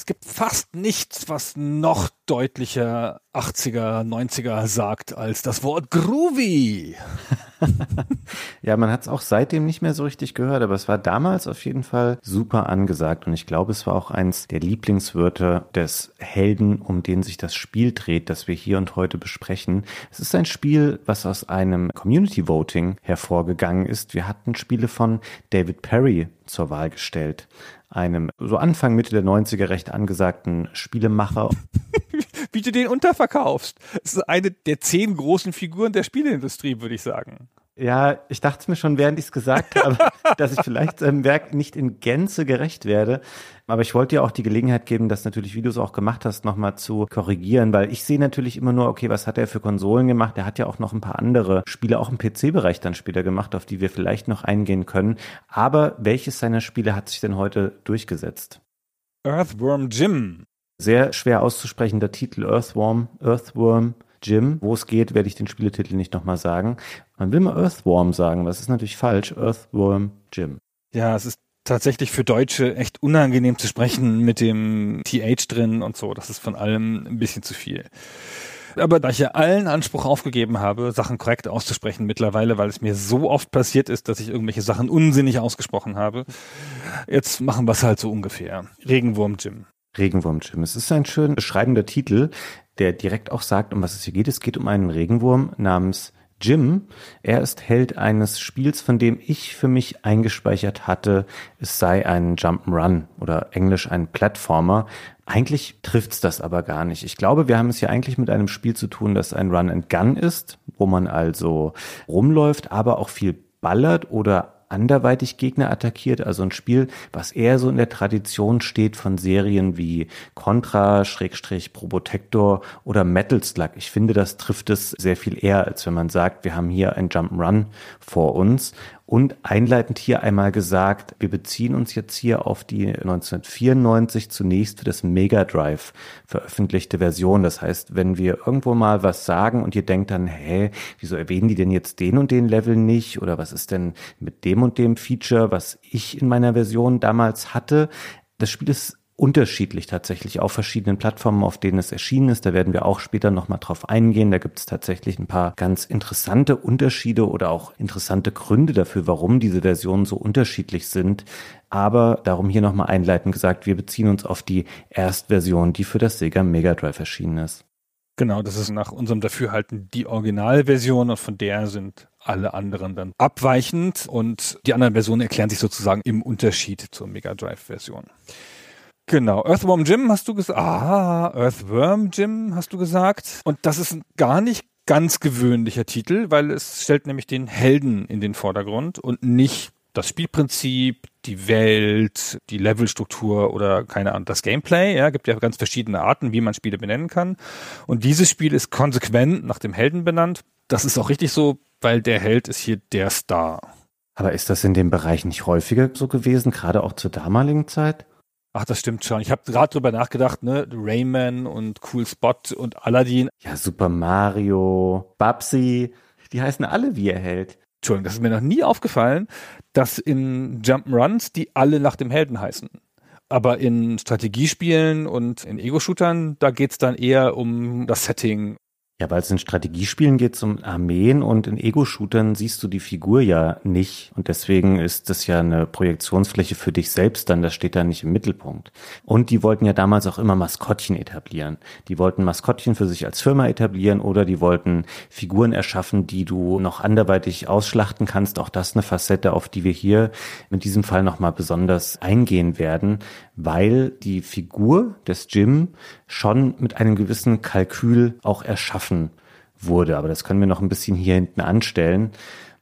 Es gibt fast nichts, was noch deutlicher 80er, 90er sagt als das Wort Groovy. ja, man hat es auch seitdem nicht mehr so richtig gehört, aber es war damals auf jeden Fall super angesagt und ich glaube, es war auch eins der Lieblingswörter des Helden, um den sich das Spiel dreht, das wir hier und heute besprechen. Es ist ein Spiel, was aus einem Community Voting hervorgegangen ist. Wir hatten Spiele von David Perry zur Wahl gestellt einem so Anfang, Mitte der 90er recht angesagten Spielemacher. Wie du den unterverkaufst. Das ist eine der zehn großen Figuren der Spieleindustrie, würde ich sagen. Ja, ich dachte mir schon, während ich es gesagt habe, dass ich vielleicht seinem Werk nicht in Gänze gerecht werde. Aber ich wollte dir auch die Gelegenheit geben, das natürlich, wie du es auch gemacht hast, nochmal zu korrigieren, weil ich sehe natürlich immer nur, okay, was hat er für Konsolen gemacht? Er hat ja auch noch ein paar andere Spiele, auch im PC-Bereich dann später gemacht, auf die wir vielleicht noch eingehen können. Aber welches seiner Spiele hat sich denn heute durchgesetzt? Earthworm Jim. Sehr schwer auszusprechender Titel, Earthworm, Earthworm. Jim. Wo es geht, werde ich den Spieletitel nicht nochmal sagen. Man will mal Earthworm sagen, das ist natürlich falsch. Earthworm Jim. Ja, es ist tatsächlich für Deutsche echt unangenehm zu sprechen mit dem TH drin und so. Das ist von allem ein bisschen zu viel. Aber da ich ja allen Anspruch aufgegeben habe, Sachen korrekt auszusprechen mittlerweile, weil es mir so oft passiert ist, dass ich irgendwelche Sachen unsinnig ausgesprochen habe, jetzt machen wir es halt so ungefähr. Regenwurm Jim. Regenwurm Jim. Es ist ein schön beschreibender Titel, der direkt auch sagt, um was es hier geht. Es geht um einen Regenwurm namens Jim. Er ist Held eines Spiels, von dem ich für mich eingespeichert hatte, es sei ein Jump'n'Run oder englisch ein Platformer. Eigentlich trifft's das aber gar nicht. Ich glaube, wir haben es hier eigentlich mit einem Spiel zu tun, das ein Run and Gun ist, wo man also rumläuft, aber auch viel ballert oder anderweitig Gegner attackiert. Also ein Spiel, was eher so in der Tradition steht von Serien wie Contra, Schrägstrich, Probotector oder Metal Slug. Ich finde, das trifft es sehr viel eher, als wenn man sagt, wir haben hier ein Jump'n'Run vor uns. Und einleitend hier einmal gesagt, wir beziehen uns jetzt hier auf die 1994 zunächst für das Mega Drive veröffentlichte Version. Das heißt, wenn wir irgendwo mal was sagen und ihr denkt dann, hä, wieso erwähnen die denn jetzt den und den Level nicht? Oder was ist denn mit dem und dem Feature, was ich in meiner Version damals hatte? Das Spiel ist unterschiedlich tatsächlich auf verschiedenen Plattformen, auf denen es erschienen ist. Da werden wir auch später nochmal drauf eingehen. Da gibt es tatsächlich ein paar ganz interessante Unterschiede oder auch interessante Gründe dafür, warum diese Versionen so unterschiedlich sind. Aber darum hier nochmal einleitend gesagt, wir beziehen uns auf die Erstversion, die für das Sega Mega Drive erschienen ist. Genau, das ist nach unserem Dafürhalten die Originalversion und von der sind alle anderen dann abweichend und die anderen Versionen erklären sich sozusagen im Unterschied zur Mega Drive Version. Genau, Earthworm Jim hast du gesagt. Ah, Earthworm Jim hast du gesagt. Und das ist ein gar nicht ganz gewöhnlicher Titel, weil es stellt nämlich den Helden in den Vordergrund und nicht das Spielprinzip, die Welt, die Levelstruktur oder keine Ahnung, das Gameplay. Ja, gibt ja ganz verschiedene Arten, wie man Spiele benennen kann. Und dieses Spiel ist konsequent nach dem Helden benannt. Das ist auch richtig so, weil der Held ist hier der Star. Aber ist das in dem Bereich nicht häufiger so gewesen, gerade auch zur damaligen Zeit? Ach, das stimmt schon. Ich habe gerade drüber nachgedacht, ne? Rayman und Cool Spot und Aladdin. Ja, Super Mario, Babsy, die heißen alle wie er hält. Entschuldigung, das ist mir noch nie aufgefallen, dass in Jump'n'Runs die alle nach dem Helden heißen. Aber in Strategiespielen und in Ego-Shootern, da geht's dann eher um das Setting ja, weil es in Strategiespielen geht um Armeen und in Ego-Shootern siehst du die Figur ja nicht. Und deswegen ist das ja eine Projektionsfläche für dich selbst dann, das steht da nicht im Mittelpunkt. Und die wollten ja damals auch immer Maskottchen etablieren. Die wollten Maskottchen für sich als Firma etablieren oder die wollten Figuren erschaffen, die du noch anderweitig ausschlachten kannst. Auch das eine Facette, auf die wir hier mit diesem Fall nochmal besonders eingehen werden, weil die Figur des Jim schon mit einem gewissen Kalkül auch erschaffen wurde. Aber das können wir noch ein bisschen hier hinten anstellen.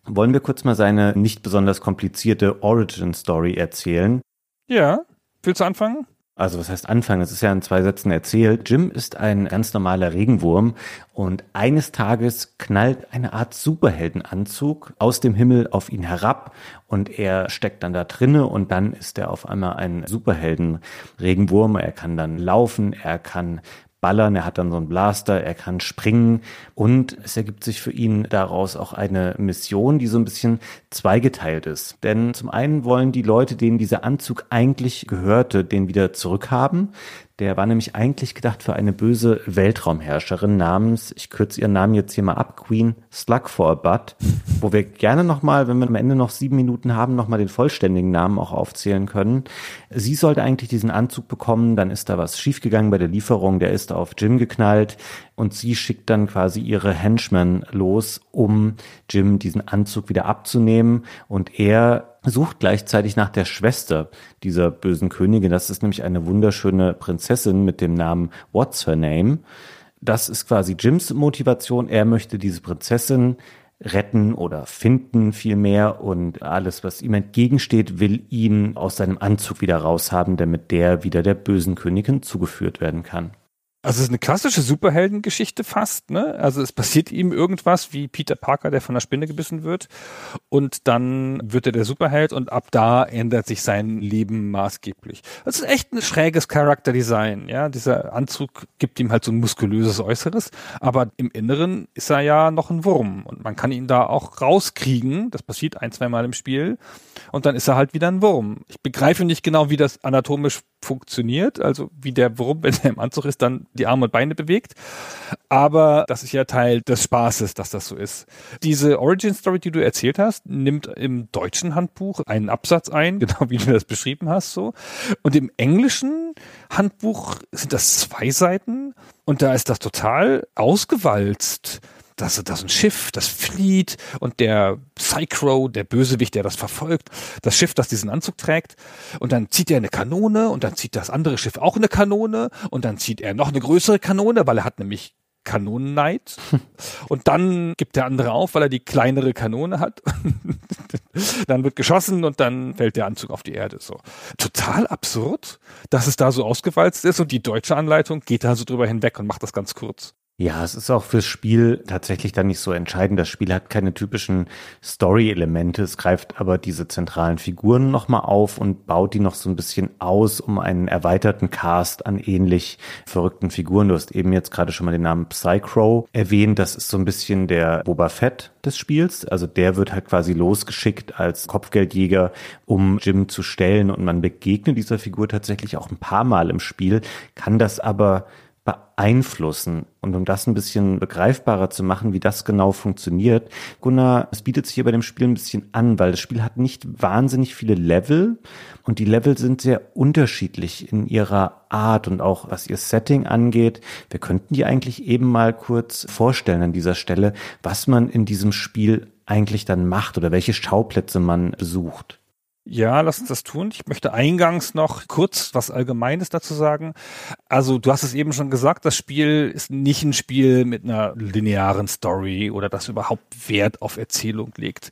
Wollen wir kurz mal seine nicht besonders komplizierte Origin Story erzählen? Ja, willst du anfangen? Also was heißt Anfang? Das ist ja in zwei Sätzen erzählt. Jim ist ein ganz normaler Regenwurm und eines Tages knallt eine Art Superheldenanzug aus dem Himmel auf ihn herab und er steckt dann da drinne und dann ist er auf einmal ein Superhelden-Regenwurm. Er kann dann laufen, er kann ballern, er hat dann so einen Blaster, er kann springen und es ergibt sich für ihn daraus auch eine Mission, die so ein bisschen zweigeteilt ist. Denn zum einen wollen die Leute, denen dieser Anzug eigentlich gehörte, den wieder zurückhaben. Der war nämlich eigentlich gedacht für eine böse Weltraumherrscherin namens, ich kürze ihren Namen jetzt hier mal ab, Queen Slug for a Butt, wo wir gerne nochmal, wenn wir am Ende noch sieben Minuten haben, nochmal den vollständigen Namen auch aufzählen können. Sie sollte eigentlich diesen Anzug bekommen, dann ist da was schiefgegangen bei der Lieferung, der ist auf Jim geknallt und sie schickt dann quasi ihre Henchmen los, um Jim diesen Anzug wieder abzunehmen und er sucht gleichzeitig nach der Schwester dieser bösen Königin. Das ist nämlich eine wunderschöne Prinzessin mit dem Namen What's Her Name. Das ist quasi Jims Motivation. Er möchte diese Prinzessin retten oder finden vielmehr und alles, was ihm entgegensteht, will ihn aus seinem Anzug wieder raushaben, damit der wieder der bösen Königin zugeführt werden kann. Also es ist eine klassische Superheldengeschichte fast, ne? Also es passiert ihm irgendwas wie Peter Parker, der von der Spinne gebissen wird und dann wird er der Superheld und ab da ändert sich sein Leben maßgeblich. Das ist echt ein schräges Charakterdesign, ja? Dieser Anzug gibt ihm halt so ein muskulöses Äußeres, aber im Inneren ist er ja noch ein Wurm und man kann ihn da auch rauskriegen, das passiert ein, zwei Mal im Spiel und dann ist er halt wieder ein Wurm. Ich begreife nicht genau, wie das anatomisch funktioniert, also wie der Wurm, wenn er im Anzug ist, dann die Arme und Beine bewegt. Aber das ist ja Teil des Spaßes, dass das so ist. Diese Origin Story, die du erzählt hast, nimmt im deutschen Handbuch einen Absatz ein, genau wie du das beschrieben hast, so. Und im englischen Handbuch sind das zwei Seiten und da ist das total ausgewalzt das, das ist ein Schiff, das flieht und der Psychro, der Bösewicht, der das verfolgt, das Schiff, das diesen Anzug trägt und dann zieht er eine Kanone und dann zieht das andere Schiff auch eine Kanone und dann zieht er noch eine größere Kanone, weil er hat nämlich Kanonenneid. Und dann gibt der andere auf, weil er die kleinere Kanone hat. dann wird geschossen und dann fällt der Anzug auf die Erde. So total absurd, dass es da so ausgewalzt ist und die deutsche Anleitung geht da so drüber hinweg und macht das ganz kurz. Ja, es ist auch fürs Spiel tatsächlich dann nicht so entscheidend. Das Spiel hat keine typischen Story-Elemente. Es greift aber diese zentralen Figuren nochmal auf und baut die noch so ein bisschen aus, um einen erweiterten Cast an ähnlich verrückten Figuren. Du hast eben jetzt gerade schon mal den Namen Psychro erwähnt. Das ist so ein bisschen der Boba Fett des Spiels. Also der wird halt quasi losgeschickt als Kopfgeldjäger, um Jim zu stellen. Und man begegnet dieser Figur tatsächlich auch ein paar Mal im Spiel, kann das aber beeinflussen. Und um das ein bisschen begreifbarer zu machen, wie das genau funktioniert, Gunnar, es bietet sich hier bei dem Spiel ein bisschen an, weil das Spiel hat nicht wahnsinnig viele Level und die Level sind sehr unterschiedlich in ihrer Art und auch was ihr Setting angeht. Wir könnten die eigentlich eben mal kurz vorstellen an dieser Stelle, was man in diesem Spiel eigentlich dann macht oder welche Schauplätze man besucht. Ja, lass uns das tun. Ich möchte eingangs noch kurz was Allgemeines dazu sagen. Also du hast es eben schon gesagt, das Spiel ist nicht ein Spiel mit einer linearen Story oder das überhaupt Wert auf Erzählung legt.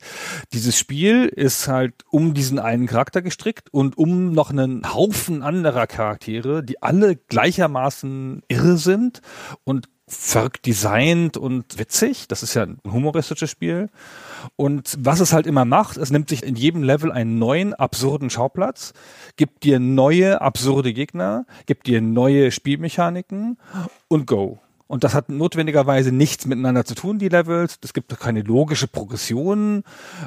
Dieses Spiel ist halt um diesen einen Charakter gestrickt und um noch einen Haufen anderer Charaktere, die alle gleichermaßen irre sind und verrückt designt und witzig. Das ist ja ein humoristisches Spiel. Und was es halt immer macht, es nimmt sich in jedem Level einen neuen, absurden Schauplatz, gibt dir neue, absurde Gegner, gibt dir neue Spielmechaniken und go. Und das hat notwendigerweise nichts miteinander zu tun, die Levels. Es gibt keine logische Progression.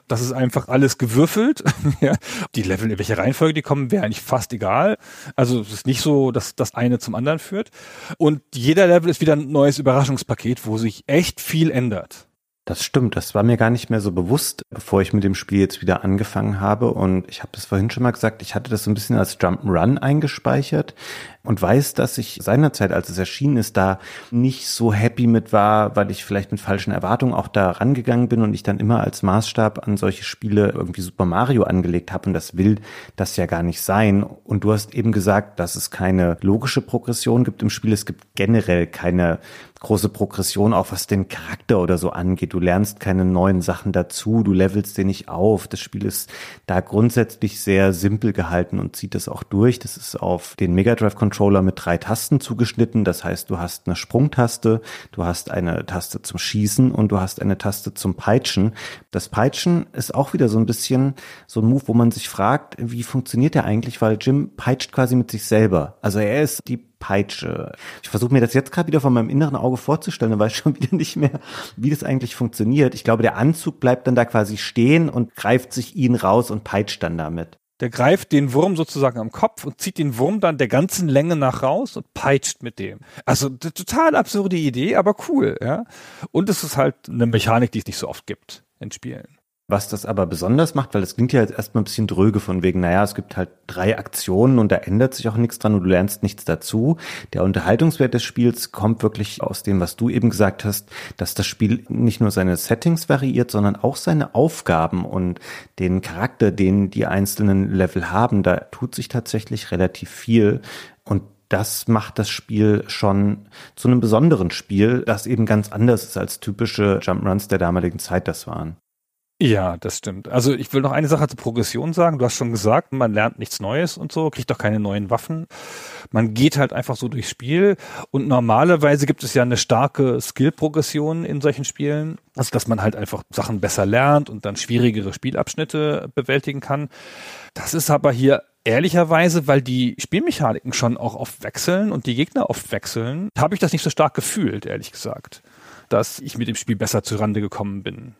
Das ist einfach alles gewürfelt. die Level, in welche Reihenfolge die kommen, wäre eigentlich fast egal. Also es ist nicht so, dass das eine zum anderen führt. Und jeder Level ist wieder ein neues Überraschungspaket, wo sich echt viel ändert. Das stimmt, das war mir gar nicht mehr so bewusst, bevor ich mit dem Spiel jetzt wieder angefangen habe. Und ich habe das vorhin schon mal gesagt, ich hatte das so ein bisschen als Jump'n'Run eingespeichert und weiß, dass ich seinerzeit, als es erschienen ist, da nicht so happy mit war, weil ich vielleicht mit falschen Erwartungen auch da rangegangen bin und ich dann immer als Maßstab an solche Spiele irgendwie Super Mario angelegt habe und das will das ja gar nicht sein. Und du hast eben gesagt, dass es keine logische Progression gibt im Spiel, es gibt generell keine große Progression, auch was den Charakter oder so angeht. Du lernst keine neuen Sachen dazu, du levelst den nicht auf. Das Spiel ist da grundsätzlich sehr simpel gehalten und zieht das auch durch. Das ist auf den Mega Drive Controller mit drei Tasten zugeschnitten. Das heißt, du hast eine Sprungtaste, du hast eine Taste zum Schießen und du hast eine Taste zum Peitschen. Das Peitschen ist auch wieder so ein bisschen so ein Move, wo man sich fragt, wie funktioniert der eigentlich, weil Jim peitscht quasi mit sich selber. Also er ist die Peitsche. Ich versuche mir das jetzt gerade wieder von meinem inneren Auge vorzustellen, aber weiß schon wieder nicht mehr, wie das eigentlich funktioniert. Ich glaube, der Anzug bleibt dann da quasi stehen und greift sich ihn raus und peitscht dann damit. Der greift den Wurm sozusagen am Kopf und zieht den Wurm dann der ganzen Länge nach raus und peitscht mit dem. Also total absurde Idee, aber cool, ja. Und es ist halt eine Mechanik, die es nicht so oft gibt in Spielen. Was das aber besonders macht, weil das klingt ja jetzt erstmal ein bisschen dröge von wegen, naja, es gibt halt drei Aktionen und da ändert sich auch nichts dran und du lernst nichts dazu. Der Unterhaltungswert des Spiels kommt wirklich aus dem, was du eben gesagt hast, dass das Spiel nicht nur seine Settings variiert, sondern auch seine Aufgaben und den Charakter, den die einzelnen Level haben. Da tut sich tatsächlich relativ viel und das macht das Spiel schon zu einem besonderen Spiel, das eben ganz anders ist als typische Jump-Runs der damaligen Zeit das waren. Ja, das stimmt. Also ich will noch eine Sache zur Progression sagen. Du hast schon gesagt, man lernt nichts Neues und so, kriegt doch keine neuen Waffen. Man geht halt einfach so durchs Spiel und normalerweise gibt es ja eine starke Skill-Progression in solchen Spielen. Also dass man halt einfach Sachen besser lernt und dann schwierigere Spielabschnitte bewältigen kann. Das ist aber hier ehrlicherweise, weil die Spielmechaniken schon auch oft wechseln und die Gegner oft wechseln, habe ich das nicht so stark gefühlt, ehrlich gesagt, dass ich mit dem Spiel besser zurande gekommen bin.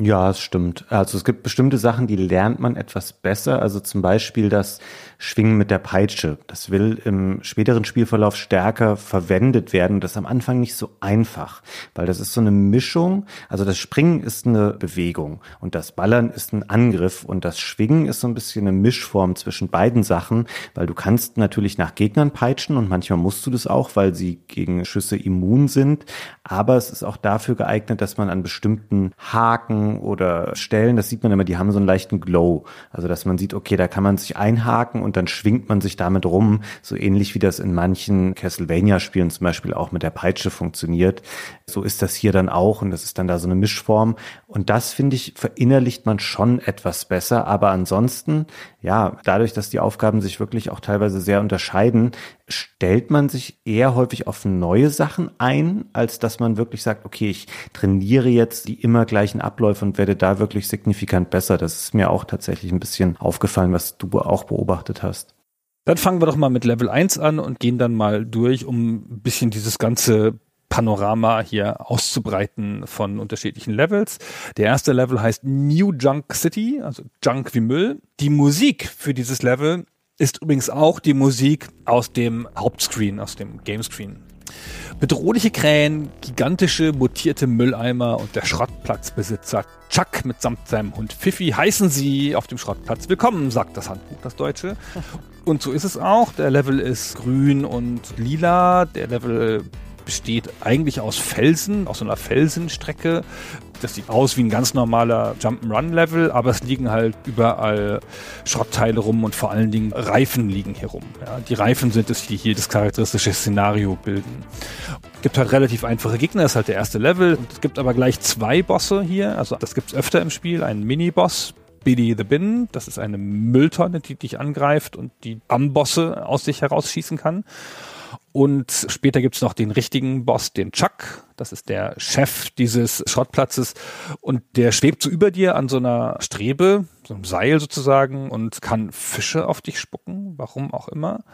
Ja, es stimmt. Also es gibt bestimmte Sachen, die lernt man etwas besser. Also zum Beispiel das Schwingen mit der Peitsche. Das will im späteren Spielverlauf stärker verwendet werden. Das ist am Anfang nicht so einfach, weil das ist so eine Mischung. Also das Springen ist eine Bewegung und das Ballern ist ein Angriff und das Schwingen ist so ein bisschen eine Mischform zwischen beiden Sachen, weil du kannst natürlich nach Gegnern peitschen und manchmal musst du das auch, weil sie gegen Schüsse immun sind. Aber es ist auch dafür geeignet, dass man an bestimmten Haken oder Stellen, das sieht man immer, die haben so einen leichten Glow. Also dass man sieht, okay, da kann man sich einhaken und dann schwingt man sich damit rum, so ähnlich wie das in manchen Castlevania-Spielen zum Beispiel auch mit der Peitsche funktioniert. So ist das hier dann auch und das ist dann da so eine Mischform. Und das, finde ich, verinnerlicht man schon etwas besser. Aber ansonsten, ja, dadurch, dass die Aufgaben sich wirklich auch teilweise sehr unterscheiden, stellt man sich eher häufig auf neue Sachen ein, als dass man wirklich sagt, okay, ich trainiere jetzt die immer gleichen Abläufe und werde da wirklich signifikant besser. Das ist mir auch tatsächlich ein bisschen aufgefallen, was du auch beobachtet hast. Dann fangen wir doch mal mit Level 1 an und gehen dann mal durch, um ein bisschen dieses ganze Panorama hier auszubreiten von unterschiedlichen Levels. Der erste Level heißt New Junk City, also Junk wie Müll. Die Musik für dieses Level ist übrigens auch die Musik aus dem Hauptscreen, aus dem Gamescreen. Bedrohliche Krähen, gigantische mutierte Mülleimer und der Schrottplatzbesitzer Chuck mitsamt seinem Hund Fifi heißen sie auf dem Schrottplatz willkommen, sagt das Handbuch, das Deutsche. Und so ist es auch. Der Level ist grün und lila. Der Level besteht eigentlich aus Felsen, aus so einer Felsenstrecke. Das sieht aus wie ein ganz normaler Jump'n'Run-Level, aber es liegen halt überall Schrottteile rum und vor allen Dingen Reifen liegen hier rum. Ja, die Reifen sind es, die hier das charakteristische Szenario bilden. Es gibt halt relativ einfache Gegner, das ist halt der erste Level. Es gibt aber gleich zwei Bosse hier, also das gibt es öfter im Spiel, einen Mini-Boss, Billy the Bin. Das ist eine Mülltonne, die dich angreift und die Ambosse aus sich herausschießen kann. Und später gibt's noch den richtigen Boss, den Chuck. Das ist der Chef dieses Schrottplatzes. Und der schwebt so über dir an so einer Strebe, so einem Seil sozusagen, und kann Fische auf dich spucken, warum auch immer.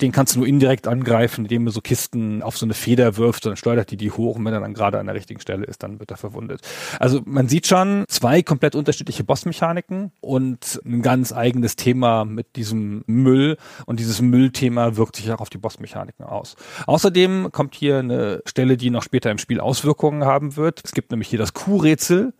Den kannst du nur indirekt angreifen, indem du so Kisten auf so eine Feder wirfst, dann steuert die die hoch und wenn er dann gerade an der richtigen Stelle ist, dann wird er verwundet. Also man sieht schon zwei komplett unterschiedliche Bossmechaniken und ein ganz eigenes Thema mit diesem Müll und dieses Müllthema wirkt sich auch auf die Bossmechaniken aus. Außerdem kommt hier eine Stelle, die noch später im Spiel Auswirkungen haben wird. Es gibt nämlich hier das Kuhrätsel.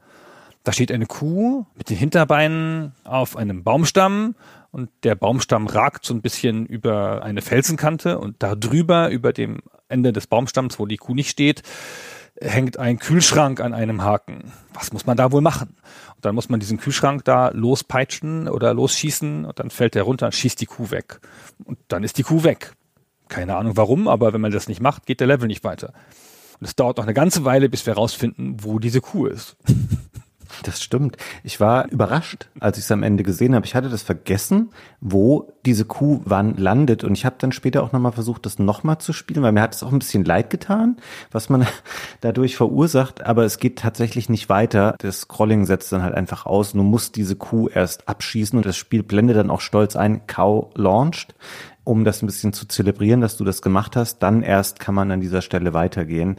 Da steht eine Kuh mit den Hinterbeinen auf einem Baumstamm und der Baumstamm ragt so ein bisschen über eine Felsenkante und da drüber, über dem Ende des Baumstamms, wo die Kuh nicht steht, hängt ein Kühlschrank an einem Haken. Was muss man da wohl machen? Und dann muss man diesen Kühlschrank da lospeitschen oder losschießen und dann fällt der runter und schießt die Kuh weg. Und dann ist die Kuh weg. Keine Ahnung warum, aber wenn man das nicht macht, geht der Level nicht weiter. Und es dauert noch eine ganze Weile, bis wir herausfinden, wo diese Kuh ist. Das stimmt. Ich war überrascht, als ich es am Ende gesehen habe. Ich hatte das vergessen, wo diese Kuh wann landet. Und ich habe dann später auch nochmal versucht, das nochmal zu spielen, weil mir hat es auch ein bisschen leid getan, was man dadurch verursacht. Aber es geht tatsächlich nicht weiter. Das Scrolling setzt dann halt einfach aus. Du musst diese Kuh erst abschießen und das Spiel blendet dann auch stolz ein, Cow launched um das ein bisschen zu zelebrieren, dass du das gemacht hast, dann erst kann man an dieser Stelle weitergehen.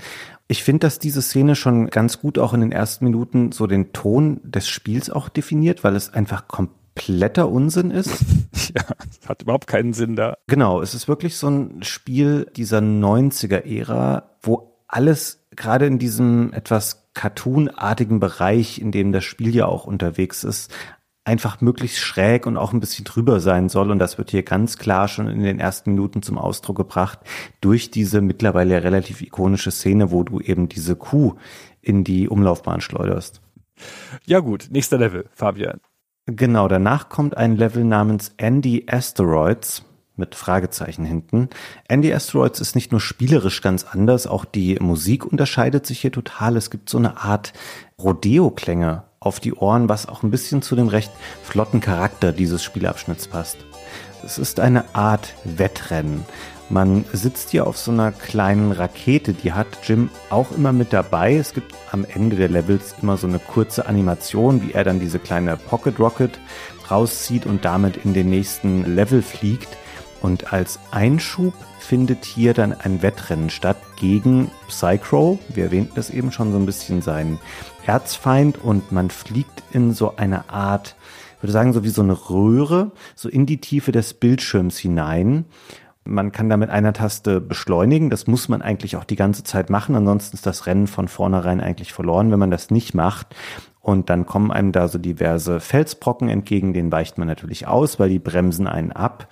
Ich finde, dass diese Szene schon ganz gut auch in den ersten Minuten so den Ton des Spiels auch definiert, weil es einfach kompletter Unsinn ist. ja, hat überhaupt keinen Sinn da. Genau, es ist wirklich so ein Spiel dieser 90er-Ära, wo alles gerade in diesem etwas cartoonartigen Bereich, in dem das Spiel ja auch unterwegs ist, einfach möglichst schräg und auch ein bisschen drüber sein soll. Und das wird hier ganz klar schon in den ersten Minuten zum Ausdruck gebracht durch diese mittlerweile relativ ikonische Szene, wo du eben diese Kuh in die Umlaufbahn schleuderst. Ja gut, nächster Level, Fabian. Genau, danach kommt ein Level namens Andy Asteroids mit Fragezeichen hinten. Andy Asteroids ist nicht nur spielerisch ganz anders, auch die Musik unterscheidet sich hier total. Es gibt so eine Art Rodeo-Klänge auf die Ohren, was auch ein bisschen zu dem recht flotten Charakter dieses Spielabschnitts passt. Es ist eine Art Wettrennen. Man sitzt hier auf so einer kleinen Rakete, die hat Jim auch immer mit dabei. Es gibt am Ende der Levels immer so eine kurze Animation, wie er dann diese kleine Pocket Rocket rauszieht und damit in den nächsten Level fliegt. Und als Einschub findet hier dann ein Wettrennen statt gegen Psychro. Wir erwähnten es eben schon so ein bisschen seinen Erzfeind und man fliegt in so eine Art, würde sagen, so wie so eine Röhre, so in die Tiefe des Bildschirms hinein. Man kann da mit einer Taste beschleunigen. Das muss man eigentlich auch die ganze Zeit machen. Ansonsten ist das Rennen von vornherein eigentlich verloren, wenn man das nicht macht. Und dann kommen einem da so diverse Felsbrocken entgegen. Den weicht man natürlich aus, weil die bremsen einen ab.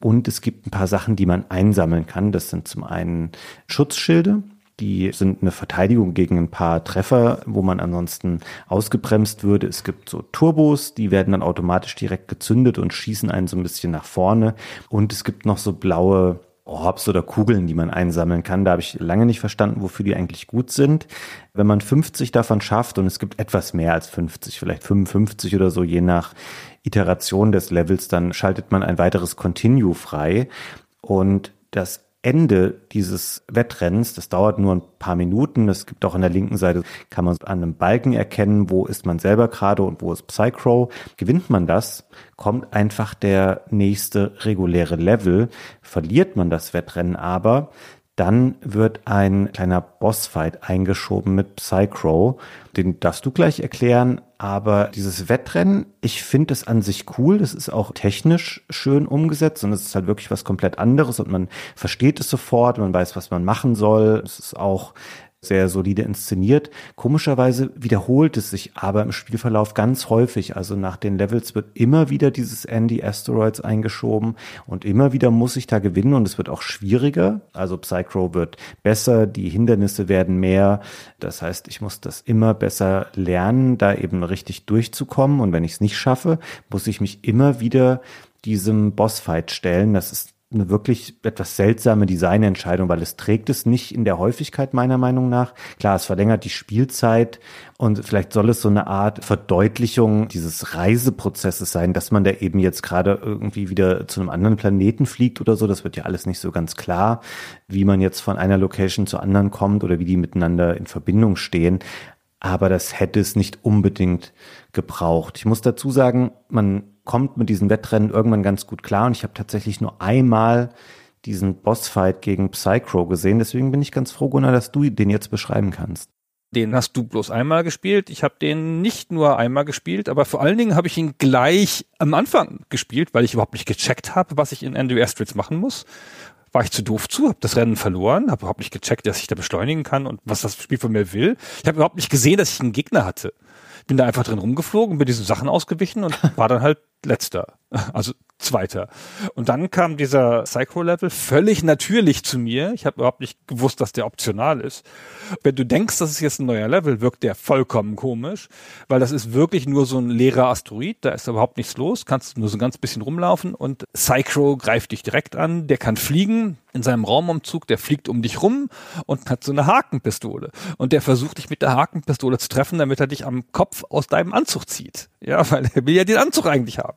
Und es gibt ein paar Sachen, die man einsammeln kann. Das sind zum einen Schutzschilde. Die sind eine Verteidigung gegen ein paar Treffer, wo man ansonsten ausgebremst würde. Es gibt so Turbos, die werden dann automatisch direkt gezündet und schießen einen so ein bisschen nach vorne. Und es gibt noch so blaue Orbs oder Kugeln, die man einsammeln kann. Da habe ich lange nicht verstanden, wofür die eigentlich gut sind. Wenn man 50 davon schafft und es gibt etwas mehr als 50, vielleicht 55 oder so, je nach Iteration des Levels, dann schaltet man ein weiteres Continue frei. Und das Ende dieses Wettrennens, das dauert nur ein paar Minuten. Es gibt auch an der linken Seite, kann man an einem Balken erkennen, wo ist man selber gerade und wo ist Psychro. Gewinnt man das, kommt einfach der nächste reguläre Level. Verliert man das Wettrennen aber, dann wird ein kleiner Bossfight eingeschoben mit Psychro. Den darfst du gleich erklären. Aber dieses Wettrennen, ich finde es an sich cool. Das ist auch technisch schön umgesetzt und es ist halt wirklich was komplett anderes und man versteht es sofort, man weiß, was man machen soll. Es ist auch sehr solide inszeniert. Komischerweise wiederholt es sich aber im Spielverlauf ganz häufig. Also nach den Levels wird immer wieder dieses Andy Asteroids eingeschoben und immer wieder muss ich da gewinnen und es wird auch schwieriger. Also Psychro wird besser, die Hindernisse werden mehr. Das heißt, ich muss das immer besser lernen, da eben richtig durchzukommen. Und wenn ich es nicht schaffe, muss ich mich immer wieder diesem Bossfight stellen. Das ist eine wirklich etwas seltsame Designentscheidung, weil es trägt es nicht in der Häufigkeit meiner Meinung nach. Klar, es verlängert die Spielzeit und vielleicht soll es so eine Art Verdeutlichung dieses Reiseprozesses sein, dass man da eben jetzt gerade irgendwie wieder zu einem anderen Planeten fliegt oder so. Das wird ja alles nicht so ganz klar, wie man jetzt von einer Location zur anderen kommt oder wie die miteinander in Verbindung stehen. Aber das hätte es nicht unbedingt gebraucht. Ich muss dazu sagen, man kommt mit diesen Wettrennen irgendwann ganz gut klar. Und ich habe tatsächlich nur einmal diesen Bossfight gegen Psychro gesehen. Deswegen bin ich ganz froh, Gunnar, dass du den jetzt beschreiben kannst. Den hast du bloß einmal gespielt. Ich habe den nicht nur einmal gespielt, aber vor allen Dingen habe ich ihn gleich am Anfang gespielt, weil ich überhaupt nicht gecheckt habe, was ich in Andrew Astrids machen muss. War ich zu doof zu, habe das Rennen verloren, habe überhaupt nicht gecheckt, dass ich da beschleunigen kann und was das Spiel von mir will. Ich habe überhaupt nicht gesehen, dass ich einen Gegner hatte bin da einfach drin rumgeflogen, bin diesen Sachen ausgewichen und war dann halt letzter, also zweiter. Und dann kam dieser Psycho-Level völlig natürlich zu mir. Ich habe überhaupt nicht gewusst, dass der optional ist. Wenn du denkst, das ist jetzt ein neuer Level, wirkt der vollkommen komisch, weil das ist wirklich nur so ein leerer Asteroid, da ist überhaupt nichts los, kannst nur so ein ganz bisschen rumlaufen und Psycho greift dich direkt an, der kann fliegen, in seinem Raumumzug, der fliegt um dich rum und hat so eine Hakenpistole. Und der versucht dich mit der Hakenpistole zu treffen, damit er dich am Kopf aus deinem Anzug zieht. Ja, weil er will ja den Anzug eigentlich haben.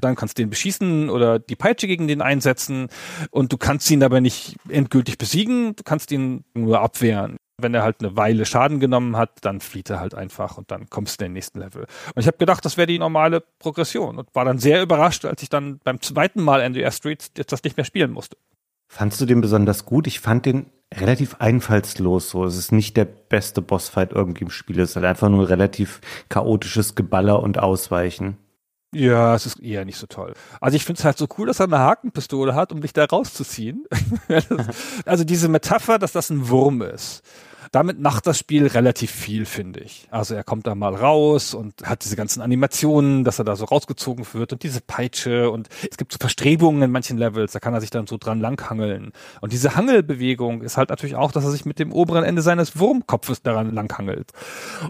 Dann kannst du den beschießen oder die Peitsche gegen den einsetzen und du kannst ihn aber nicht endgültig besiegen, du kannst ihn nur abwehren. Wenn er halt eine Weile Schaden genommen hat, dann flieht er halt einfach und dann kommst du in den nächsten Level. Und ich habe gedacht, das wäre die normale Progression und war dann sehr überrascht, als ich dann beim zweiten Mal NDR Streets jetzt das nicht mehr spielen musste. Fandst du den besonders gut? Ich fand den relativ einfallslos so. Es ist nicht der beste Bossfight irgendwie im Spiel. Es ist halt einfach nur relativ chaotisches Geballer und Ausweichen. Ja, es ist eher nicht so toll. Also ich finde es halt so cool, dass er eine Hakenpistole hat, um dich da rauszuziehen. also diese Metapher, dass das ein Wurm ist damit macht das Spiel relativ viel, finde ich. Also er kommt da mal raus und hat diese ganzen Animationen, dass er da so rausgezogen wird und diese Peitsche und es gibt so Verstrebungen in manchen Levels, da kann er sich dann so dran langhangeln. Und diese Hangelbewegung ist halt natürlich auch, dass er sich mit dem oberen Ende seines Wurmkopfes daran langhangelt.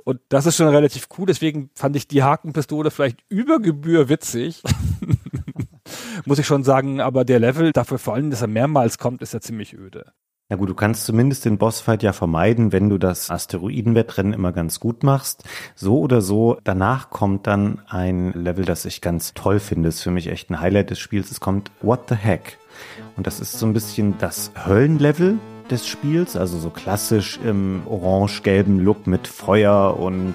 Und das ist schon relativ cool, deswegen fand ich die Hakenpistole vielleicht über Gebühr witzig. Muss ich schon sagen, aber der Level, dafür vor allem, dass er mehrmals kommt, ist ja ziemlich öde. Na gut, du kannst zumindest den Bossfight ja vermeiden, wenn du das Asteroidenwettrennen immer ganz gut machst. So oder so, danach kommt dann ein Level, das ich ganz toll finde. ist für mich echt ein Highlight des Spiels. Es kommt What the Heck. Und das ist so ein bisschen das Höllenlevel des Spiels, also so klassisch im orange-gelben Look mit Feuer und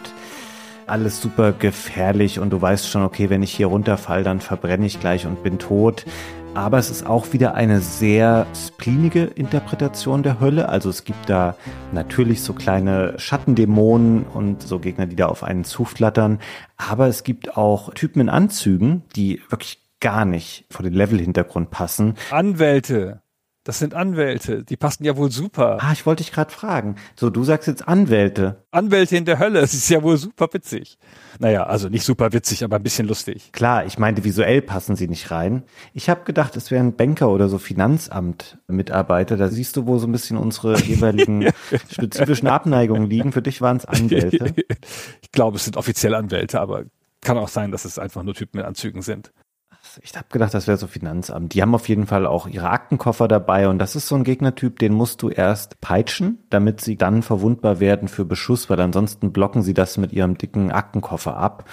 alles super gefährlich und du weißt schon, okay, wenn ich hier runterfall, dann verbrenne ich gleich und bin tot aber es ist auch wieder eine sehr splinige Interpretation der Hölle. Also es gibt da natürlich so kleine Schattendämonen und so Gegner, die da auf einen zuflattern. Aber es gibt auch Typen in Anzügen, die wirklich gar nicht vor den Level-Hintergrund passen. Anwälte. Das sind Anwälte, die passen ja wohl super. Ah, ich wollte dich gerade fragen. So, du sagst jetzt Anwälte. Anwälte in der Hölle, das ist ja wohl super witzig. Naja, also nicht super witzig, aber ein bisschen lustig. Klar, ich meinte, visuell passen sie nicht rein. Ich habe gedacht, es wären Banker oder so Finanzamt-Mitarbeiter. Da siehst du, wo so ein bisschen unsere jeweiligen spezifischen Abneigungen liegen. Für dich waren es Anwälte. ich glaube, es sind offiziell Anwälte, aber kann auch sein, dass es einfach nur Typen mit Anzügen sind. Ich habe gedacht, das wäre so Finanzamt. Die haben auf jeden Fall auch ihre Aktenkoffer dabei und das ist so ein Gegnertyp, den musst du erst peitschen, damit sie dann verwundbar werden für Beschuss, weil ansonsten blocken sie das mit ihrem dicken Aktenkoffer ab.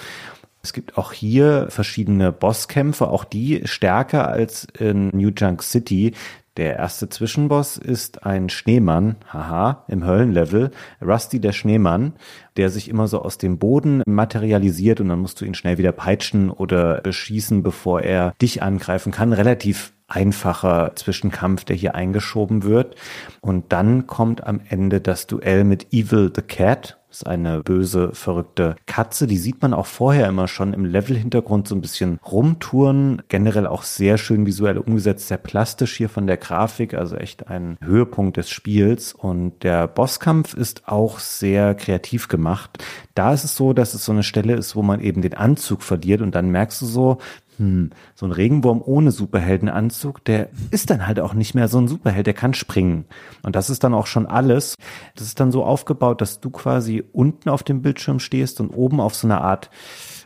Es gibt auch hier verschiedene Bosskämpfe, auch die stärker als in New Junk City. Der erste Zwischenboss ist ein Schneemann, haha, im Höllenlevel, Rusty der Schneemann, der sich immer so aus dem Boden materialisiert und dann musst du ihn schnell wieder peitschen oder beschießen, bevor er dich angreifen kann. Relativ einfacher Zwischenkampf, der hier eingeschoben wird. Und dann kommt am Ende das Duell mit Evil the Cat, ist eine böse, verrückte Katze. Die sieht man auch vorher immer schon im Level-Hintergrund so ein bisschen rumtouren. Generell auch sehr schön visuell umgesetzt, sehr plastisch hier von der Grafik. Also echt ein Höhepunkt des Spiels. Und der Bosskampf ist auch sehr kreativ gemacht. Da ist es so, dass es so eine Stelle ist, wo man eben den Anzug verliert und dann merkst du so, hm, so ein Regenwurm ohne Superheldenanzug, der ist dann halt auch nicht mehr so ein Superheld, der kann springen. Und das ist dann auch schon alles. Das ist dann so aufgebaut, dass du quasi unten auf dem Bildschirm stehst und oben auf so einer Art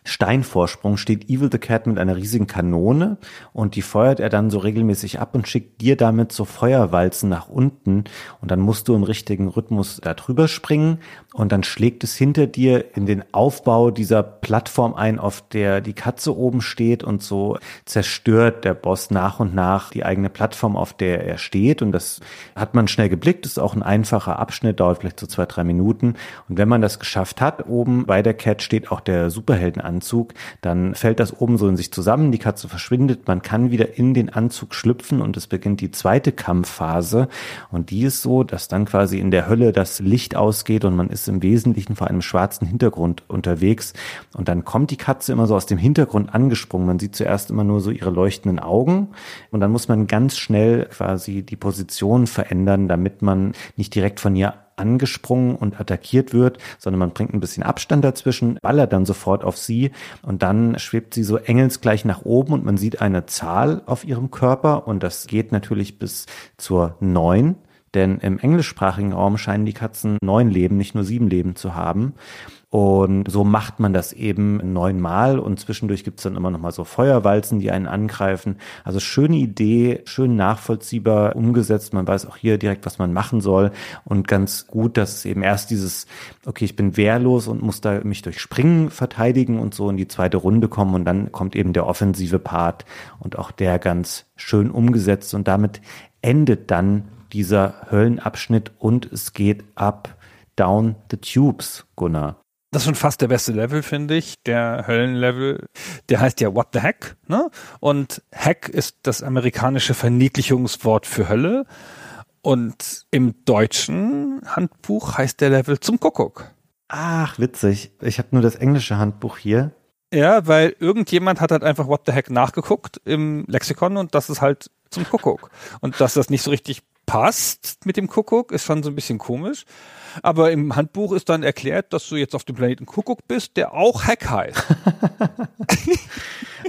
Steinvorsprung steht Evil the Cat mit einer riesigen Kanone und die feuert er dann so regelmäßig ab und schickt dir damit so Feuerwalzen nach unten und dann musst du im richtigen Rhythmus da drüber springen und dann schlägt es hinter dir in den Aufbau dieser Plattform ein, auf der die Katze oben steht. Und so zerstört der Boss nach und nach die eigene Plattform, auf der er steht. Und das hat man schnell geblickt, ist auch ein einfacher Abschnitt, dauert vielleicht so zwei, drei Minuten. Und wenn man das geschafft hat, oben bei der Cat steht auch der Superhelden an Anzug, dann fällt das oben so in sich zusammen, die Katze verschwindet, man kann wieder in den Anzug schlüpfen und es beginnt die zweite Kampfphase. Und die ist so, dass dann quasi in der Hölle das Licht ausgeht und man ist im Wesentlichen vor einem schwarzen Hintergrund unterwegs. Und dann kommt die Katze immer so aus dem Hintergrund angesprungen. Man sieht zuerst immer nur so ihre leuchtenden Augen. Und dann muss man ganz schnell quasi die Position verändern, damit man nicht direkt von ihr angesprungen und attackiert wird, sondern man bringt ein bisschen Abstand dazwischen, ballert dann sofort auf sie. Und dann schwebt sie so engelsgleich nach oben und man sieht eine Zahl auf ihrem Körper. Und das geht natürlich bis zur neun Denn im englischsprachigen Raum scheinen die Katzen neun Leben, nicht nur sieben Leben zu haben. Und so macht man das eben neunmal und zwischendurch gibt's dann immer noch mal so Feuerwalzen, die einen angreifen. Also schöne Idee, schön nachvollziehbar umgesetzt. Man weiß auch hier direkt, was man machen soll und ganz gut, dass es eben erst dieses, okay, ich bin wehrlos und muss da mich durch Springen verteidigen und so in die zweite Runde kommen und dann kommt eben der offensive Part und auch der ganz schön umgesetzt und damit endet dann dieser Höllenabschnitt und es geht ab down the tubes, Gunnar. Das ist schon fast der beste Level, finde ich. Der Höllenlevel. Der heißt ja What the Heck, ne? Und Heck ist das amerikanische Verniedlichungswort für Hölle. Und im deutschen Handbuch heißt der Level zum Kuckuck. Ach, witzig. Ich habe nur das englische Handbuch hier. Ja, weil irgendjemand hat halt einfach What the Heck nachgeguckt im Lexikon und das ist halt zum Kuckuck. Und dass das nicht so richtig passt mit dem Kuckuck, ist schon so ein bisschen komisch. Aber im Handbuch ist dann erklärt, dass du jetzt auf dem Planeten Kuckuck bist, der auch Hack heißt.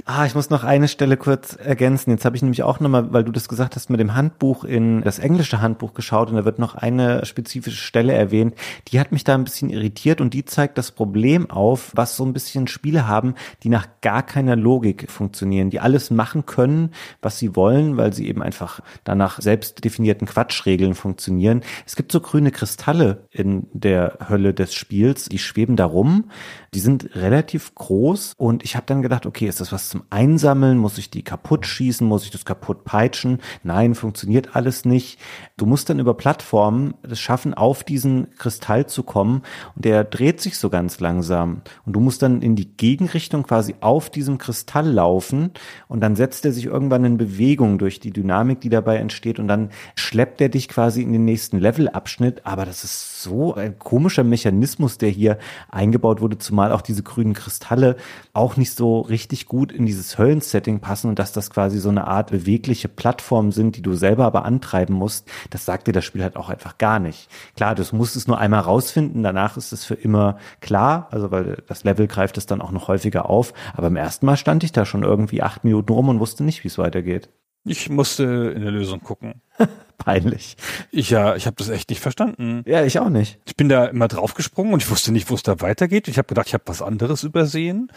ah, ich muss noch eine Stelle kurz ergänzen. Jetzt habe ich nämlich auch nochmal, weil du das gesagt hast, mit dem Handbuch in das englische Handbuch geschaut und da wird noch eine spezifische Stelle erwähnt. Die hat mich da ein bisschen irritiert und die zeigt das Problem auf, was so ein bisschen Spiele haben, die nach gar keiner Logik funktionieren, die alles machen können, was sie wollen, weil sie eben einfach danach selbst definierten Quatschregeln funktionieren. Es gibt so grüne Kristalle in der Hölle des Spiels. Die schweben da rum. Die sind relativ groß und ich habe dann gedacht, okay, ist das was zum Einsammeln? Muss ich die kaputt schießen? Muss ich das kaputt peitschen? Nein, funktioniert alles nicht. Du musst dann über Plattformen es schaffen, auf diesen Kristall zu kommen und der dreht sich so ganz langsam und du musst dann in die Gegenrichtung quasi auf diesem Kristall laufen und dann setzt er sich irgendwann in Bewegung durch die Dynamik, die dabei entsteht und dann schleppt er dich quasi in den nächsten Levelabschnitt, aber das ist so ein komischer Mechanismus, der hier eingebaut wurde, zumal auch diese grünen Kristalle auch nicht so richtig gut in dieses Höllensetting passen und dass das quasi so eine Art bewegliche Plattform sind, die du selber aber antreiben musst, das sagt dir das Spiel halt auch einfach gar nicht. Klar, du musst es nur einmal rausfinden, danach ist es für immer klar, also weil das Level greift es dann auch noch häufiger auf, aber im ersten Mal stand ich da schon irgendwie acht Minuten rum und wusste nicht, wie es weitergeht. Ich musste in der Lösung gucken. Peinlich. Ich ja, ich habe das echt nicht verstanden. Ja, ich auch nicht. Ich bin da immer draufgesprungen und ich wusste nicht, wo es da weitergeht. Ich habe gedacht, ich habe was anderes übersehen.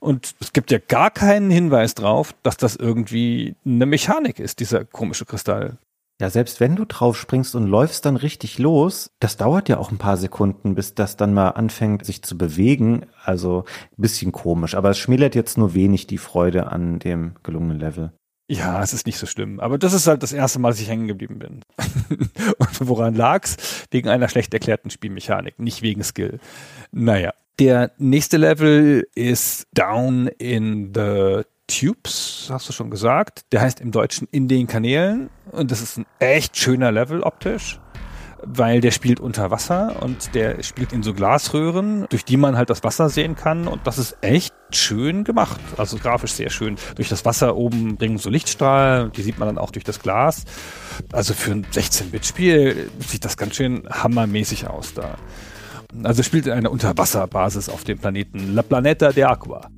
Und es gibt ja gar keinen Hinweis drauf, dass das irgendwie eine Mechanik ist, dieser komische Kristall. Ja, selbst wenn du drauf springst und läufst dann richtig los, das dauert ja auch ein paar Sekunden, bis das dann mal anfängt, sich zu bewegen. Also ein bisschen komisch, aber es schmälert jetzt nur wenig die Freude an dem gelungenen Level. Ja, es ist nicht so schlimm. Aber das ist halt das erste Mal, dass ich hängen geblieben bin. Und woran lag's? Wegen einer schlecht erklärten Spielmechanik, nicht wegen Skill. Naja. Der nächste Level ist Down in the Tubes, hast du schon gesagt. Der heißt im Deutschen in den Kanälen. Und das ist ein echt schöner Level optisch weil der spielt unter Wasser und der spielt in so Glasröhren, durch die man halt das Wasser sehen kann und das ist echt schön gemacht, also grafisch sehr schön. Durch das Wasser oben bringen so Lichtstrahlen, die sieht man dann auch durch das Glas. Also für ein 16-Bit-Spiel sieht das ganz schön hammermäßig aus da. Also spielt in einer Unterwasserbasis auf dem Planeten La Planeta de Aqua.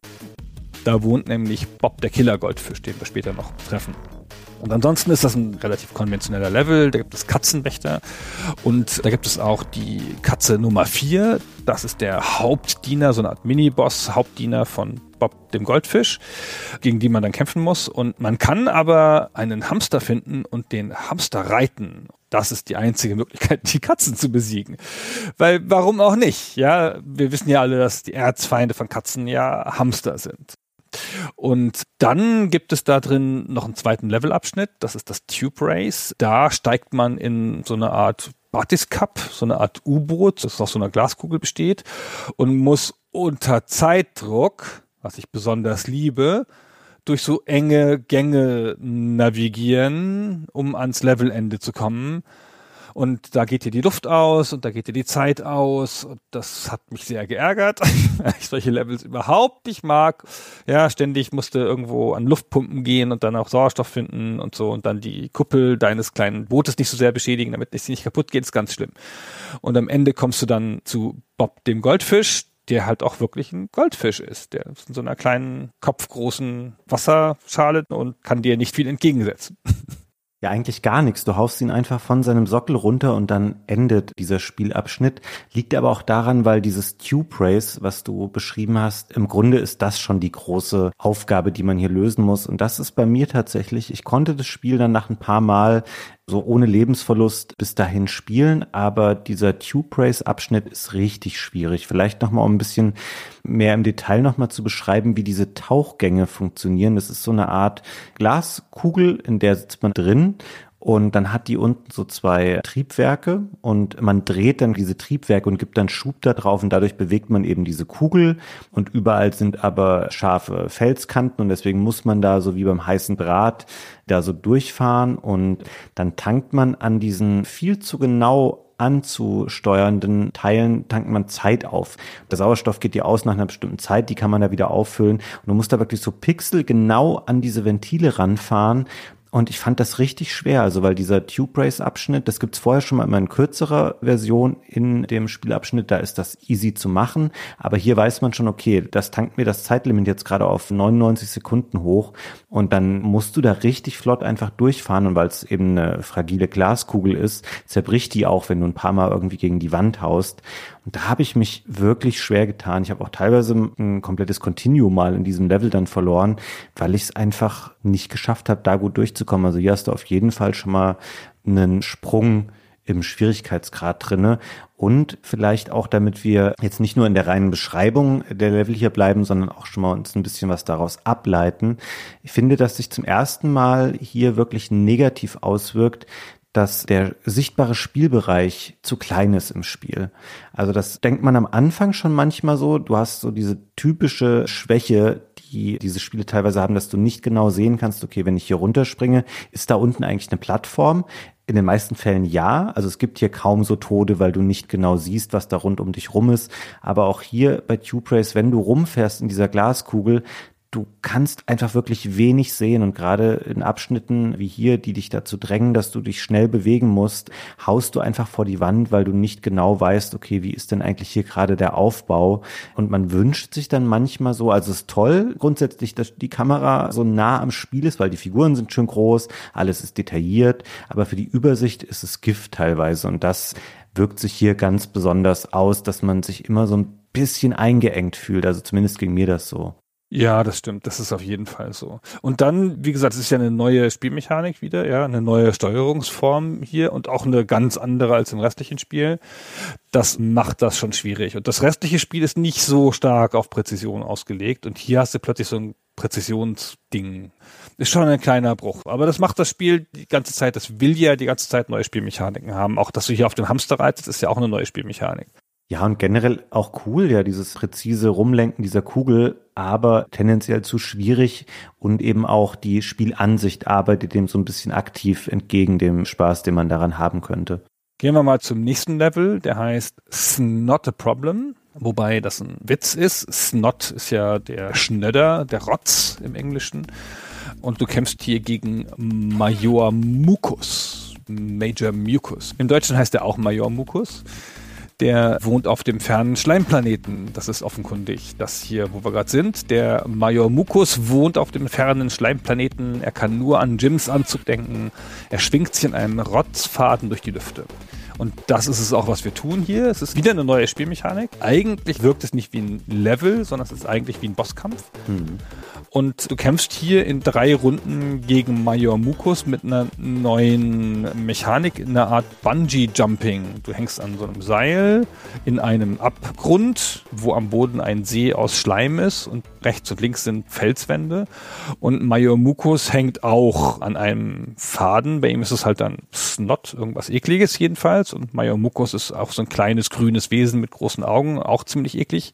Da wohnt nämlich Bob der Killer-Goldfisch, den wir später noch treffen. Und ansonsten ist das ein relativ konventioneller Level. Da gibt es Katzenwächter und da gibt es auch die Katze Nummer 4. Das ist der Hauptdiener, so eine Art Miniboss, Hauptdiener von Bob dem Goldfisch, gegen die man dann kämpfen muss. Und man kann aber einen Hamster finden und den Hamster reiten. Das ist die einzige Möglichkeit, die Katzen zu besiegen. Weil warum auch nicht? Ja, wir wissen ja alle, dass die Erzfeinde von Katzen ja Hamster sind. Und dann gibt es da drin noch einen zweiten Levelabschnitt, das ist das Tube Race. Da steigt man in so eine Art Batiscup, so eine Art U-Boot, das aus so einer Glaskugel besteht und muss unter Zeitdruck, was ich besonders liebe, durch so enge Gänge navigieren, um ans Levelende zu kommen. Und da geht dir die Luft aus und da geht dir die Zeit aus. Und das hat mich sehr geärgert, weil ich solche Levels überhaupt nicht mag. Ja, ständig musste irgendwo an Luftpumpen gehen und dann auch Sauerstoff finden und so und dann die Kuppel deines kleinen Bootes nicht so sehr beschädigen, damit es nicht kaputt geht, ist ganz schlimm. Und am Ende kommst du dann zu Bob dem Goldfisch, der halt auch wirklich ein Goldfisch ist. Der ist in so einer kleinen, kopfgroßen Wasserschale und kann dir nicht viel entgegensetzen. Ja, eigentlich gar nichts. Du haust ihn einfach von seinem Sockel runter und dann endet dieser Spielabschnitt. Liegt aber auch daran, weil dieses Tube Race, was du beschrieben hast, im Grunde ist das schon die große Aufgabe, die man hier lösen muss. Und das ist bei mir tatsächlich, ich konnte das Spiel dann nach ein paar Mal so ohne Lebensverlust bis dahin spielen, aber dieser Tube Race Abschnitt ist richtig schwierig. Vielleicht nochmal um ein bisschen mehr im Detail nochmal zu beschreiben, wie diese Tauchgänge funktionieren. Das ist so eine Art Glaskugel, in der sitzt man drin und dann hat die unten so zwei Triebwerke und man dreht dann diese Triebwerke und gibt dann Schub da drauf und dadurch bewegt man eben diese Kugel und überall sind aber scharfe Felskanten und deswegen muss man da so wie beim heißen Draht da so durchfahren und dann tankt man an diesen viel zu genau anzusteuernden Teilen tankt man Zeit auf. Der Sauerstoff geht dir aus nach einer bestimmten Zeit, die kann man da wieder auffüllen. Und du musst da wirklich so Pixel genau an diese Ventile ranfahren und ich fand das richtig schwer, also weil dieser Tube Race Abschnitt, das gibt's vorher schon mal immer in kürzerer Version in dem Spielabschnitt, da ist das easy zu machen. Aber hier weiß man schon, okay, das tankt mir das Zeitlimit jetzt gerade auf 99 Sekunden hoch und dann musst du da richtig flott einfach durchfahren und weil es eben eine fragile Glaskugel ist, zerbricht die auch, wenn du ein paar Mal irgendwie gegen die Wand haust. Und da habe ich mich wirklich schwer getan. Ich habe auch teilweise ein komplettes Continuum mal in diesem Level dann verloren, weil ich es einfach nicht geschafft habe, da gut durchzukommen. Also hier hast du auf jeden Fall schon mal einen Sprung im Schwierigkeitsgrad drinne und vielleicht auch, damit wir jetzt nicht nur in der reinen Beschreibung der Level hier bleiben, sondern auch schon mal uns ein bisschen was daraus ableiten. Ich finde, dass sich zum ersten Mal hier wirklich negativ auswirkt, dass der sichtbare Spielbereich zu klein ist im Spiel. Also das denkt man am Anfang schon manchmal so. Du hast so diese typische Schwäche, die diese Spiele teilweise haben, dass du nicht genau sehen kannst, okay, wenn ich hier runterspringe, ist da unten eigentlich eine Plattform? In den meisten Fällen ja. Also es gibt hier kaum so Tode, weil du nicht genau siehst, was da rund um dich rum ist. Aber auch hier bei Tube Race, wenn du rumfährst in dieser Glaskugel, du kannst einfach wirklich wenig sehen und gerade in Abschnitten wie hier, die dich dazu drängen, dass du dich schnell bewegen musst, haust du einfach vor die Wand, weil du nicht genau weißt, okay, wie ist denn eigentlich hier gerade der Aufbau? Und man wünscht sich dann manchmal so, also es ist toll grundsätzlich, dass die Kamera so nah am Spiel ist, weil die Figuren sind schön groß, alles ist detailliert, aber für die Übersicht ist es Gift teilweise und das wirkt sich hier ganz besonders aus, dass man sich immer so ein bisschen eingeengt fühlt, also zumindest ging mir das so. Ja, das stimmt. Das ist auf jeden Fall so. Und dann, wie gesagt, es ist ja eine neue Spielmechanik wieder, ja, eine neue Steuerungsform hier und auch eine ganz andere als im restlichen Spiel. Das macht das schon schwierig. Und das restliche Spiel ist nicht so stark auf Präzision ausgelegt. Und hier hast du plötzlich so ein Präzisionsding. Ist schon ein kleiner Bruch. Aber das macht das Spiel die ganze Zeit, das will ja die ganze Zeit neue Spielmechaniken haben. Auch, dass du hier auf dem Hamster reitest, ist ja auch eine neue Spielmechanik. Ja, und generell auch cool, ja, dieses präzise Rumlenken dieser Kugel, aber tendenziell zu schwierig und eben auch die Spielansicht arbeitet dem so ein bisschen aktiv entgegen dem Spaß, den man daran haben könnte. Gehen wir mal zum nächsten Level, der heißt Snot a Problem, wobei das ein Witz ist. Snot ist ja der Schnöder, der Rotz im Englischen. Und du kämpfst hier gegen Major Mucus, Major Mucus. Im Deutschen heißt er auch Major Mucus der wohnt auf dem fernen Schleimplaneten. Das ist offenkundig. Das hier, wo wir gerade sind. Der Major Mukus wohnt auf dem fernen Schleimplaneten. Er kann nur an Jims Anzug denken. Er schwingt sich in einem Rotzfaden durch die Lüfte. Und das ist es auch, was wir tun hier. Es ist wieder eine neue Spielmechanik. Eigentlich wirkt es nicht wie ein Level, sondern es ist eigentlich wie ein Bosskampf. Mhm. Und du kämpfst hier in drei Runden gegen Major Mukus mit einer neuen Mechanik, in einer Art Bungee-Jumping. Du hängst an so einem Seil in einem Abgrund, wo am Boden ein See aus Schleim ist und rechts und links sind Felswände. Und Major Mukus hängt auch an einem Faden. Bei ihm ist es halt dann Snot, irgendwas ekliges jedenfalls. Und Major Mukus ist auch so ein kleines grünes Wesen mit großen Augen, auch ziemlich eklig.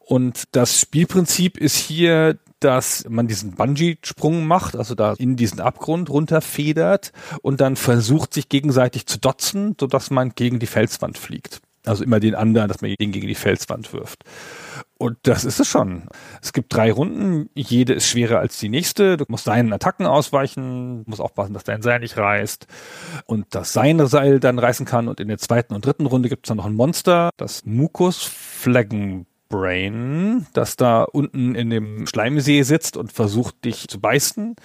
Und das Spielprinzip ist hier, dass man diesen Bungee-Sprung macht, also da in diesen Abgrund runterfedert und dann versucht, sich gegenseitig zu dotzen, sodass man gegen die Felswand fliegt. Also immer den anderen, dass man den gegen die Felswand wirft. Und das ist es schon. Es gibt drei Runden, jede ist schwerer als die nächste. Du musst deinen Attacken ausweichen, musst aufpassen, dass dein Seil nicht reißt und das seine Seil dann reißen kann. Und in der zweiten und dritten Runde gibt es dann noch ein Monster, das Mucus Flaggen Brain, das da unten in dem Schleimsee sitzt und versucht, dich zu beißen.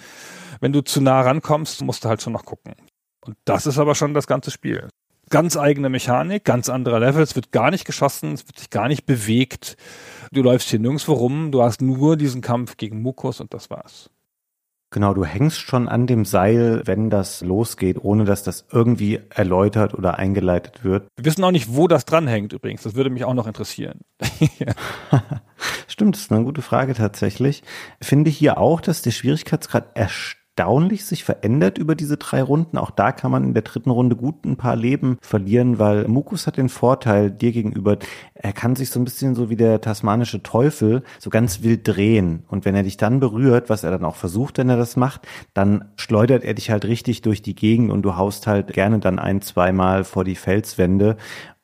Wenn du zu nah rankommst, musst du halt schon noch gucken. Und das ist aber schon das ganze Spiel. Ganz eigene Mechanik, ganz anderer Level, es wird gar nicht geschossen, es wird sich gar nicht bewegt. Du läufst hier nirgendwo rum, du hast nur diesen Kampf gegen Mukos und das war's. Genau, du hängst schon an dem Seil, wenn das losgeht, ohne dass das irgendwie erläutert oder eingeleitet wird. Wir wissen auch nicht, wo das dranhängt übrigens. Das würde mich auch noch interessieren. Stimmt, das ist eine gute Frage tatsächlich. Finde hier auch, dass der Schwierigkeitsgrad erst erstaunlich sich verändert über diese drei Runden. Auch da kann man in der dritten Runde gut ein paar Leben verlieren, weil Mukus hat den Vorteil dir gegenüber, er kann sich so ein bisschen so wie der tasmanische Teufel so ganz wild drehen. Und wenn er dich dann berührt, was er dann auch versucht, wenn er das macht, dann schleudert er dich halt richtig durch die Gegend und du haust halt gerne dann ein, zweimal vor die Felswände.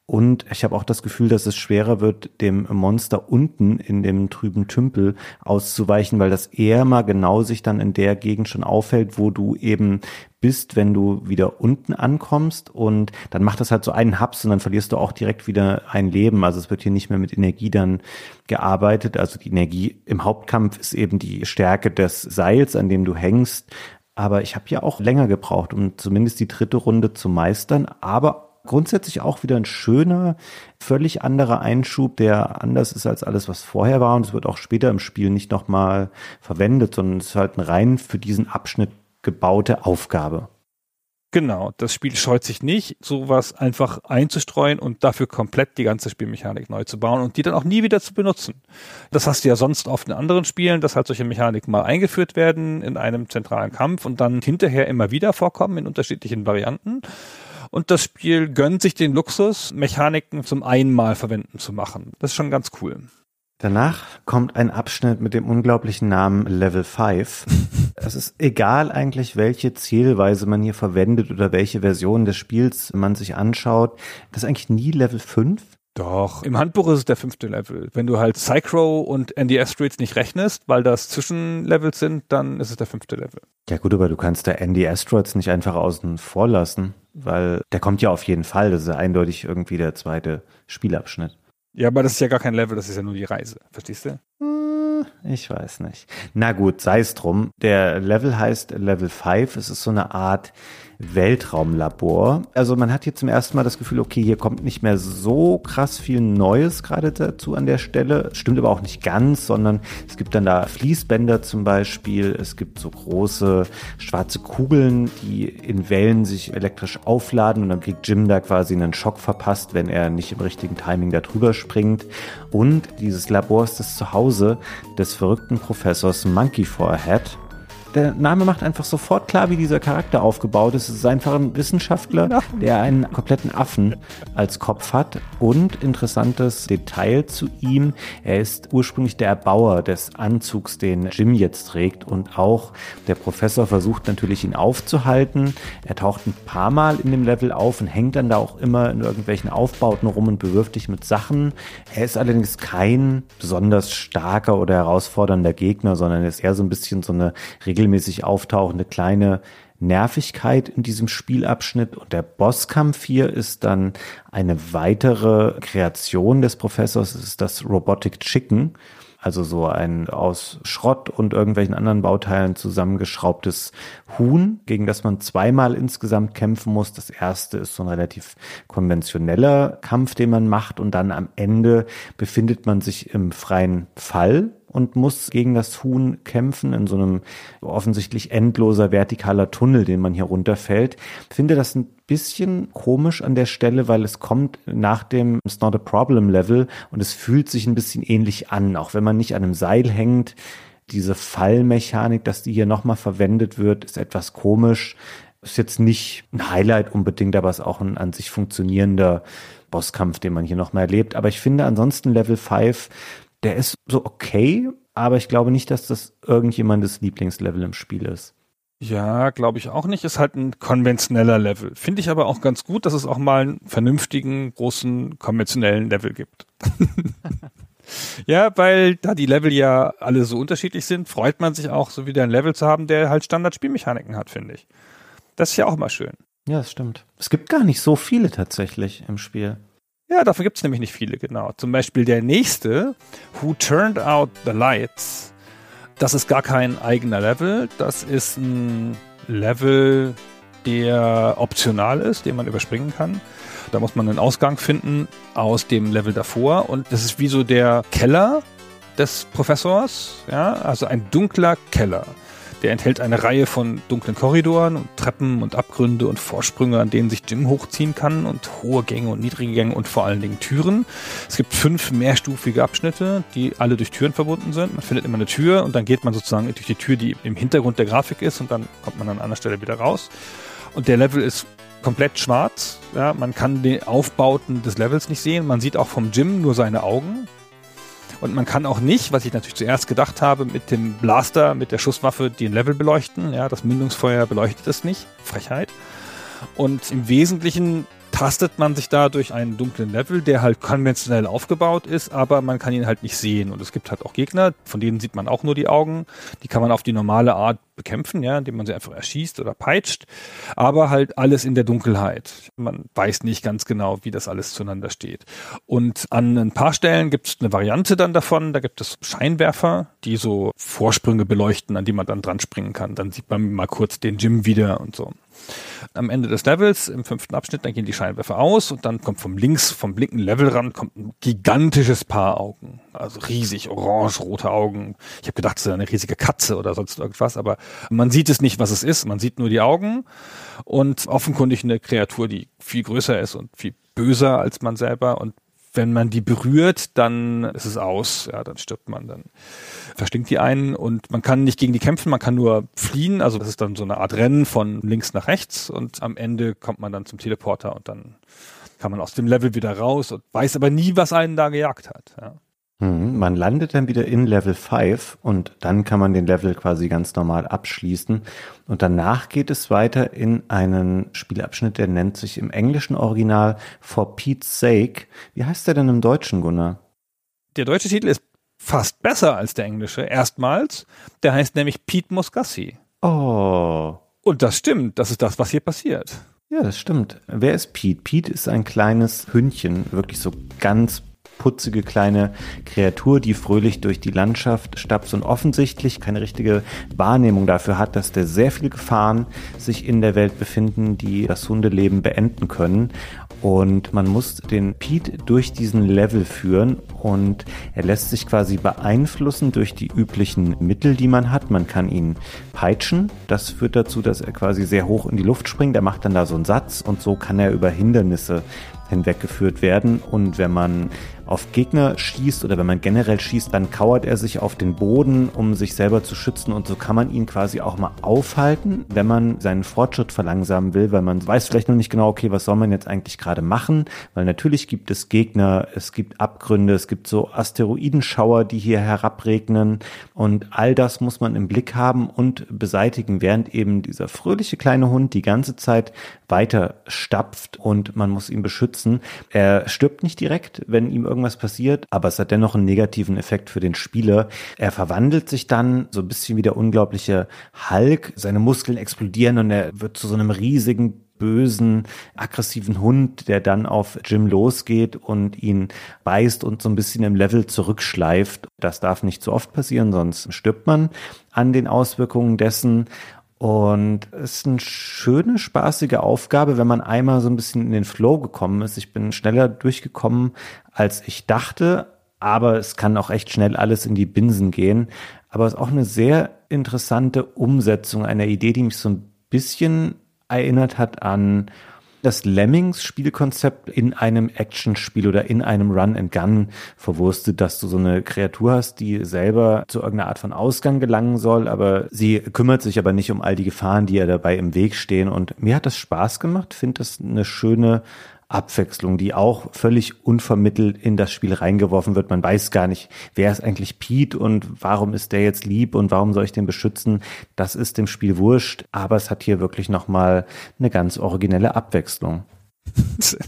Und ich habe auch das Gefühl, dass es schwerer wird, dem Monster unten in dem trüben Tümpel auszuweichen, weil das eher mal genau sich dann in der Gegend schon auffällt, wo du eben bist, wenn du wieder unten ankommst. Und dann macht das halt so einen Haps und dann verlierst du auch direkt wieder ein Leben. Also es wird hier nicht mehr mit Energie dann gearbeitet. Also die Energie im Hauptkampf ist eben die Stärke des Seils, an dem du hängst. Aber ich habe ja auch länger gebraucht, um zumindest die dritte Runde zu meistern. Aber grundsätzlich auch wieder ein schöner, völlig anderer Einschub, der anders ist als alles, was vorher war. Und es wird auch später im Spiel nicht nochmal verwendet, sondern es ist halt eine rein für diesen Abschnitt gebaute Aufgabe. Genau, das Spiel scheut sich nicht, sowas einfach einzustreuen und dafür komplett die ganze Spielmechanik neu zu bauen und die dann auch nie wieder zu benutzen. Das hast du ja sonst oft in anderen Spielen, dass halt solche Mechaniken mal eingeführt werden in einem zentralen Kampf und dann hinterher immer wieder vorkommen in unterschiedlichen Varianten. Und das Spiel gönnt sich den Luxus, Mechaniken zum einmal verwenden zu machen. Das ist schon ganz cool. Danach kommt ein Abschnitt mit dem unglaublichen Namen Level 5. es ist egal eigentlich, welche Zielweise man hier verwendet oder welche Version des Spiels man sich anschaut. Das ist eigentlich nie Level 5. Doch, im Handbuch ist es der fünfte Level. Wenn du halt Psychro und Andy Asteroids nicht rechnest, weil das Zwischenlevels sind, dann ist es der fünfte Level. Ja gut, aber du kannst da Andy Asteroids nicht einfach außen vor lassen, weil der kommt ja auf jeden Fall. Das ist ja eindeutig irgendwie der zweite Spielabschnitt. Ja, aber das ist ja gar kein Level, das ist ja nur die Reise. Verstehst du? Hm, ich weiß nicht. Na gut, sei es drum. Der Level heißt Level 5. Es ist so eine Art Weltraumlabor. Also man hat hier zum ersten Mal das Gefühl, okay, hier kommt nicht mehr so krass viel Neues gerade dazu an der Stelle. Stimmt aber auch nicht ganz, sondern es gibt dann da Fließbänder zum Beispiel. Es gibt so große schwarze Kugeln, die in Wellen sich elektrisch aufladen und dann kriegt Jim da quasi einen Schock verpasst, wenn er nicht im richtigen Timing da drüber springt. Und dieses Labor ist das Zuhause des verrückten Professors Monkey Forehead der Name macht einfach sofort klar, wie dieser Charakter aufgebaut ist. Es ist einfach ein Wissenschaftler, der einen kompletten Affen als Kopf hat. Und interessantes Detail zu ihm, er ist ursprünglich der Erbauer des Anzugs, den Jim jetzt trägt. Und auch der Professor versucht natürlich, ihn aufzuhalten. Er taucht ein paar Mal in dem Level auf und hängt dann da auch immer in irgendwelchen Aufbauten rum und bewirft dich mit Sachen. Er ist allerdings kein besonders starker oder herausfordernder Gegner, sondern er ist eher so ein bisschen so eine Regel regelmäßig auftauchende kleine Nervigkeit in diesem Spielabschnitt. Und der Bosskampf hier ist dann eine weitere Kreation des Professors, es ist das Robotic Chicken. Also so ein aus Schrott und irgendwelchen anderen Bauteilen zusammengeschraubtes Huhn, gegen das man zweimal insgesamt kämpfen muss. Das erste ist so ein relativ konventioneller Kampf, den man macht und dann am Ende befindet man sich im freien Fall und muss gegen das Huhn kämpfen in so einem offensichtlich endloser vertikaler Tunnel, den man hier runterfällt. Ich finde das ein bisschen komisch an der Stelle, weil es kommt nach dem It's Not a Problem Level und es fühlt sich ein bisschen ähnlich an, auch wenn man nicht an einem Seil hängt. Diese Fallmechanik, dass die hier nochmal verwendet wird, ist etwas komisch. Ist jetzt nicht ein Highlight unbedingt, aber ist auch ein an sich funktionierender Bosskampf, den man hier nochmal erlebt. Aber ich finde ansonsten Level 5 der ist so okay, aber ich glaube nicht, dass das irgendjemandes Lieblingslevel im Spiel ist. Ja, glaube ich auch nicht. Ist halt ein konventioneller Level. Finde ich aber auch ganz gut, dass es auch mal einen vernünftigen, großen, konventionellen Level gibt. ja, weil da die Level ja alle so unterschiedlich sind, freut man sich auch, so wieder ein Level zu haben, der halt Standard-Spielmechaniken hat, finde ich. Das ist ja auch mal schön. Ja, das stimmt. Es gibt gar nicht so viele tatsächlich im Spiel. Ja, dafür gibt es nämlich nicht viele, genau. Zum Beispiel der nächste, Who Turned Out the Lights, Das ist gar kein eigener Level. Das ist ein Level, der optional ist, den man überspringen kann. Da muss man einen Ausgang finden aus dem Level davor. Und das ist wie so der Keller des Professors. Ja, also ein dunkler Keller. Der enthält eine Reihe von dunklen Korridoren und Treppen und Abgründe und Vorsprünge, an denen sich Jim hochziehen kann und hohe Gänge und niedrige Gänge und vor allen Dingen Türen. Es gibt fünf mehrstufige Abschnitte, die alle durch Türen verbunden sind. Man findet immer eine Tür und dann geht man sozusagen durch die Tür, die im Hintergrund der Grafik ist und dann kommt man an einer Stelle wieder raus. Und der Level ist komplett schwarz. Ja, man kann die Aufbauten des Levels nicht sehen. Man sieht auch vom Jim nur seine Augen. Und man kann auch nicht, was ich natürlich zuerst gedacht habe, mit dem Blaster, mit der Schusswaffe den Level beleuchten. Ja, das Mündungsfeuer beleuchtet es nicht. Frechheit. Und im Wesentlichen tastet man sich da durch einen dunklen Level, der halt konventionell aufgebaut ist, aber man kann ihn halt nicht sehen. Und es gibt halt auch Gegner, von denen sieht man auch nur die Augen. Die kann man auf die normale Art bekämpfen, ja, indem man sie einfach erschießt oder peitscht. Aber halt alles in der Dunkelheit. Man weiß nicht ganz genau, wie das alles zueinander steht. Und an ein paar Stellen gibt es eine Variante dann davon. Da gibt es Scheinwerfer, die so Vorsprünge beleuchten, an die man dann dran springen kann. Dann sieht man mal kurz den Gym wieder und so. Am Ende des Levels, im fünften Abschnitt, dann gehen die Scheinwerfer aus und dann kommt vom links, vom linken Levelrand, kommt ein gigantisches Paar Augen. Also riesig, orange-rote Augen. Ich habe gedacht, es ist eine riesige Katze oder sonst irgendwas, aber man sieht es nicht, was es ist. Man sieht nur die Augen und offenkundig eine Kreatur, die viel größer ist und viel böser als man selber und wenn man die berührt, dann ist es aus, ja, dann stirbt man, dann verstinkt die einen und man kann nicht gegen die kämpfen, man kann nur fliehen, also das ist dann so eine Art Rennen von links nach rechts und am Ende kommt man dann zum Teleporter und dann kann man aus dem Level wieder raus und weiß aber nie, was einen da gejagt hat. Ja. Mhm, man landet dann wieder in Level 5 und dann kann man den Level quasi ganz normal abschließen. Und danach geht es weiter in einen Spielabschnitt, der nennt sich im englischen Original For Pete's Sake. Wie heißt der denn im Deutschen, Gunnar? Der deutsche Titel ist fast besser als der englische. Erstmals. Der heißt nämlich Pete Muscassi. Oh. Und das stimmt. Das ist das, was hier passiert. Ja, das stimmt. Wer ist Pete? Pete ist ein kleines Hündchen, wirklich so ganz putzige kleine Kreatur, die fröhlich durch die Landschaft stapft und offensichtlich keine richtige Wahrnehmung dafür hat, dass da sehr viele Gefahren sich in der Welt befinden, die das Hundeleben beenden können. Und man muss den Pete durch diesen Level führen und er lässt sich quasi beeinflussen durch die üblichen Mittel, die man hat. Man kann ihn peitschen. Das führt dazu, dass er quasi sehr hoch in die Luft springt. Er macht dann da so einen Satz und so kann er über Hindernisse hinweggeführt werden. Und wenn man auf Gegner schießt oder wenn man generell schießt, dann kauert er sich auf den Boden, um sich selber zu schützen. Und so kann man ihn quasi auch mal aufhalten, wenn man seinen Fortschritt verlangsamen will, weil man weiß vielleicht noch nicht genau, okay, was soll man jetzt eigentlich gerade machen? Weil natürlich gibt es Gegner, es gibt Abgründe, es gibt so Asteroidenschauer, die hier herabregnen. Und all das muss man im Blick haben und beseitigen, während eben dieser fröhliche kleine Hund die ganze Zeit weiter stapft und man muss ihn beschützen. Er stirbt nicht direkt, wenn ihm irgendwas passiert, aber es hat dennoch einen negativen Effekt für den Spieler. Er verwandelt sich dann so ein bisschen wie der unglaubliche Hulk. Seine Muskeln explodieren und er wird zu so einem riesigen bösen, aggressiven Hund, der dann auf Jim losgeht und ihn beißt und so ein bisschen im Level zurückschleift. Das darf nicht zu oft passieren, sonst stirbt man an den Auswirkungen dessen. Und es ist eine schöne, spaßige Aufgabe, wenn man einmal so ein bisschen in den Flow gekommen ist. Ich bin schneller durchgekommen, als ich dachte, aber es kann auch echt schnell alles in die Binsen gehen. Aber es ist auch eine sehr interessante Umsetzung einer Idee, die mich so ein bisschen erinnert hat an das Lemmings-Spielkonzept in einem Actionspiel oder in einem Run-and-Gun verwurstet, dass du so eine Kreatur hast, die selber zu irgendeiner Art von Ausgang gelangen soll, aber sie kümmert sich aber nicht um all die Gefahren, die ihr dabei im Weg stehen. Und mir hat das Spaß gemacht, finde das eine schöne Abwechslung, die auch völlig unvermittelt in das Spiel reingeworfen wird. Man weiß gar nicht, wer ist eigentlich Pete und warum ist der jetzt lieb und warum soll ich den beschützen. Das ist dem Spiel wurscht, aber es hat hier wirklich nochmal eine ganz originelle Abwechslung.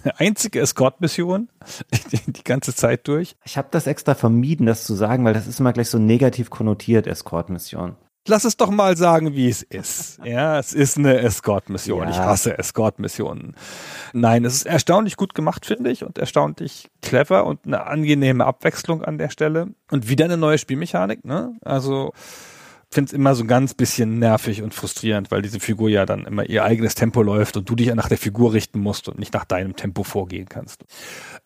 Eine einzige Escort-Mission die ganze Zeit durch. Ich habe das extra vermieden, das zu sagen, weil das ist immer gleich so negativ konnotiert, Escort-Mission. Lass es doch mal sagen, wie es ist. Ja, es ist eine Escort-Mission. Ja. Ich hasse Escort-Missionen. Nein, es ist erstaunlich gut gemacht, finde ich, und erstaunlich clever und eine angenehme Abwechslung an der Stelle. Und wieder eine neue Spielmechanik, ne? Also, finde es immer so ein ganz bisschen nervig und frustrierend, weil diese Figur ja dann immer ihr eigenes Tempo läuft und du dich nach der Figur richten musst und nicht nach deinem Tempo vorgehen kannst.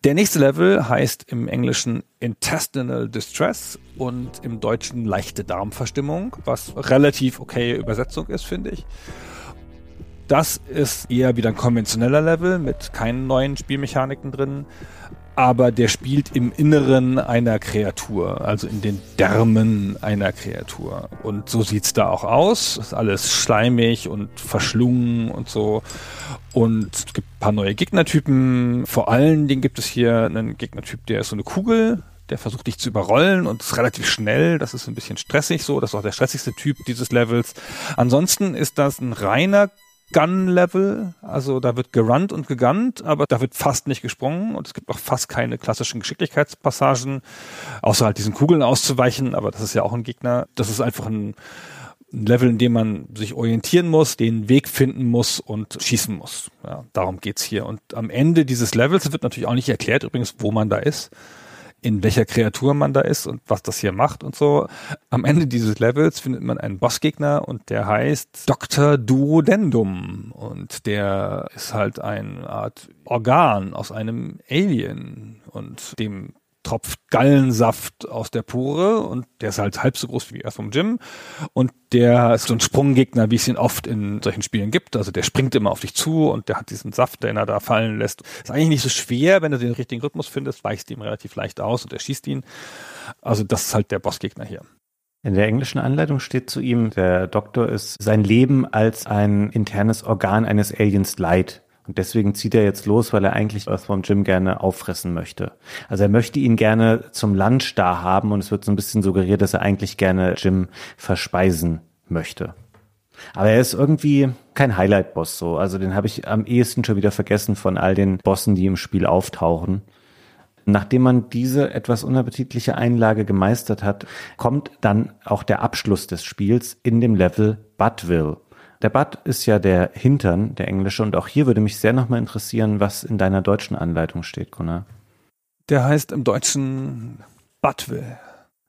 Der nächste Level heißt im Englischen Intestinal Distress und im Deutschen leichte Darmverstimmung, was relativ okay Übersetzung ist, finde ich. Das ist eher wieder ein konventioneller Level mit keinen neuen Spielmechaniken drin aber der spielt im Inneren einer Kreatur, also in den Därmen einer Kreatur. Und so sieht's da auch aus. Ist alles schleimig und verschlungen und so. Und es gibt ein paar neue Gegnertypen. Vor allen Dingen gibt es hier einen Gegnertyp, der ist so eine Kugel, der versucht dich zu überrollen und ist relativ schnell. Das ist ein bisschen stressig so. Das ist auch der stressigste Typ dieses Levels. Ansonsten ist das ein reiner Gun-Level. Also da wird gerannt und gegunnt, aber da wird fast nicht gesprungen und es gibt auch fast keine klassischen Geschicklichkeitspassagen, außer halt diesen Kugeln auszuweichen, aber das ist ja auch ein Gegner. Das ist einfach ein Level, in dem man sich orientieren muss, den Weg finden muss und schießen muss. Ja, darum geht's hier. Und am Ende dieses Levels wird natürlich auch nicht erklärt, übrigens, wo man da ist in welcher Kreatur man da ist und was das hier macht und so. Am Ende dieses Levels findet man einen Bossgegner und der heißt Dr. Duodendum und der ist halt eine Art Organ aus einem Alien und dem tropft Gallensaft aus der Pore und der ist halt halb so groß wie er vom Gym und der ist so ein Sprunggegner, wie es ihn oft in solchen Spielen gibt. Also der springt immer auf dich zu und der hat diesen Saft, den er da fallen lässt. Ist eigentlich nicht so schwer, wenn du den richtigen Rhythmus findest, weichst ihm relativ leicht aus und er schießt ihn. Also das ist halt der Bossgegner hier. In der englischen Anleitung steht zu ihm, der Doktor ist sein Leben als ein internes Organ eines Aliens leid. Und deswegen zieht er jetzt los, weil er eigentlich Earthworm Jim gerne auffressen möchte. Also er möchte ihn gerne zum Lunch da haben und es wird so ein bisschen suggeriert, dass er eigentlich gerne Jim verspeisen möchte. Aber er ist irgendwie kein Highlight-Boss so. Also den habe ich am ehesten schon wieder vergessen von all den Bossen, die im Spiel auftauchen. Nachdem man diese etwas unappetitliche Einlage gemeistert hat, kommt dann auch der Abschluss des Spiels in dem Level Buttville. Der Butt ist ja der Hintern, der englische. Und auch hier würde mich sehr nochmal interessieren, was in deiner deutschen Anleitung steht, Gunnar. Der heißt im Deutschen Buttville.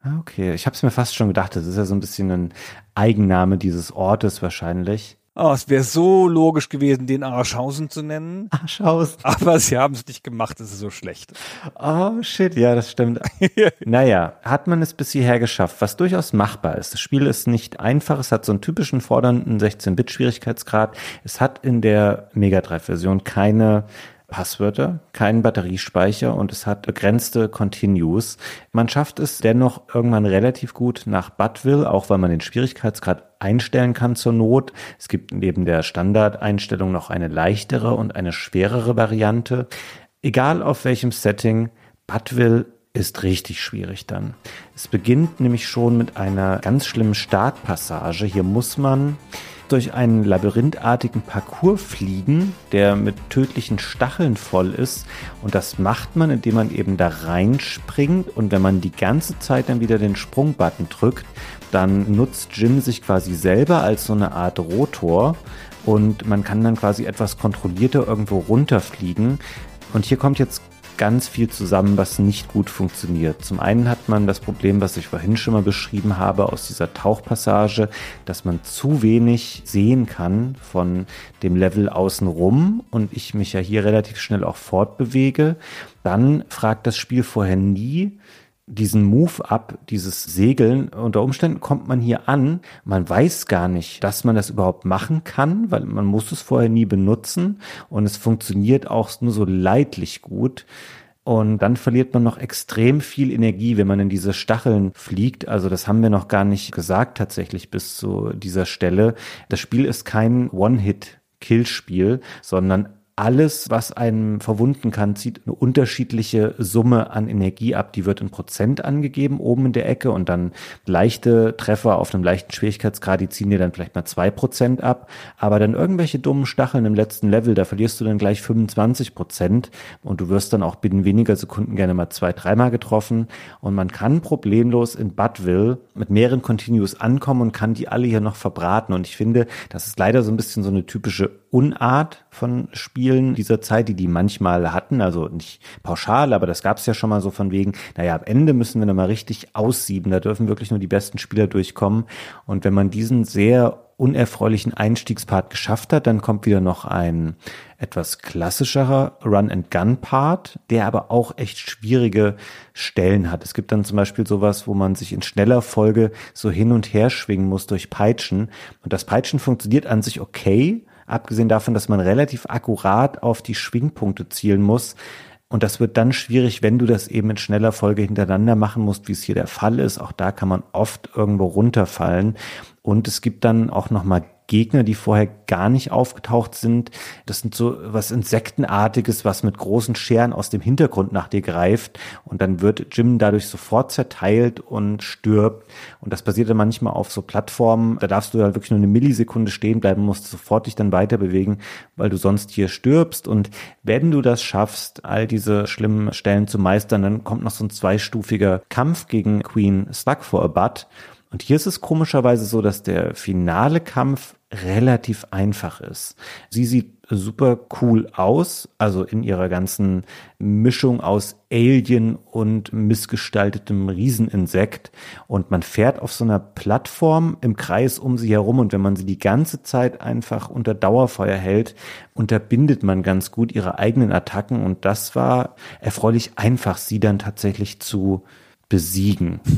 Ah, okay. Ich habe es mir fast schon gedacht. Das ist ja so ein bisschen ein Eigenname dieses Ortes wahrscheinlich. Oh, es wäre so logisch gewesen, den Arschhausen zu nennen. Arschhausen. Aber sie haben es nicht gemacht, es ist so schlecht. Oh shit, ja, das stimmt. naja, hat man es bis hierher geschafft, was durchaus machbar ist. Das Spiel ist nicht einfach, es hat so einen typischen fordernden 16-Bit-Schwierigkeitsgrad. Es hat in der Mega Drive-Version keine Passwörter, keinen Batteriespeicher und es hat begrenzte Continues. Man schafft es dennoch irgendwann relativ gut nach Buttville, auch weil man den Schwierigkeitsgrad einstellen kann zur Not. Es gibt neben der Standardeinstellung noch eine leichtere und eine schwerere Variante. Egal auf welchem Setting, Buttville ist richtig schwierig dann. Es beginnt nämlich schon mit einer ganz schlimmen Startpassage. Hier muss man durch einen labyrinthartigen Parcours fliegen, der mit tödlichen Stacheln voll ist. Und das macht man, indem man eben da reinspringt. Und wenn man die ganze Zeit dann wieder den Sprungbutton drückt, dann nutzt Jim sich quasi selber als so eine Art Rotor. Und man kann dann quasi etwas kontrollierter irgendwo runterfliegen. Und hier kommt jetzt ganz viel zusammen, was nicht gut funktioniert. Zum einen hat man das Problem, was ich vorhin schon mal beschrieben habe, aus dieser Tauchpassage, dass man zu wenig sehen kann von dem Level außenrum und ich mich ja hier relativ schnell auch fortbewege. Dann fragt das Spiel vorher nie, diesen Move ab, dieses Segeln. Unter Umständen kommt man hier an, man weiß gar nicht, dass man das überhaupt machen kann, weil man muss es vorher nie benutzen und es funktioniert auch nur so leidlich gut. Und dann verliert man noch extrem viel Energie, wenn man in diese Stacheln fliegt. Also das haben wir noch gar nicht gesagt tatsächlich bis zu dieser Stelle. Das Spiel ist kein One-Hit-Kill-Spiel, sondern alles, was einen verwunden kann, zieht eine unterschiedliche Summe an Energie ab. Die wird in Prozent angegeben oben in der Ecke und dann leichte Treffer auf einem leichten Schwierigkeitsgrad, die ziehen dir dann vielleicht mal zwei Prozent ab. Aber dann irgendwelche dummen Stacheln im letzten Level, da verlierst du dann gleich 25 Prozent und du wirst dann auch binnen weniger Sekunden gerne mal zwei, dreimal getroffen. Und man kann problemlos in Buttville mit mehreren Continues ankommen und kann die alle hier noch verbraten. Und ich finde, das ist leider so ein bisschen so eine typische Unart von Spielen dieser Zeit, die die manchmal hatten, also nicht pauschal, aber das gab es ja schon mal so von wegen, naja, am Ende müssen wir nochmal richtig aussieben, da dürfen wirklich nur die besten Spieler durchkommen. Und wenn man diesen sehr unerfreulichen Einstiegspart geschafft hat, dann kommt wieder noch ein etwas klassischerer Run-and-Gun-Part, der aber auch echt schwierige Stellen hat. Es gibt dann zum Beispiel sowas, wo man sich in schneller Folge so hin und her schwingen muss durch Peitschen. Und das Peitschen funktioniert an sich okay, abgesehen davon, dass man relativ akkurat auf die Schwingpunkte zielen muss. Und das wird dann schwierig, wenn du das eben in schneller Folge hintereinander machen musst, wie es hier der Fall ist. Auch da kann man oft irgendwo runterfallen. Und es gibt dann auch nochmal Gegner, die vorher gar nicht aufgetaucht sind. Das sind so was Insektenartiges, was mit großen Scheren aus dem Hintergrund nach dir greift. Und dann wird Jim dadurch sofort zerteilt und stirbt. Und das passiert dann manchmal auf so Plattformen. Da darfst du halt wirklich nur eine Millisekunde stehen bleiben, musst sofort dich dann weiter bewegen, weil du sonst hier stirbst. Und wenn du das schaffst, all diese schlimmen Stellen zu meistern, dann kommt noch so ein zweistufiger Kampf gegen Queen Slug for a Butt. Und hier ist es komischerweise so, dass der finale Kampf relativ einfach ist. Sie sieht super cool aus, also in ihrer ganzen Mischung aus Alien und missgestaltetem Rieseninsekt. Und man fährt auf so einer Plattform im Kreis um sie herum und wenn man sie die ganze Zeit einfach unter Dauerfeuer hält, unterbindet man ganz gut ihre eigenen Attacken und das war erfreulich einfach, sie dann tatsächlich zu besiegen.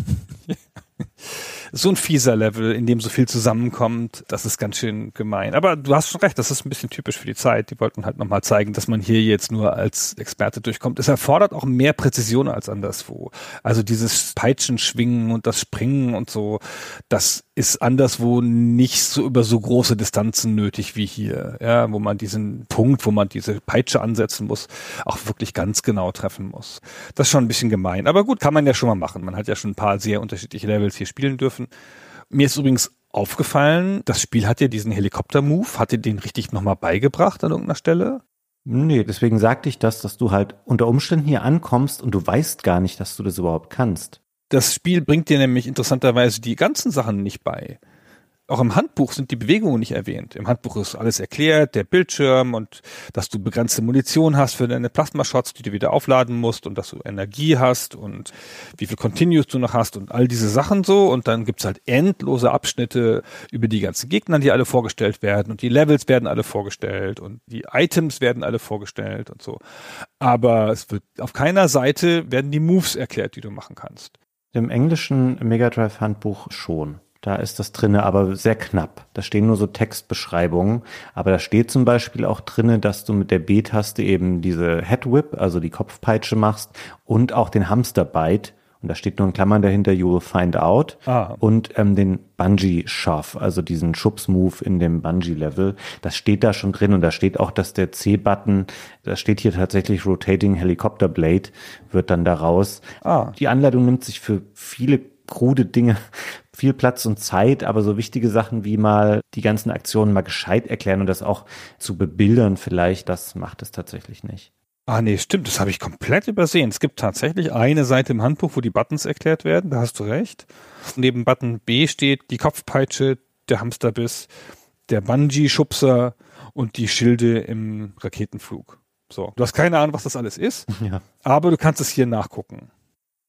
so ein fieser Level, in dem so viel zusammenkommt, das ist ganz schön gemein. Aber du hast schon recht, das ist ein bisschen typisch für die Zeit. Die wollten halt nochmal zeigen, dass man hier jetzt nur als Experte durchkommt. Es erfordert auch mehr Präzision als anderswo. Also dieses Peitschenschwingen und das Springen und so, das ist anderswo nicht so über so große Distanzen nötig wie hier, ja, wo man diesen Punkt, wo man diese Peitsche ansetzen muss, auch wirklich ganz genau treffen muss. Das ist schon ein bisschen gemein. Aber gut, kann man ja schon mal machen. Man hat ja schon ein paar sehr unterschiedliche Levels hier spielen dürfen. Mir ist übrigens aufgefallen, das Spiel hat ja diesen Helikopter-Move, hat dir den richtig nochmal beigebracht an irgendeiner Stelle? Nee, deswegen sagte ich das, dass du halt unter Umständen hier ankommst und du weißt gar nicht, dass du das überhaupt kannst. Das Spiel bringt dir nämlich interessanterweise die ganzen Sachen nicht bei. Auch im Handbuch sind die Bewegungen nicht erwähnt. Im Handbuch ist alles erklärt, der Bildschirm und dass du begrenzte Munition hast für deine Plasmashots, die du wieder aufladen musst und dass du Energie hast und wie viel Continues du noch hast und all diese Sachen so. Und dann gibt's halt endlose Abschnitte über die ganzen Gegner, die alle vorgestellt werden und die Levels werden alle vorgestellt und die Items werden alle vorgestellt und so. Aber es wird auf keiner Seite werden die Moves erklärt, die du machen kannst. Im englischen Mega Drive Handbuch schon. Da ist das drinne, aber sehr knapp. Da stehen nur so Textbeschreibungen. Aber da steht zum Beispiel auch drinne, dass du mit der B-Taste eben diese Head Whip, also die Kopfpeitsche machst und auch den Hamster Bite. Und da steht nur in Klammern dahinter, you will find out. Ah. Und ähm, den Bungee Shove, also diesen Schubsmove in dem Bungee Level. Das steht da schon drin und da steht auch, dass der C-Button, da steht hier tatsächlich Rotating Helicopter Blade, wird dann daraus. Ah. Die Anleitung nimmt sich für viele krude Dinge viel Platz und Zeit, aber so wichtige Sachen wie mal die ganzen Aktionen mal gescheit erklären und das auch zu bebildern vielleicht, das macht es tatsächlich nicht. Ah nee, stimmt, das habe ich komplett übersehen. Es gibt tatsächlich eine Seite im Handbuch, wo die Buttons erklärt werden, da hast du recht. Neben Button B steht die Kopfpeitsche, der Hamsterbiss, der Bungee-Schubser und die Schilde im Raketenflug. So, du hast keine Ahnung, was das alles ist, ja. aber du kannst es hier nachgucken.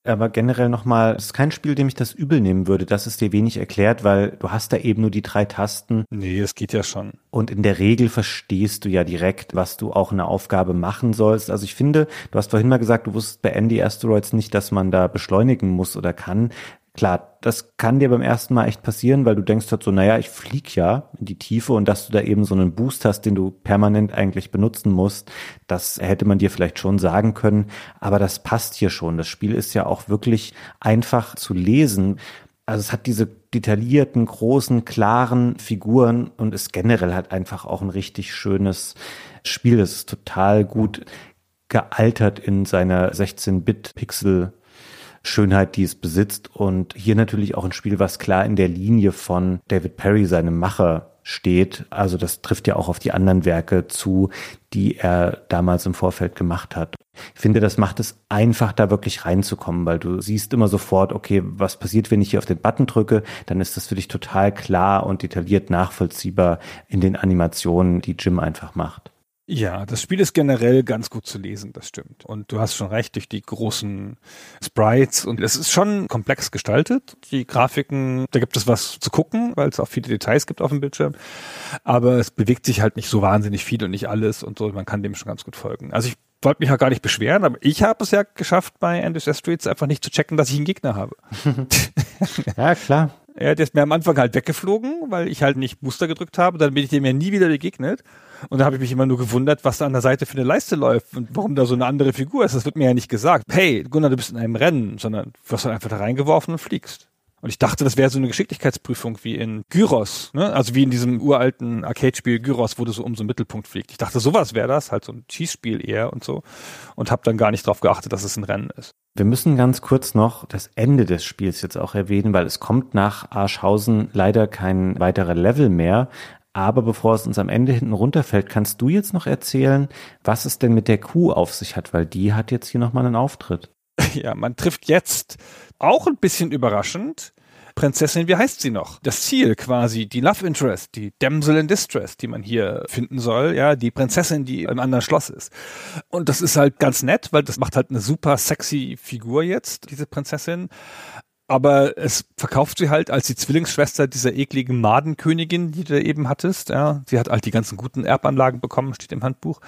Aber generell nochmal, es ist kein Spiel, dem ich das übel nehmen würde, dass es dir wenig erklärt, weil du hast da eben nur die drei Tasten. Nee, es geht ja schon. Und in der Regel verstehst du ja direkt, was du auch in der Aufgabe machen sollst. Also ich finde, du hast vorhin mal gesagt, du wusstest bei Andy Asteroids nicht, dass man da beschleunigen muss oder kann. Klar, das kann dir beim ersten Mal echt passieren, weil du denkst halt so, naja, ich flieg ja in die Tiefe und dass du da eben so einen Boost hast, den du permanent eigentlich benutzen musst, das hätte man dir vielleicht schon sagen können. Aber das passt hier schon. Das Spiel ist ja auch wirklich einfach zu lesen. Also es hat diese detaillierten, großen, klaren Figuren und ist generell halt einfach auch ein richtig schönes Spiel. Es ist total gut gealtert in seiner 16-Bit-Pixel Schönheit, die es besitzt. Und hier natürlich auch ein Spiel, was klar in der Linie von David Perry, seinem Macher, steht. Also das trifft ja auch auf die anderen Werke zu, die er damals im Vorfeld gemacht hat. Ich finde, das macht es einfach, da wirklich reinzukommen, weil du siehst immer sofort, okay, was passiert, wenn ich hier auf den Button drücke, dann ist das für dich total klar und detailliert nachvollziehbar in den Animationen, die Jim einfach macht. Ja, das Spiel ist generell ganz gut zu lesen, das stimmt. Und du hast schon recht, durch die großen Sprites und es ist schon komplex gestaltet. Die Grafiken, da gibt es was zu gucken, weil es auch viele Details gibt auf dem Bildschirm. Aber es bewegt sich halt nicht so wahnsinnig viel und nicht alles und so. Man kann dem schon ganz gut folgen. Also ich wollte mich ja gar nicht beschweren, aber ich habe es ja geschafft, bei Endless Streets einfach nicht zu checken, dass ich einen Gegner habe. ja, klar. Er ist mir am Anfang halt weggeflogen, weil ich halt nicht Booster gedrückt habe. Dann bin ich dem ja nie wieder begegnet. Und da habe ich mich immer nur gewundert, was da an der Seite für eine Leiste läuft und warum da so eine andere Figur ist. Das wird mir ja nicht gesagt. Hey, Gunnar, du bist in einem Rennen, sondern du wirst dann einfach da reingeworfen und fliegst. Und ich dachte, das wäre so eine Geschicklichkeitsprüfung wie in Gyros, ne? Also wie in diesem uralten Arcade-Spiel Gyros, wo du so um so einen Mittelpunkt fliegt. Ich dachte, sowas wäre das, halt so ein Schießspiel eher und so. Und habe dann gar nicht darauf geachtet, dass es ein Rennen ist. Wir müssen ganz kurz noch das Ende des Spiels jetzt auch erwähnen, weil es kommt nach Arschhausen leider kein weiterer Level mehr. Aber bevor es uns am Ende hinten runterfällt, kannst du jetzt noch erzählen, was es denn mit der Kuh auf sich hat, weil die hat jetzt hier nochmal einen Auftritt. Ja, man trifft jetzt auch ein bisschen überraschend Prinzessin, wie heißt sie noch? Das Ziel quasi, die Love Interest, die Damsel in Distress, die man hier finden soll, ja, die Prinzessin, die im anderen Schloss ist. Und das ist halt ganz nett, weil das macht halt eine super sexy Figur jetzt, diese Prinzessin aber es verkauft sie halt als die Zwillingsschwester dieser ekligen Madenkönigin, die du eben hattest. Ja, sie hat halt die ganzen guten Erbanlagen bekommen, steht im Handbuch.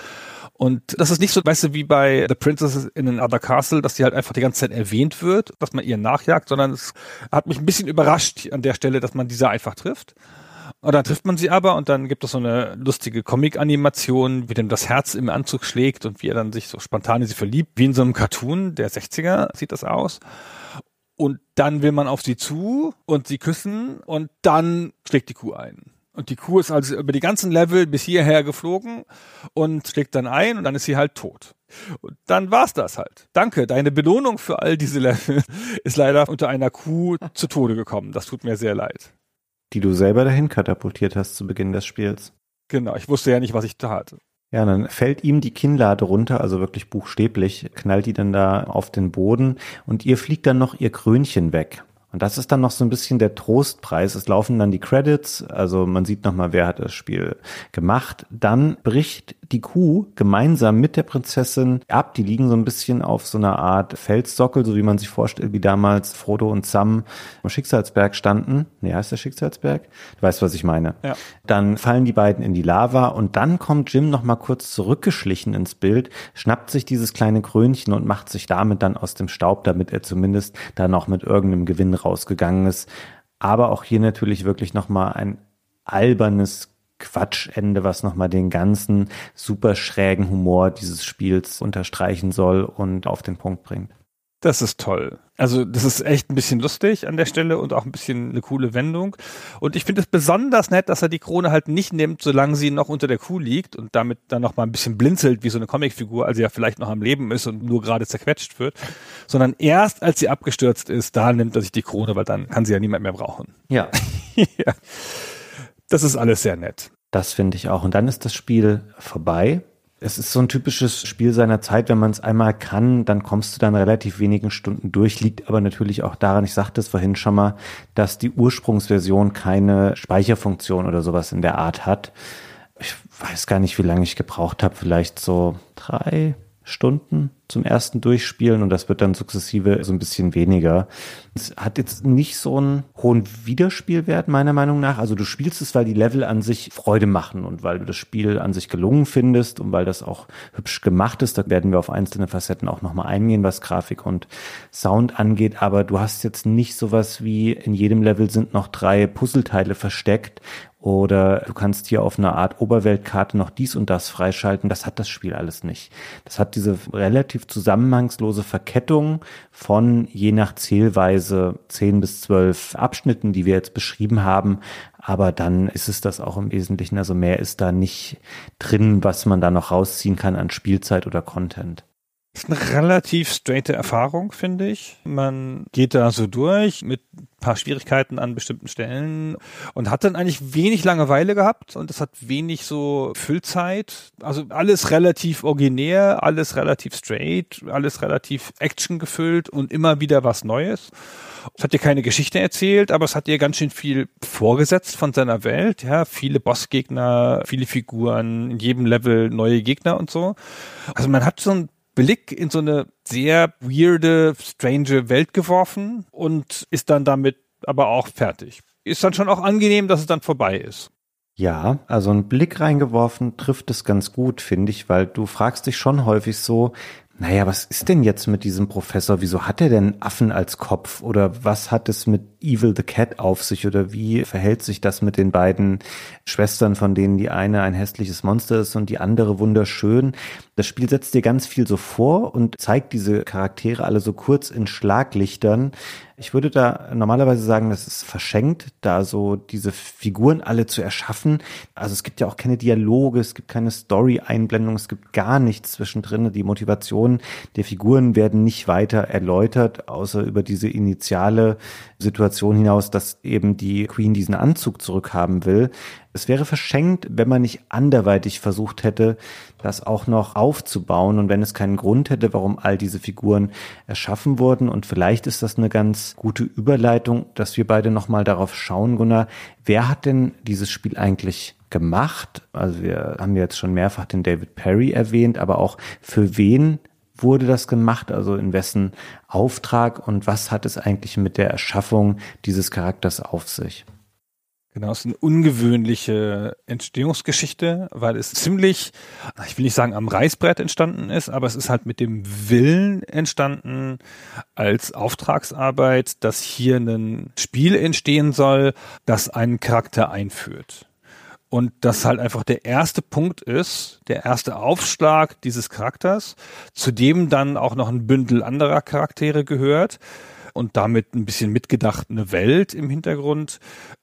Und das ist nicht so, weißt du, wie bei The Princess in Another Castle, dass sie halt einfach die ganze Zeit erwähnt wird, dass man ihr nachjagt, sondern es hat mich ein bisschen überrascht an der Stelle, dass man diese einfach trifft. Und dann trifft man sie aber und dann gibt es so eine lustige Comic-Animation, wie dem das Herz im Anzug schlägt und wie er dann sich so spontan in sie verliebt, wie in so einem Cartoon der 60er sieht das aus und dann will man auf sie zu und sie küssen und dann schlägt die Kuh ein. Und die Kuh ist also über die ganzen Level bis hierher geflogen und schlägt dann ein und dann ist sie halt tot. Und dann war's das halt. Danke, deine Belohnung für all diese Level ist leider unter einer Kuh zu Tode gekommen. Das tut mir sehr leid. Die du selber dahin katapultiert hast zu Beginn des Spiels. Genau, ich wusste ja nicht, was ich da hatte. Ja, dann fällt ihm die Kinnlade runter, also wirklich buchstäblich, knallt die dann da auf den Boden und ihr fliegt dann noch ihr Krönchen weg. Und das ist dann noch so ein bisschen der Trostpreis. Es laufen dann die Credits, also man sieht nochmal, wer hat das Spiel gemacht. Dann bricht die Kuh gemeinsam mit der Prinzessin ab. Die liegen so ein bisschen auf so einer Art Felssockel, so wie man sich vorstellt, wie damals Frodo und Sam am Schicksalsberg standen. Nee, heißt der Schicksalsberg? Du weißt, was ich meine. Ja. Dann fallen die beiden in die Lava und dann kommt Jim nochmal kurz zurückgeschlichen ins Bild, schnappt sich dieses kleine Krönchen und macht sich damit dann aus dem Staub, damit er zumindest da noch mit irgendeinem Gewinn rausgegangen ist. Aber auch hier natürlich wirklich nochmal ein albernes Quatschende, was nochmal den ganzen super schrägen Humor dieses Spiels unterstreichen soll und auf den Punkt bringt. Das ist toll. Also das ist echt ein bisschen lustig an der Stelle und auch ein bisschen eine coole Wendung. Und ich finde es besonders nett, dass er die Krone halt nicht nimmt, solange sie noch unter der Kuh liegt und damit dann noch mal ein bisschen blinzelt wie so eine Comicfigur, also ja vielleicht noch am Leben ist und nur gerade zerquetscht wird, sondern erst als sie abgestürzt ist, da nimmt er sich die Krone, weil dann kann sie ja niemand mehr brauchen. Ja. ja. Das ist alles sehr nett. Das finde ich auch. Und dann ist das Spiel vorbei. Es ist so ein typisches Spiel seiner Zeit. Wenn man es einmal kann, dann kommst du dann relativ wenigen Stunden durch. Liegt aber natürlich auch daran, ich sagte es vorhin schon mal, dass die Ursprungsversion keine Speicherfunktion oder sowas in der Art hat. Ich weiß gar nicht, wie lange ich gebraucht habe. Vielleicht so drei, Stunden zum ersten Durchspielen und das wird dann sukzessive so ein bisschen weniger. Es hat jetzt nicht so einen hohen Wiederspielwert meiner Meinung nach. Also du spielst es, weil die Level an sich Freude machen und weil du das Spiel an sich gelungen findest und weil das auch hübsch gemacht ist. Da werden wir auf einzelne Facetten auch nochmal eingehen, was Grafik und Sound angeht. Aber du hast jetzt nicht sowas wie in jedem Level sind noch drei Puzzleteile versteckt oder du kannst hier auf einer Art Oberweltkarte noch dies und das freischalten. Das hat das Spiel alles nicht. Das hat diese relativ zusammenhangslose Verkettung von je nach Zählweise zehn bis zwölf Abschnitten, die wir jetzt beschrieben haben. Aber dann ist es das auch im Wesentlichen. Also mehr ist da nicht drin, was man da noch rausziehen kann an Spielzeit oder Content. Das ist eine relativ straighte Erfahrung, finde ich. Man geht da so durch mit ein paar Schwierigkeiten an bestimmten Stellen und hat dann eigentlich wenig Langeweile gehabt und es hat wenig so Füllzeit. Also alles relativ originär, alles relativ straight, alles relativ Action gefüllt und immer wieder was Neues. Es hat dir keine Geschichte erzählt, aber es hat dir ganz schön viel vorgesetzt von seiner Welt. Ja, viele Bossgegner, viele Figuren, in jedem Level neue Gegner und so. Also man hat so ein Blick in so eine sehr weirde, strange Welt geworfen und ist dann damit aber auch fertig. Ist dann schon auch angenehm, dass es dann vorbei ist. Ja, also ein Blick reingeworfen trifft es ganz gut, finde ich, weil du fragst dich schon häufig so, naja, was ist denn jetzt mit diesem Professor? Wieso hat er denn Affen als Kopf? Oder was hat es mit Evil the Cat auf sich? Oder wie verhält sich das mit den beiden Schwestern, von denen die eine ein hässliches Monster ist und die andere wunderschön? Das Spiel setzt dir ganz viel so vor und zeigt diese Charaktere alle so kurz in Schlaglichtern. Ich würde da normalerweise sagen, das ist verschenkt, da so diese Figuren alle zu erschaffen. Also es gibt ja auch keine Dialoge, es gibt keine Story-Einblendung, es gibt gar nichts zwischendrin. Die Motivationen der Figuren werden nicht weiter erläutert, außer über diese initiale Situation hinaus, dass eben die Queen diesen Anzug zurückhaben will. Es wäre verschenkt, wenn man nicht anderweitig versucht hätte, das auch noch aufzubauen und wenn es keinen Grund hätte, warum all diese Figuren erschaffen wurden. Und vielleicht ist das eine ganz gute Überleitung, dass wir beide nochmal darauf schauen, Gunnar, wer hat denn dieses Spiel eigentlich gemacht? Also wir haben jetzt schon mehrfach den David Perry erwähnt, aber auch für wen wurde das gemacht? Also in wessen Auftrag und was hat es eigentlich mit der Erschaffung dieses Charakters auf sich? Genau, es ist eine ungewöhnliche Entstehungsgeschichte, weil es ziemlich, ich will nicht sagen am Reißbrett entstanden ist, aber es ist halt mit dem Willen entstanden als Auftragsarbeit, dass hier ein Spiel entstehen soll, das einen Charakter einführt. Und das halt einfach der erste Punkt ist, der erste Aufschlag dieses Charakters, zu dem dann auch noch ein Bündel anderer Charaktere gehört und damit ein bisschen mitgedacht eine Welt im Hintergrund.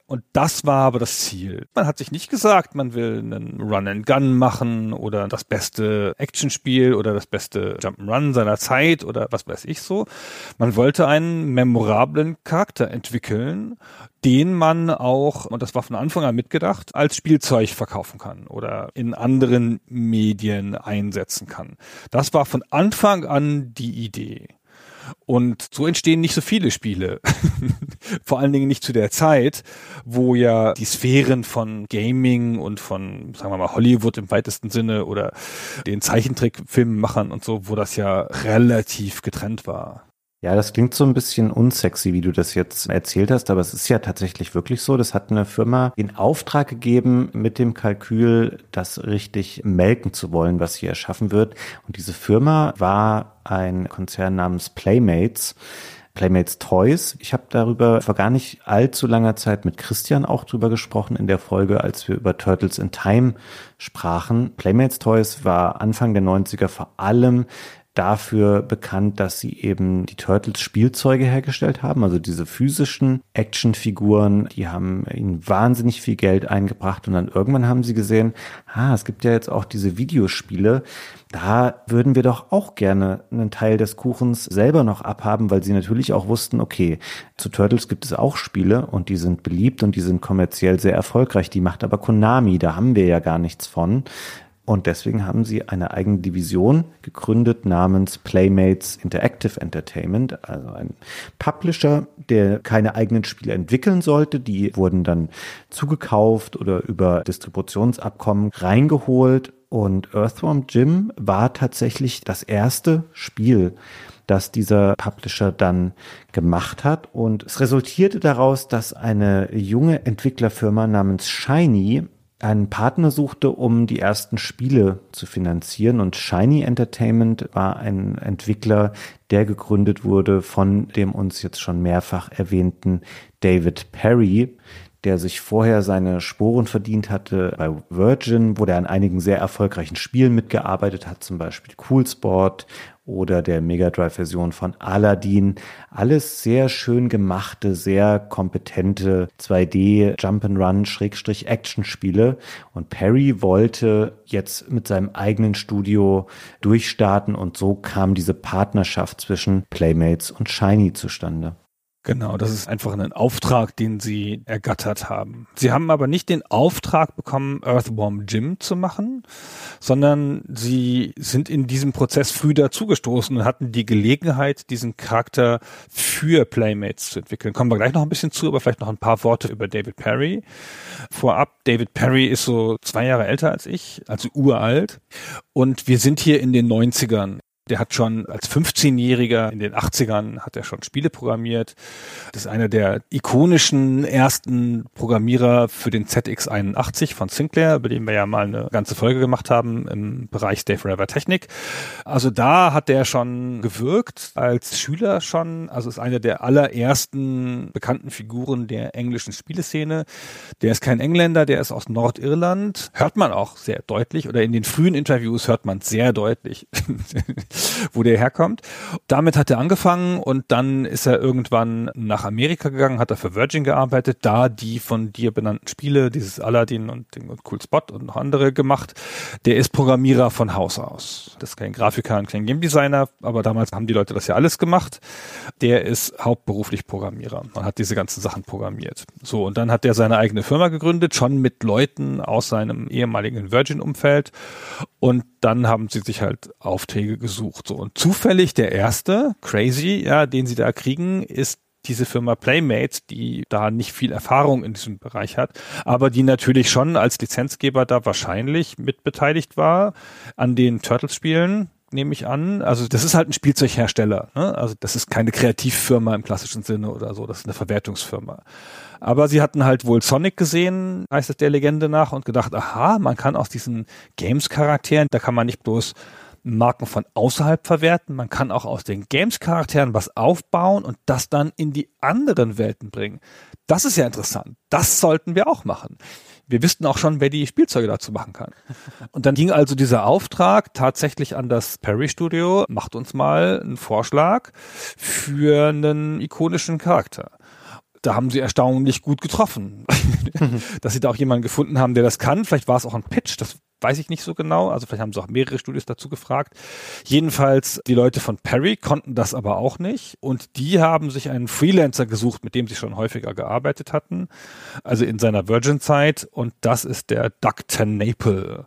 Und das war aber das Ziel. Man hat sich nicht gesagt, man will einen Run and Gun machen oder das beste Actionspiel oder das beste Jump'n'Run seiner Zeit oder was weiß ich so. Man wollte einen memorablen Charakter entwickeln, den man auch, und das war von Anfang an mitgedacht, als Spielzeug verkaufen kann oder in anderen Medien einsetzen kann. Das war von Anfang an die Idee. Und so entstehen nicht so viele Spiele. Vor allen Dingen nicht zu der Zeit, wo ja die Sphären von Gaming und von, sagen wir mal, Hollywood im weitesten Sinne oder den Zeichentrickfilmemachern und so, wo das ja relativ getrennt war. Ja, das klingt so ein bisschen unsexy, wie du das jetzt erzählt hast, aber es ist ja tatsächlich wirklich so. Das hat eine Firma in Auftrag gegeben mit dem Kalkül, das richtig melken zu wollen, was hier erschaffen wird. Und diese Firma war ein Konzern namens Playmates. Playmates Toys. Ich habe darüber vor gar nicht allzu langer Zeit mit Christian auch drüber gesprochen in der Folge, als wir über Turtles in Time sprachen. Playmates Toys war Anfang der 90er vor allem dafür bekannt, dass sie eben die Turtles Spielzeuge hergestellt haben, also diese physischen Actionfiguren, die haben ihnen wahnsinnig viel Geld eingebracht und dann irgendwann haben sie gesehen, ah, es gibt ja jetzt auch diese Videospiele, da würden wir doch auch gerne einen Teil des Kuchens selber noch abhaben, weil sie natürlich auch wussten, okay, zu Turtles gibt es auch Spiele und die sind beliebt und die sind kommerziell sehr erfolgreich, die macht aber Konami, da haben wir ja gar nichts von. Und deswegen haben sie eine eigene Division gegründet namens Playmates Interactive Entertainment, also ein Publisher, der keine eigenen Spiele entwickeln sollte. Die wurden dann zugekauft oder über Distributionsabkommen reingeholt. Und Earthworm Jim war tatsächlich das erste Spiel, das dieser Publisher dann gemacht hat. Und es resultierte daraus, dass eine junge Entwicklerfirma namens Shiny einen Partner suchte, um die ersten Spiele zu finanzieren. Und Shiny Entertainment war ein Entwickler, der gegründet wurde von dem uns jetzt schon mehrfach erwähnten David Perry, der sich vorher seine Sporen verdient hatte bei Virgin, wo der an einigen sehr erfolgreichen Spielen mitgearbeitet hat, zum Beispiel Cool Sport oder der Mega Drive-Version von Aladdin. Alles sehr schön gemachte, sehr kompetente 2D Jump'n'Run Schrägstrich Action-Spiele. Und Perry wollte jetzt mit seinem eigenen Studio durchstarten und so kam diese Partnerschaft zwischen Playmates und Shiny zustande. Genau, das ist einfach ein Auftrag, den sie ergattert haben. Sie haben aber nicht den Auftrag bekommen, Earthworm Jim zu machen, sondern sie sind in diesem Prozess früh dazugestoßen und hatten die Gelegenheit, diesen Charakter für Playmates zu entwickeln. Kommen wir gleich noch ein bisschen zu, aber vielleicht noch ein paar Worte über David Perry. Vorab, David Perry ist so zwei Jahre älter als ich, also uralt. Und wir sind hier in den 90ern. Der hat schon als 15-Jähriger in den 80ern hat er schon Spiele programmiert. Das ist einer der ikonischen ersten Programmierer für den ZX81 von Sinclair, über den wir ja mal eine ganze Folge gemacht haben im Bereich Stay Forever Technik. Also da hat der schon gewirkt als Schüler schon. Also ist einer der allerersten bekannten Figuren der englischen Spieleszene. Der ist kein Engländer, der ist aus Nordirland. Hört man auch sehr deutlich oder in den frühen Interviews hört man sehr deutlich. wo der herkommt. Damit hat er angefangen und dann ist er irgendwann nach Amerika gegangen, hat er für Virgin gearbeitet, da die von dir benannten Spiele, dieses Aladdin und, und Cool Spot und noch andere gemacht. Der ist Programmierer von Haus aus. Das ist kein Grafiker und kein Game Designer, aber damals haben die Leute das ja alles gemacht. Der ist hauptberuflich Programmierer und hat diese ganzen Sachen programmiert. So, und dann hat er seine eigene Firma gegründet, schon mit Leuten aus seinem ehemaligen Virgin-Umfeld. Und dann haben sie sich halt Aufträge gesucht. So. Und zufällig der erste, Crazy, ja, den sie da kriegen, ist diese Firma Playmates, die da nicht viel Erfahrung in diesem Bereich hat, aber die natürlich schon als Lizenzgeber da wahrscheinlich mitbeteiligt war an den Turtles-Spielen, nehme ich an. Also das ist halt ein Spielzeughersteller. Ne? Also das ist keine Kreativfirma im klassischen Sinne oder so, das ist eine Verwertungsfirma. Aber sie hatten halt wohl Sonic gesehen, heißt es der Legende nach, und gedacht, aha, man kann aus diesen Games-Charakteren, da kann man nicht bloß Marken von außerhalb verwerten, man kann auch aus den Games-Charakteren was aufbauen und das dann in die anderen Welten bringen. Das ist ja interessant. Das sollten wir auch machen. Wir wüssten auch schon, wer die Spielzeuge dazu machen kann. Und dann ging also dieser Auftrag tatsächlich an das Perry Studio, macht uns mal einen Vorschlag für einen ikonischen Charakter da haben sie erstaunlich gut getroffen. Dass sie da auch jemanden gefunden haben, der das kann. Vielleicht war es auch ein Pitch, das weiß ich nicht so genau. Also vielleicht haben sie auch mehrere Studios dazu gefragt. Jedenfalls, die Leute von Perry konnten das aber auch nicht. Und die haben sich einen Freelancer gesucht, mit dem sie schon häufiger gearbeitet hatten. Also in seiner Virgin-Zeit. Und das ist der Dr. Naple.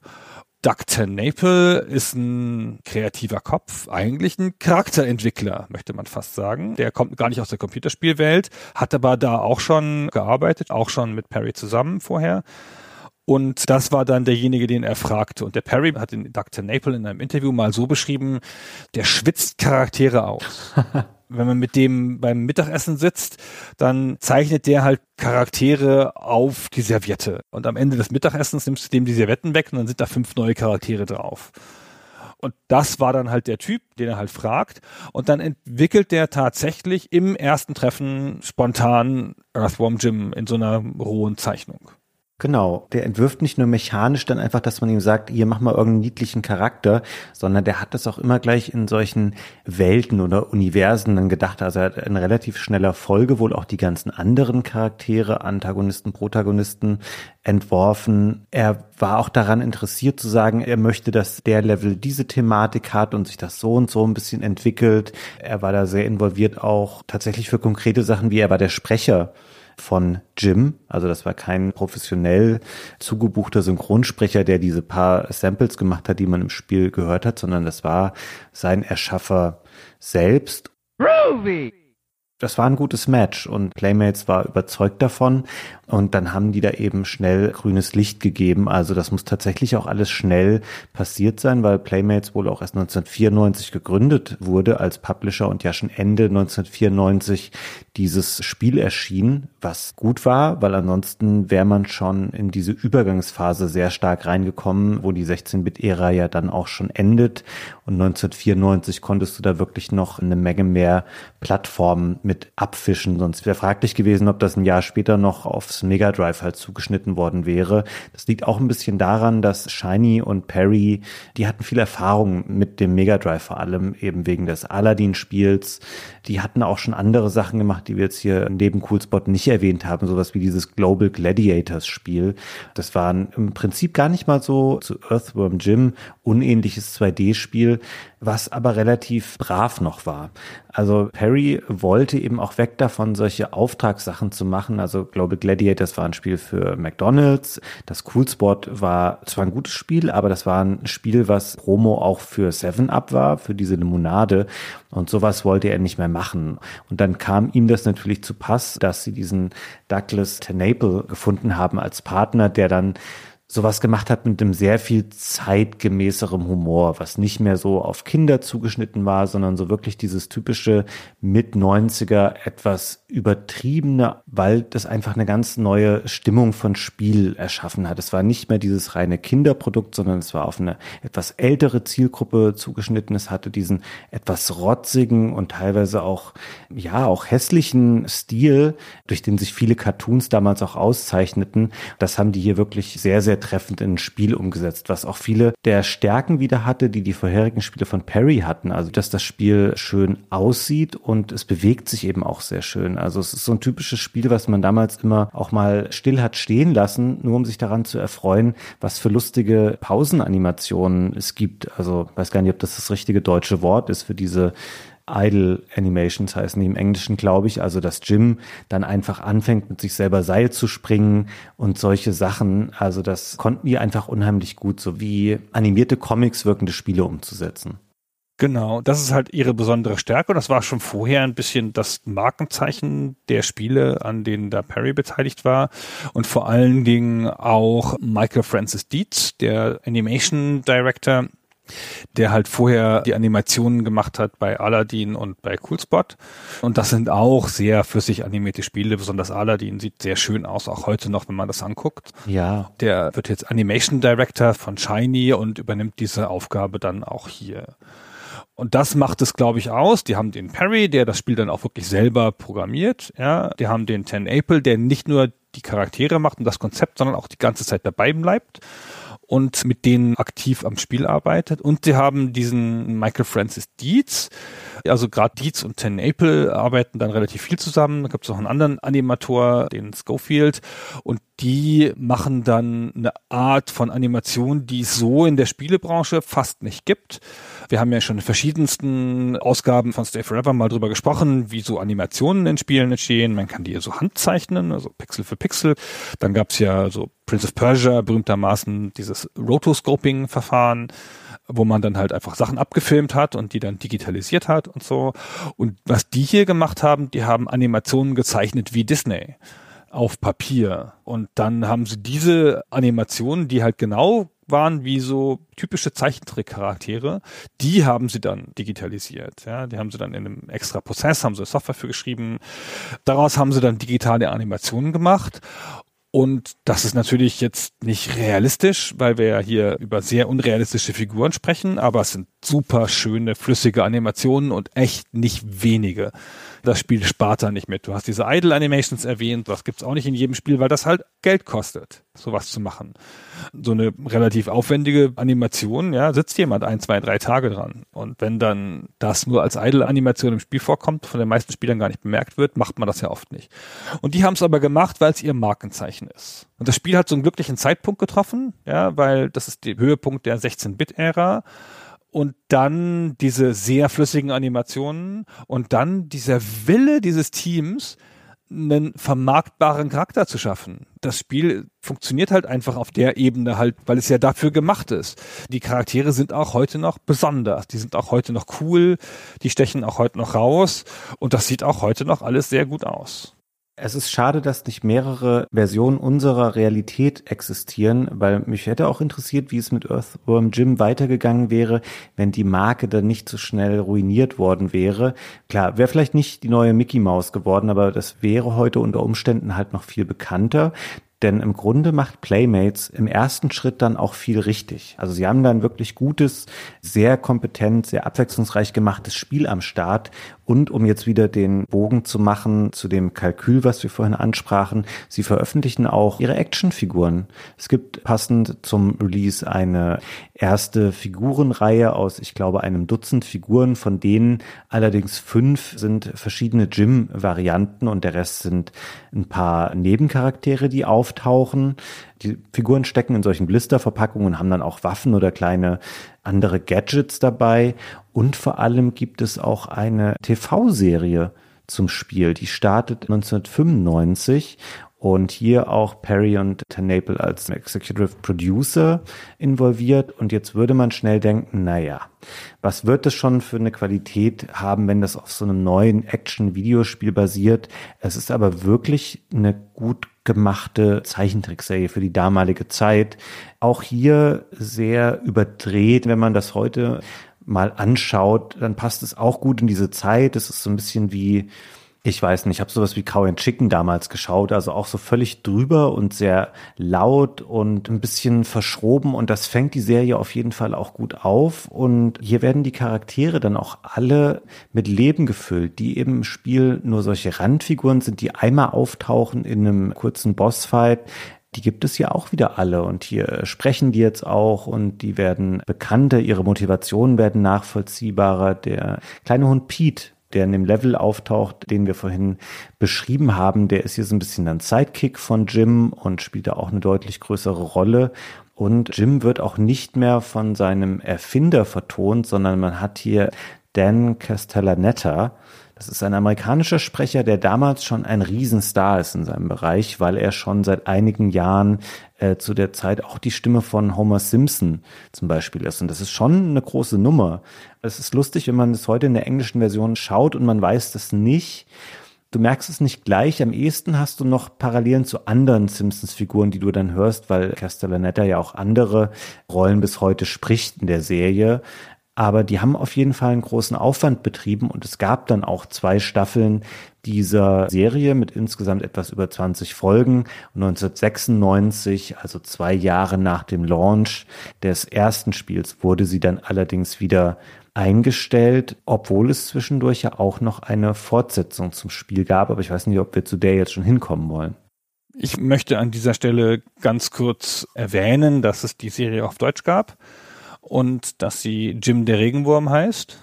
Dr. Naple ist ein kreativer Kopf, eigentlich ein Charakterentwickler, möchte man fast sagen. Der kommt gar nicht aus der Computerspielwelt, hat aber da auch schon gearbeitet, auch schon mit Perry zusammen vorher. Und das war dann derjenige, den er fragte. Und der Perry hat den Dr. Naple in einem Interview mal so beschrieben, der schwitzt Charaktere aus. wenn man mit dem beim Mittagessen sitzt, dann zeichnet der halt Charaktere auf die Serviette. Und am Ende des Mittagessens nimmst du dem die Servietten weg und dann sind da fünf neue Charaktere drauf. Und das war dann halt der Typ, den er halt fragt. Und dann entwickelt der tatsächlich im ersten Treffen spontan Earthworm Jim in so einer rohen Zeichnung. Genau, der entwirft nicht nur mechanisch dann einfach, dass man ihm sagt, hier mach mal irgendeinen niedlichen Charakter, sondern der hat das auch immer gleich in solchen Welten oder Universen dann gedacht. Also er hat in relativ schneller Folge wohl auch die ganzen anderen Charaktere, Antagonisten, Protagonisten entworfen. Er war auch daran interessiert zu sagen, er möchte, dass der Level diese Thematik hat und sich das so und so ein bisschen entwickelt. Er war da sehr involviert auch tatsächlich für konkrete Sachen, wie er war der Sprecher von Jim. Also das war kein professionell zugebuchter Synchronsprecher, der diese paar Samples gemacht hat, die man im Spiel gehört hat, sondern das war sein Erschaffer selbst. Groovy! Das war ein gutes Match und Playmates war überzeugt davon und dann haben die da eben schnell grünes Licht gegeben. Also das muss tatsächlich auch alles schnell passiert sein, weil Playmates wohl auch erst 1994 gegründet wurde als Publisher und ja schon Ende 1994 dieses Spiel erschien, was gut war, weil ansonsten wäre man schon in diese Übergangsphase sehr stark reingekommen, wo die 16-Bit-Ära ja dann auch schon endet und 1994 konntest du da wirklich noch eine Menge mehr Plattformen mit mit abfischen. Sonst wäre fraglich gewesen, ob das ein Jahr später noch aufs Mega Drive halt zugeschnitten worden wäre. Das liegt auch ein bisschen daran, dass Shiny und Perry, die hatten viel Erfahrung mit dem Mega Drive, vor allem eben wegen des Aladdin-Spiels. Die hatten auch schon andere Sachen gemacht, die wir jetzt hier neben Coolspot nicht erwähnt haben, sowas wie dieses Global Gladiators Spiel. Das waren im Prinzip gar nicht mal so zu Earthworm Jim unähnliches 2D-Spiel, was aber relativ brav noch war. Also Perry wollte eben auch weg davon, solche Auftragssachen zu machen. Also Global Gladiators war ein Spiel für McDonald's. Das Cool Sport war zwar ein gutes Spiel, aber das war ein Spiel, was Promo auch für Seven Up war, für diese Limonade. Und sowas wollte er nicht mehr machen. Und dann kam ihm das natürlich zu Pass, dass sie diesen Douglas Tenaple gefunden haben als Partner, der dann sowas gemacht hat mit einem sehr viel zeitgemäßerem Humor, was nicht mehr so auf Kinder zugeschnitten war, sondern so wirklich dieses typische mit 90er etwas übertriebene, weil das einfach eine ganz neue Stimmung von Spiel erschaffen hat. Es war nicht mehr dieses reine Kinderprodukt, sondern es war auf eine etwas ältere Zielgruppe zugeschnitten. Es hatte diesen etwas rotzigen und teilweise auch, ja, auch hässlichen Stil, durch den sich viele Cartoons damals auch auszeichneten. Das haben die hier wirklich sehr, sehr treffend in ein Spiel umgesetzt, was auch viele der Stärken wieder hatte, die die vorherigen Spiele von Perry hatten. Also, dass das Spiel schön aussieht und es bewegt sich eben auch sehr schön. Also, es ist so ein typisches Spiel, was man damals immer auch mal still hat stehen lassen, nur um sich daran zu erfreuen, was für lustige Pausenanimationen es gibt. Also, weiß gar nicht, ob das das richtige deutsche Wort ist für diese Idle Animations heißen die im Englischen, glaube ich. Also, dass Jim dann einfach anfängt, mit sich selber Seil zu springen und solche Sachen. Also, das konnten die einfach unheimlich gut, so wie animierte Comics wirkende Spiele umzusetzen. Genau, das ist halt ihre besondere Stärke und das war schon vorher ein bisschen das Markenzeichen der Spiele, an denen da Perry beteiligt war und vor allen Dingen auch Michael Francis Dietz, der Animation Director, der halt vorher die Animationen gemacht hat bei Aladdin und bei Coolspot. Und das sind auch sehr flüssig animierte Spiele. Besonders Aladdin sieht sehr schön aus, auch heute noch, wenn man das anguckt. Ja. Der wird jetzt Animation Director von Shiny und übernimmt diese Aufgabe dann auch hier. Und das macht es, glaube ich, aus. Die haben den Perry, der das Spiel dann auch wirklich selber programmiert. Ja, die haben den Ten April, der nicht nur die Charaktere macht und das Konzept, sondern auch die ganze Zeit dabei bleibt und mit denen aktiv am Spiel arbeitet. Und sie haben diesen Michael Francis Dietz, also gerade Dietz und Ten April arbeiten dann relativ viel zusammen. Da gibt es noch einen anderen Animator, den Schofield. Und die machen dann eine Art von Animation, die es so in der Spielebranche fast nicht gibt. Wir haben ja schon in verschiedensten Ausgaben von Stay Forever mal drüber gesprochen, wie so Animationen in Spielen entstehen. Man kann die so handzeichnen, also Pixel für Pixel. Dann gab es ja so Prince of Persia berühmtermaßen dieses Rotoscoping-Verfahren wo man dann halt einfach Sachen abgefilmt hat und die dann digitalisiert hat und so. Und was die hier gemacht haben, die haben Animationen gezeichnet wie Disney auf Papier. Und dann haben sie diese Animationen, die halt genau waren wie so typische Zeichentrickcharaktere, die haben sie dann digitalisiert. Ja, die haben sie dann in einem extra Prozess, haben sie Software für geschrieben. Daraus haben sie dann digitale Animationen gemacht und das ist natürlich jetzt nicht realistisch, weil wir ja hier über sehr unrealistische Figuren sprechen, aber es sind super schöne, flüssige Animationen und echt nicht wenige. Das Spiel spart da nicht mit. Du hast diese Idle Animations erwähnt, das gibt's auch nicht in jedem Spiel, weil das halt Geld kostet, sowas zu machen. So eine relativ aufwendige Animation, ja, sitzt jemand ein, zwei, drei Tage dran. Und wenn dann das nur als Idle Animation im Spiel vorkommt, von den meisten Spielern gar nicht bemerkt wird, macht man das ja oft nicht. Und die haben es aber gemacht, weil es ihr Markenzeichen ist. Und das Spiel hat so einen glücklichen Zeitpunkt getroffen, ja, weil das ist der Höhepunkt der 16-Bit-Ära und dann diese sehr flüssigen Animationen und dann dieser Wille dieses Teams, einen vermarktbaren Charakter zu schaffen. Das Spiel funktioniert halt einfach auf der Ebene halt, weil es ja dafür gemacht ist. Die Charaktere sind auch heute noch besonders. Die sind auch heute noch cool. Die stechen auch heute noch raus. Und das sieht auch heute noch alles sehr gut aus. Es ist schade, dass nicht mehrere Versionen unserer Realität existieren, weil mich hätte auch interessiert, wie es mit Earthworm Jim weitergegangen wäre, wenn die Marke dann nicht so schnell ruiniert worden wäre. Klar, wäre vielleicht nicht die neue Mickey Mouse geworden, aber das wäre heute unter Umständen halt noch viel bekannter. Denn im Grunde macht Playmates im ersten Schritt dann auch viel richtig. Also sie haben dann wirklich gutes, sehr kompetent, sehr abwechslungsreich gemachtes Spiel am Start Und um jetzt wieder den Bogen zu machen zu dem Kalkül, was wir vorhin ansprachen, sie veröffentlichen auch ihre Actionfiguren. Es gibt passend zum Release eine erste Figurenreihe aus, ich glaube, einem Dutzend Figuren, von denen allerdings fünf sind verschiedene Jim-Varianten und der Rest sind ein paar Nebencharaktere, die auftauchen. Die Figuren stecken in solchen Blisterverpackungen und haben dann auch Waffen oder kleine andere Gadgets dabei. Und vor allem gibt es auch eine TV-Serie zum Spiel. Die startet 1995 und hier auch Perry und Tenable als Executive Producer involviert. Und jetzt würde man schnell denken, naja, was wird es schon für eine Qualität haben, wenn das auf so einem neuen Action-Videospiel basiert? Es ist aber wirklich eine gut gemachte Zeichentrickserie für die damalige Zeit. Auch hier sehr überdreht, wenn man das heute mal anschaut, dann passt es auch gut in diese Zeit. Es ist so ein bisschen wie ich weiß nicht, ich habe sowas wie Cow and Chicken damals geschaut, also auch so völlig drüber und sehr laut und ein bisschen verschroben und das fängt die Serie auf jeden Fall auch gut auf und hier werden die Charaktere dann auch alle mit Leben gefüllt, die eben im Spiel nur solche Randfiguren sind, die einmal auftauchen in einem kurzen Bossfight, die gibt es ja auch wieder alle und hier sprechen die jetzt auch und die werden bekannter, ihre Motivationen werden nachvollziehbarer. Der kleine Hund Pete der in dem Level auftaucht, den wir vorhin beschrieben haben, der ist hier so ein bisschen ein Sidekick von Jim und spielt da auch eine deutlich größere Rolle. Und Jim wird auch nicht mehr von seinem Erfinder vertont, sondern man hat hier Dan Castellaneta, das ist ein amerikanischer Sprecher, der damals schon ein Riesenstar ist in seinem Bereich, weil er schon seit einigen Jahren äh, zu der Zeit auch die Stimme von Homer Simpson zum Beispiel ist. Und das ist schon eine große Nummer. Es ist lustig, wenn man es heute in der englischen Version schaut und man weiß das nicht. Du merkst es nicht gleich. Am ehesten hast du noch Parallelen zu anderen Simpsons-Figuren, die du dann hörst, weil Castellaneta ja auch andere Rollen bis heute spricht in der Serie. Aber die haben auf jeden Fall einen großen Aufwand betrieben und es gab dann auch zwei Staffeln dieser Serie mit insgesamt etwas über 20 Folgen. 1996, also zwei Jahre nach dem Launch des ersten Spiels, wurde sie dann allerdings wieder eingestellt, obwohl es zwischendurch ja auch noch eine Fortsetzung zum Spiel gab. Aber ich weiß nicht, ob wir zu der jetzt schon hinkommen wollen. Ich möchte an dieser Stelle ganz kurz erwähnen, dass es die Serie auf Deutsch gab und dass sie Jim der Regenwurm heißt.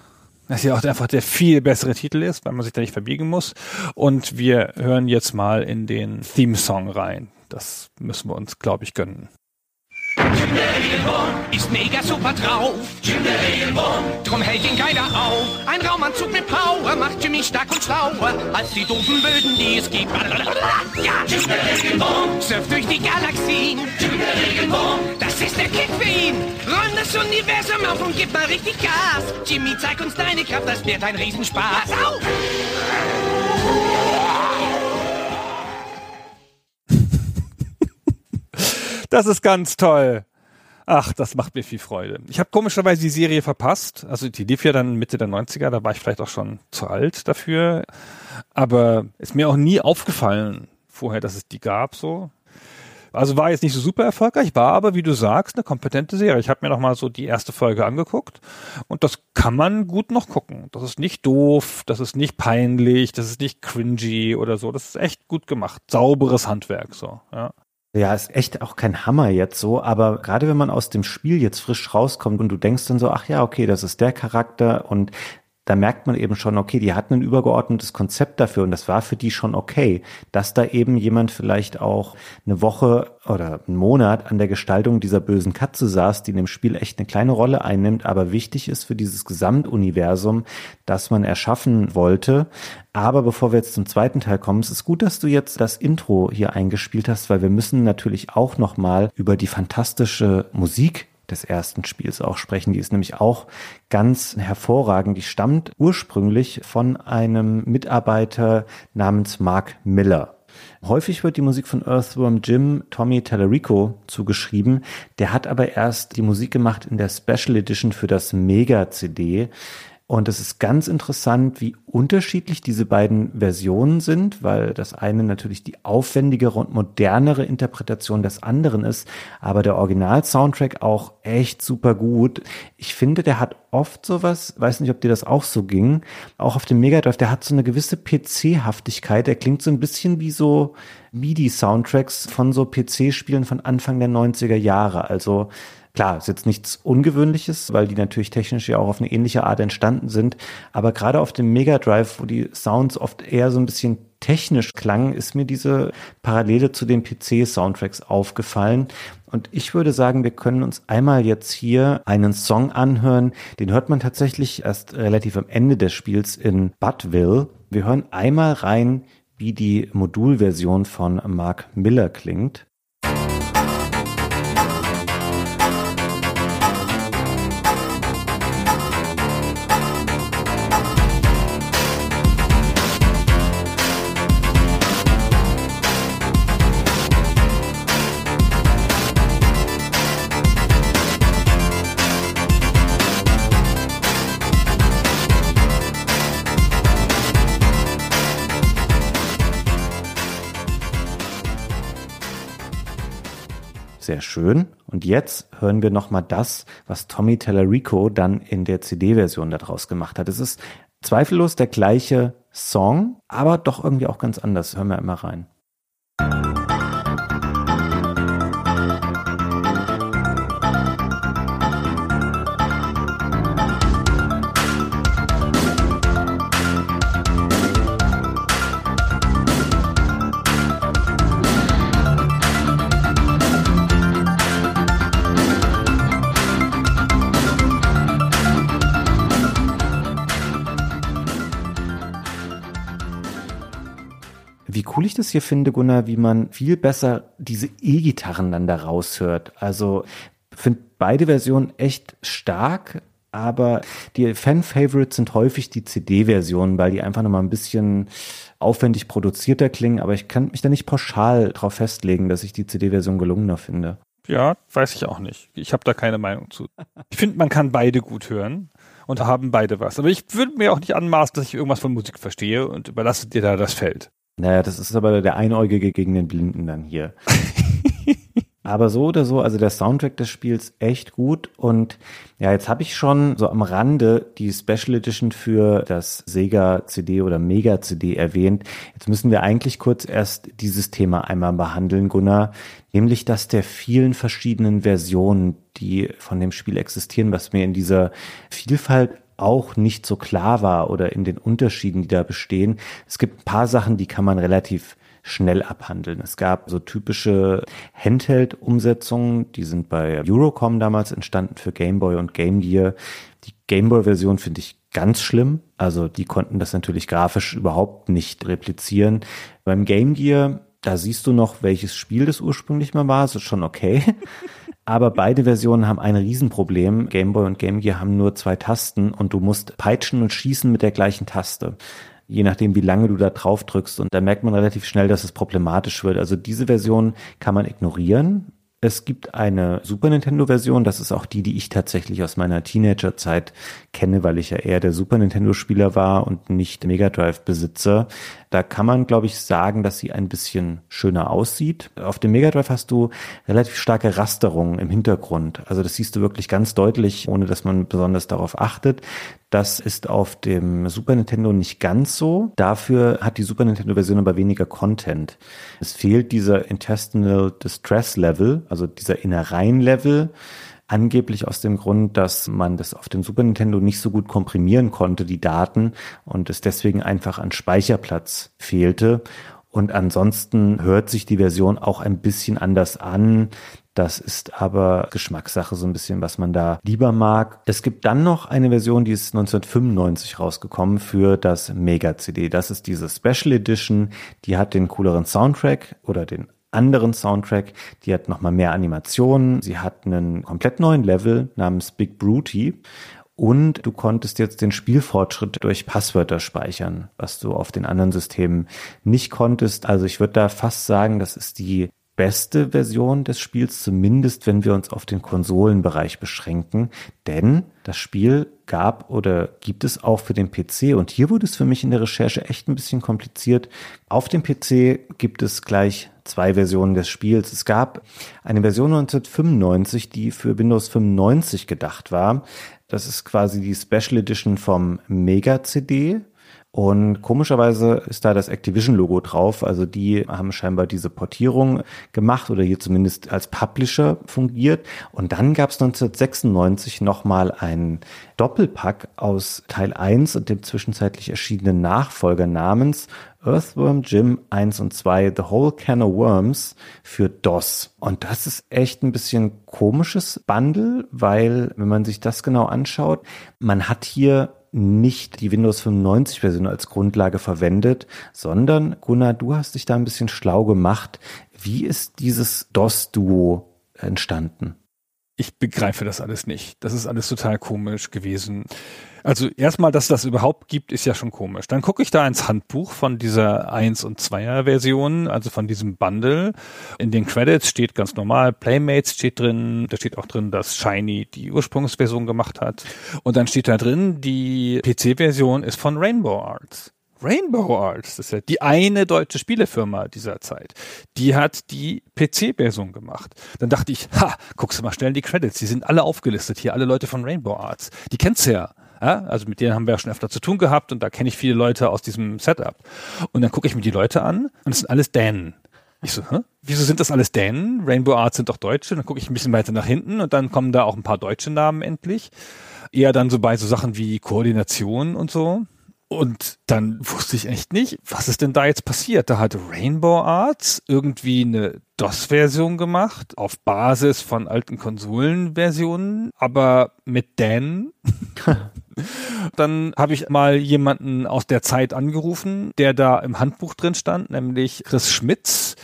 Dass sie auch einfach der viel bessere Titel ist, weil man sich da nicht verbiegen muss. Und wir hören jetzt mal in den Theme-Song rein. Das müssen wir uns, glaube ich, gönnen. Ist mega super drauf. Jim der drum hält ihn keiner auf. Ein Raumanzug mit Power macht Jimmy stark und schlauer als die doofen Böden, die es gibt. Ja, Jim der surft durch die Galaxien. Das ist der Kick für ihn. Räum das Universum auf und gib mal richtig Gas. Jimmy, zeig uns deine Kraft, das wird ein Riesenspaß. Auf! Das ist ganz toll. Ach, das macht mir viel Freude. Ich habe komischerweise die Serie verpasst. Also die lief ja dann Mitte der 90er, da war ich vielleicht auch schon zu alt dafür. Aber ist mir auch nie aufgefallen vorher, dass es die gab so. Also war jetzt nicht so super erfolgreich, war aber, wie du sagst, eine kompetente Serie. Ich habe mir noch mal so die erste Folge angeguckt und das kann man gut noch gucken. Das ist nicht doof, das ist nicht peinlich, das ist nicht cringy oder so. Das ist echt gut gemacht. Sauberes Handwerk so, ja. Ja, ist echt auch kein Hammer jetzt so, aber gerade wenn man aus dem Spiel jetzt frisch rauskommt und du denkst dann so, ach ja, okay, das ist der Charakter und da merkt man eben schon, okay, die hatten ein übergeordnetes Konzept dafür und das war für die schon okay, dass da eben jemand vielleicht auch eine Woche oder einen Monat an der Gestaltung dieser bösen Katze saß, die in dem Spiel echt eine kleine Rolle einnimmt, aber wichtig ist für dieses Gesamtuniversum, das man erschaffen wollte. Aber bevor wir jetzt zum zweiten Teil kommen, es ist gut, dass du jetzt das Intro hier eingespielt hast, weil wir müssen natürlich auch nochmal über die fantastische Musik des ersten Spiels auch sprechen. Die ist nämlich auch ganz hervorragend. Die stammt ursprünglich von einem Mitarbeiter namens Mark Miller. Häufig wird die Musik von Earthworm Jim Tommy Tallarico zugeschrieben. Der hat aber erst die Musik gemacht in der Special Edition für das Mega CD. Und es ist ganz interessant, wie unterschiedlich diese beiden Versionen sind, weil das eine natürlich die aufwendigere und modernere Interpretation des anderen ist, aber der Original-Soundtrack auch echt super gut. Ich finde, der hat oft sowas, weiß nicht, ob dir das auch so ging, auch auf dem Mega Drive, der hat so eine gewisse PC-Haftigkeit, der klingt so ein bisschen wie so MIDI-Soundtracks von so PC-Spielen von Anfang der 90er Jahre. Also Klar, ist jetzt nichts Ungewöhnliches, weil die natürlich technisch ja auch auf eine ähnliche Art entstanden sind. Aber gerade auf dem Mega Drive, wo die Sounds oft eher so ein bisschen technisch klangen, ist mir diese Parallele zu den PC-Soundtracks aufgefallen. Und ich würde sagen, wir können uns einmal jetzt hier einen Song anhören. Den hört man tatsächlich erst relativ am Ende des Spiels in Buttville. Wir hören einmal rein, wie die Modulversion von Mark Miller klingt. Sehr schön. Und jetzt hören wir nochmal das, was Tommy Tellerico dann in der CD-Version daraus gemacht hat. Es ist zweifellos der gleiche Song, aber doch irgendwie auch ganz anders. Hören wir einmal rein. Das hier finde, Gunnar, wie man viel besser diese E-Gitarren dann da raushört. Also finde beide Versionen echt stark, aber die Fan-Favorites sind häufig die CD-Versionen, weil die einfach nochmal ein bisschen aufwendig produzierter klingen, aber ich kann mich da nicht pauschal drauf festlegen, dass ich die CD-Version gelungener finde. Ja, weiß ich auch nicht. Ich habe da keine Meinung zu. Ich finde, man kann beide gut hören und haben beide was. Aber ich würde mir auch nicht anmaßen, dass ich irgendwas von Musik verstehe und überlasse dir da das Feld. Naja, das ist aber der Einäugige gegen den Blinden dann hier. aber so oder so, also der Soundtrack des Spiels echt gut und ja, jetzt habe ich schon so am Rande die Special Edition für das Sega CD oder Mega CD erwähnt. Jetzt müssen wir eigentlich kurz erst dieses Thema einmal behandeln, Gunnar, nämlich das der vielen verschiedenen Versionen, die von dem Spiel existieren, was mir in dieser Vielfalt auch nicht so klar war oder in den Unterschieden, die da bestehen. Es gibt ein paar Sachen, die kann man relativ schnell abhandeln. Es gab so typische Handheld-Umsetzungen, die sind bei Eurocom damals entstanden für Game Boy und Game Gear. Die Game Boy-Version finde ich ganz schlimm. Also die konnten das natürlich grafisch überhaupt nicht replizieren. Beim Game Gear, da siehst du noch, welches Spiel das ursprünglich mal war. Das ist schon okay. Aber beide Versionen haben ein Riesenproblem. Game Boy und Game Gear haben nur zwei Tasten und du musst peitschen und schießen mit der gleichen Taste. Je nachdem, wie lange du da drauf drückst. Und da merkt man relativ schnell, dass es problematisch wird. Also diese Version kann man ignorieren. Es gibt eine Super Nintendo-Version, das ist auch die, die ich tatsächlich aus meiner Teenager-Zeit kenne, weil ich ja eher der Super Nintendo-Spieler war und nicht Mega Drive-Besitzer. Da kann man, glaube ich, sagen, dass sie ein bisschen schöner aussieht. Auf dem Mega Drive hast du relativ starke Rasterungen im Hintergrund. Also das siehst du wirklich ganz deutlich, ohne dass man besonders darauf achtet. Das ist auf dem Super Nintendo nicht ganz so. Dafür hat die Super Nintendo-Version aber weniger Content. Es fehlt dieser Intestinal Distress Level, also dieser Innereien-Level. Angeblich aus dem Grund, dass man das auf dem Super Nintendo nicht so gut komprimieren konnte, die Daten, und es deswegen einfach an Speicherplatz fehlte. Und ansonsten hört sich die Version auch ein bisschen anders an. Das ist aber Geschmackssache so ein bisschen, was man da lieber mag. Es gibt dann noch eine Version, die ist 1995 rausgekommen für das Mega CD. Das ist diese Special Edition. Die hat den cooleren Soundtrack oder den anderen Soundtrack. Die hat nochmal mehr Animationen. Sie hat einen komplett neuen Level namens Big Brooty. Und du konntest jetzt den Spielfortschritt durch Passwörter speichern, was du auf den anderen Systemen nicht konntest. Also ich würde da fast sagen, das ist die beste Version des Spiels, zumindest wenn wir uns auf den Konsolenbereich beschränken. Denn das Spiel gab oder gibt es auch für den PC. Und hier wurde es für mich in der Recherche echt ein bisschen kompliziert. Auf dem PC gibt es gleich zwei Versionen des Spiels. Es gab eine Version 1995, die für Windows 95 gedacht war. Das ist quasi die Special Edition vom Mega CD. Und komischerweise ist da das Activision-Logo drauf. Also die haben scheinbar diese Portierung gemacht oder hier zumindest als Publisher fungiert. Und dann gab es 1996 nochmal ein Doppelpack aus Teil 1 und dem zwischenzeitlich erschienenen Nachfolger namens Earthworm Jim 1 und 2 The Whole Can of Worms für DOS. Und das ist echt ein bisschen komisches Bundle, weil wenn man sich das genau anschaut, man hat hier nicht die Windows 95 Version als Grundlage verwendet, sondern Gunnar, du hast dich da ein bisschen schlau gemacht. Wie ist dieses DOS-Duo entstanden? Ich begreife das alles nicht. Das ist alles total komisch gewesen. Also erstmal, dass das überhaupt gibt, ist ja schon komisch. Dann gucke ich da ins Handbuch von dieser 1 und 2er Version, also von diesem Bundle. In den Credits steht ganz normal Playmates steht drin, da steht auch drin, dass Shiny die Ursprungsversion gemacht hat. Und dann steht da drin, die PC-Version ist von Rainbow Arts. Rainbow Arts, das ist ja die eine deutsche Spielefirma dieser Zeit, die hat die PC-Version gemacht. Dann dachte ich, ha, guckst du mal schnell in die Credits, die sind alle aufgelistet hier, alle Leute von Rainbow Arts. Die kennst du ja. Ja, also mit denen haben wir ja schon öfter zu tun gehabt und da kenne ich viele Leute aus diesem Setup. Und dann gucke ich mir die Leute an und es sind alles Dänen. Ich so, hä? wieso sind das alles Dänen? Rainbow Arts sind doch Deutsche. Dann gucke ich ein bisschen weiter nach hinten und dann kommen da auch ein paar deutsche Namen endlich. Eher dann so bei so Sachen wie Koordination und so. Und dann wusste ich echt nicht, was ist denn da jetzt passiert? Da hat Rainbow Arts irgendwie eine DOS-Version gemacht, auf Basis von alten Konsolenversionen, aber mit Dan. Dann habe ich mal jemanden aus der Zeit angerufen, der da im Handbuch drin stand, nämlich Chris Schmitz.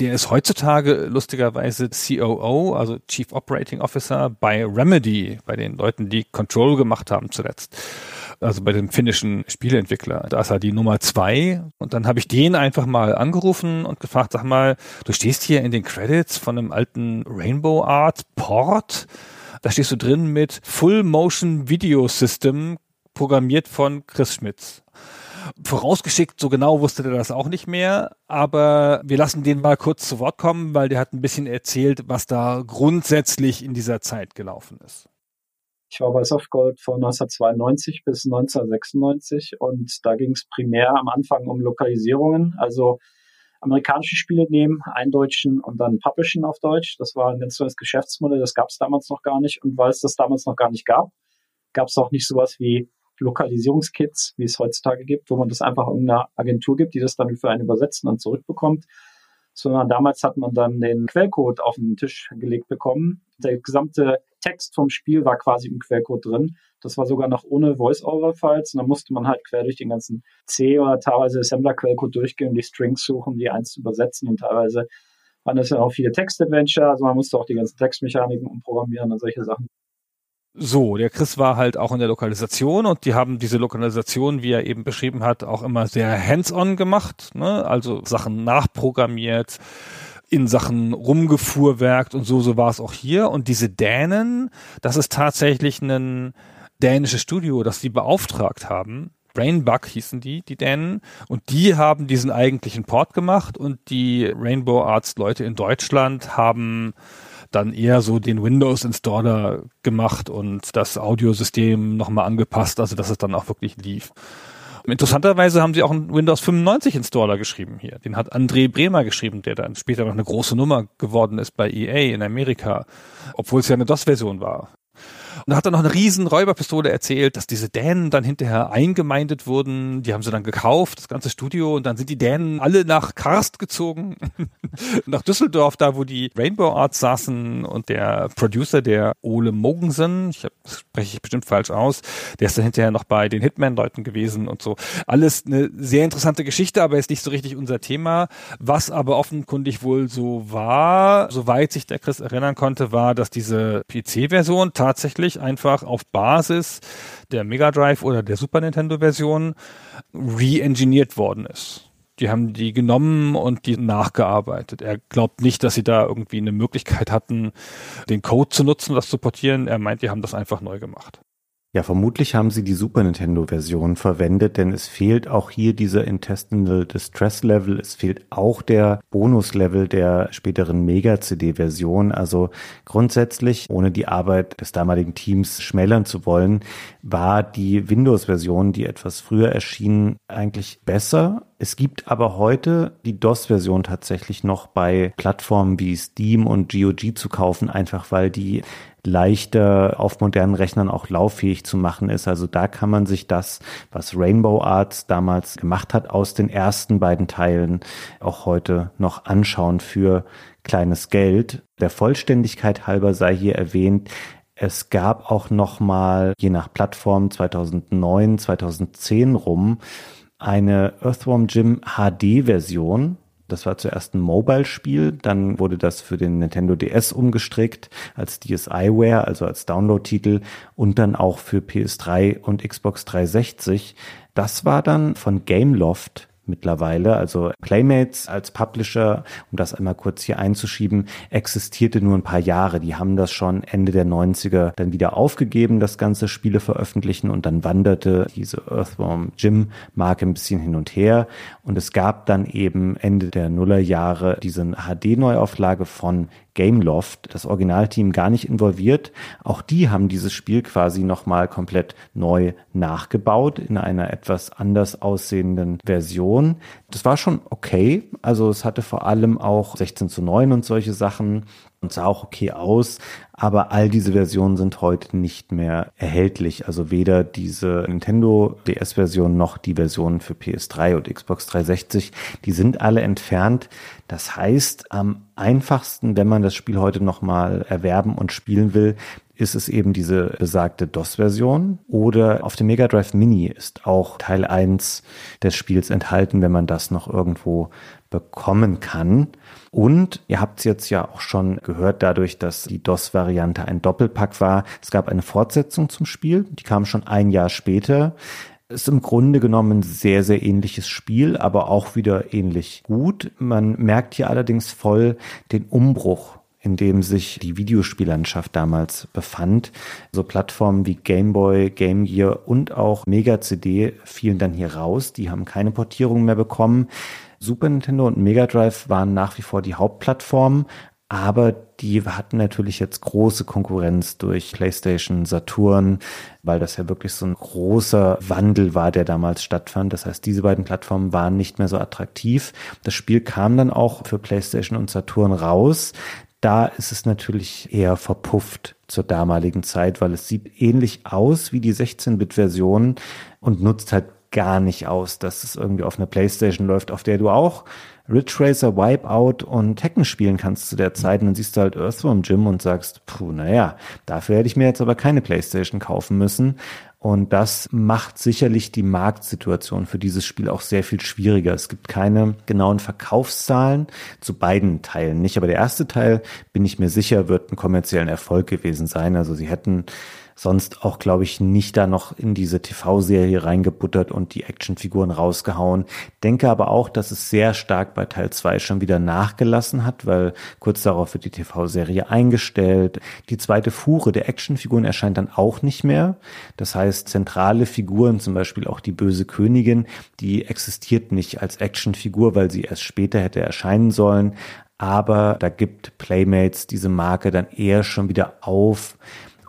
Der ist heutzutage lustigerweise COO, also Chief Operating Officer bei Remedy, bei den Leuten, die Control gemacht haben zuletzt also bei dem finnischen Spieleentwickler. Da ist er die Nummer zwei. Und dann habe ich den einfach mal angerufen und gefragt, sag mal, du stehst hier in den Credits von einem alten Rainbow Art Port. Da stehst du drin mit Full Motion Video System, programmiert von Chris Schmitz. Vorausgeschickt, so genau wusste der das auch nicht mehr, aber wir lassen den mal kurz zu Wort kommen, weil der hat ein bisschen erzählt, was da grundsätzlich in dieser Zeit gelaufen ist. Ich war bei Softgold von 1992 bis 1996 und da ging es primär am Anfang um Lokalisierungen, also amerikanische Spiele nehmen, eindeutschen und dann publishen auf Deutsch. Das war ein ganz neues Geschäftsmodell, das gab es damals noch gar nicht. Und weil es das damals noch gar nicht gab, gab es auch nicht sowas wie Lokalisierungskits, wie es heutzutage gibt, wo man das einfach irgendeiner Agentur gibt, die das dann für einen übersetzt und dann zurückbekommt. Sondern damals hat man dann den Quellcode auf den Tisch gelegt bekommen. Der gesamte Text vom Spiel war quasi im Quellcode drin. Das war sogar noch ohne Voice-Over-Files. Und dann musste man halt quer durch den ganzen C oder teilweise Assembler-Quellcode durchgehen die Strings suchen, die eins übersetzen. Und teilweise waren das ja auch viele Text-Adventure. Also man musste auch die ganzen Textmechaniken umprogrammieren und solche Sachen. So, der Chris war halt auch in der Lokalisation und die haben diese Lokalisation, wie er eben beschrieben hat, auch immer sehr hands-on gemacht, ne? also Sachen nachprogrammiert, in Sachen rumgefuhrwerkt und so, so war es auch hier. Und diese Dänen, das ist tatsächlich ein dänisches Studio, das die beauftragt haben. Brainbug hießen die, die Dänen. Und die haben diesen eigentlichen Port gemacht und die Rainbow Arts Leute in Deutschland haben dann eher so den Windows Installer gemacht und das Audiosystem nochmal angepasst, also dass es dann auch wirklich lief. Interessanterweise haben sie auch einen Windows 95 Installer geschrieben hier. Den hat André Bremer geschrieben, der dann später noch eine große Nummer geworden ist bei EA in Amerika, obwohl es ja eine DOS-Version war. Und da hat er noch eine riesen Räuberpistole erzählt, dass diese Dänen dann hinterher eingemeindet wurden. Die haben sie dann gekauft, das ganze Studio. Und dann sind die Dänen alle nach Karst gezogen, nach Düsseldorf, da wo die Rainbow Arts saßen. Und der Producer, der Ole Mogensen, ich hab, das spreche ich bestimmt falsch aus, der ist dann hinterher noch bei den Hitman-Leuten gewesen und so. Alles eine sehr interessante Geschichte, aber ist nicht so richtig unser Thema. Was aber offenkundig wohl so war, soweit sich der Chris erinnern konnte, war, dass diese PC-Version tatsächlich wirklich einfach auf Basis der Mega Drive oder der Super Nintendo Version re-engineert worden ist. Die haben die genommen und die nachgearbeitet. Er glaubt nicht, dass sie da irgendwie eine Möglichkeit hatten, den Code zu nutzen, das zu portieren. Er meint, die haben das einfach neu gemacht. Ja, vermutlich haben sie die Super Nintendo-Version verwendet, denn es fehlt auch hier dieser Intestinal Distress Level. Es fehlt auch der Bonus-Level der späteren Mega-CD-Version. Also grundsätzlich, ohne die Arbeit des damaligen Teams schmälern zu wollen, war die Windows-Version, die etwas früher erschien, eigentlich besser. Es gibt aber heute die DOS-Version tatsächlich noch bei Plattformen wie Steam und GOG zu kaufen, einfach weil die leichter auf modernen Rechnern auch lauffähig zu machen ist. Also da kann man sich das, was Rainbow Arts damals gemacht hat, aus den ersten beiden Teilen auch heute noch anschauen für kleines Geld. Der Vollständigkeit halber sei hier erwähnt, es gab auch noch mal, je nach Plattform 2009, 2010 rum, eine Earthworm Jim HD Version, das war zuerst ein Mobile-Spiel, dann wurde das für den Nintendo DS umgestrickt als DSiWare, also als Download-Titel und dann auch für PS3 und Xbox 360. Das war dann von Gameloft mittlerweile. Also Playmates als Publisher, um das einmal kurz hier einzuschieben, existierte nur ein paar Jahre. Die haben das schon Ende der 90er dann wieder aufgegeben, das ganze Spiele veröffentlichen und dann wanderte diese Earthworm Jim Marke ein bisschen hin und her und es gab dann eben Ende der Nullerjahre diese HD-Neuauflage von Gameloft, das Originalteam gar nicht involviert. Auch die haben dieses Spiel quasi nochmal komplett neu nachgebaut in einer etwas anders aussehenden Version. Das war schon okay. Also es hatte vor allem auch 16 zu 9 und solche Sachen und sah auch okay aus, aber all diese Versionen sind heute nicht mehr erhältlich. Also weder diese Nintendo DS-Version noch die Versionen für PS3 und Xbox 360, die sind alle entfernt. Das heißt, am einfachsten, wenn man das Spiel heute nochmal erwerben und spielen will, ist es eben diese besagte DOS-Version oder auf dem Mega Drive Mini ist auch Teil 1 des Spiels enthalten, wenn man das noch irgendwo bekommen kann. Und ihr habt es jetzt ja auch schon gehört, dadurch, dass die DOS-Variante ein Doppelpack war. Es gab eine Fortsetzung zum Spiel, die kam schon ein Jahr später. Ist im Grunde genommen ein sehr, sehr ähnliches Spiel, aber auch wieder ähnlich gut. Man merkt hier allerdings voll den Umbruch in dem sich die Videospiellandschaft damals befand. So Plattformen wie Game Boy, Game Gear und auch Mega CD fielen dann hier raus. Die haben keine Portierung mehr bekommen. Super Nintendo und Mega Drive waren nach wie vor die Hauptplattformen, aber die hatten natürlich jetzt große Konkurrenz durch PlayStation, Saturn, weil das ja wirklich so ein großer Wandel war, der damals stattfand. Das heißt, diese beiden Plattformen waren nicht mehr so attraktiv. Das Spiel kam dann auch für PlayStation und Saturn raus. Da ist es natürlich eher verpufft zur damaligen Zeit, weil es sieht ähnlich aus wie die 16-Bit-Version und nutzt halt gar nicht aus, dass es irgendwie auf einer Playstation läuft, auf der du auch Ridge Racer, Wipeout und Tekken spielen kannst zu der Zeit. Und dann siehst du halt Earthworm Jim und sagst, puh, naja, dafür hätte ich mir jetzt aber keine Playstation kaufen müssen. Und das macht sicherlich die Marktsituation für dieses Spiel auch sehr viel schwieriger. Es gibt keine genauen Verkaufszahlen zu beiden Teilen nicht. Aber der erste Teil, bin ich mir sicher, wird einen kommerziellen Erfolg gewesen sein. Also sie hätten sonst auch, glaube ich, nicht da noch in diese TV-Serie reingebuttert und die Actionfiguren rausgehauen. Denke aber auch, dass es sehr stark bei Teil 2 schon wieder nachgelassen hat, weil kurz darauf wird die TV-Serie eingestellt. Die zweite Fuhre der Actionfiguren erscheint dann auch nicht mehr. Das heißt, zentrale Figuren, zum Beispiel auch die böse Königin, die existiert nicht als Actionfigur, weil sie erst später hätte erscheinen sollen. Aber da gibt Playmates diese Marke dann eher schon wieder auf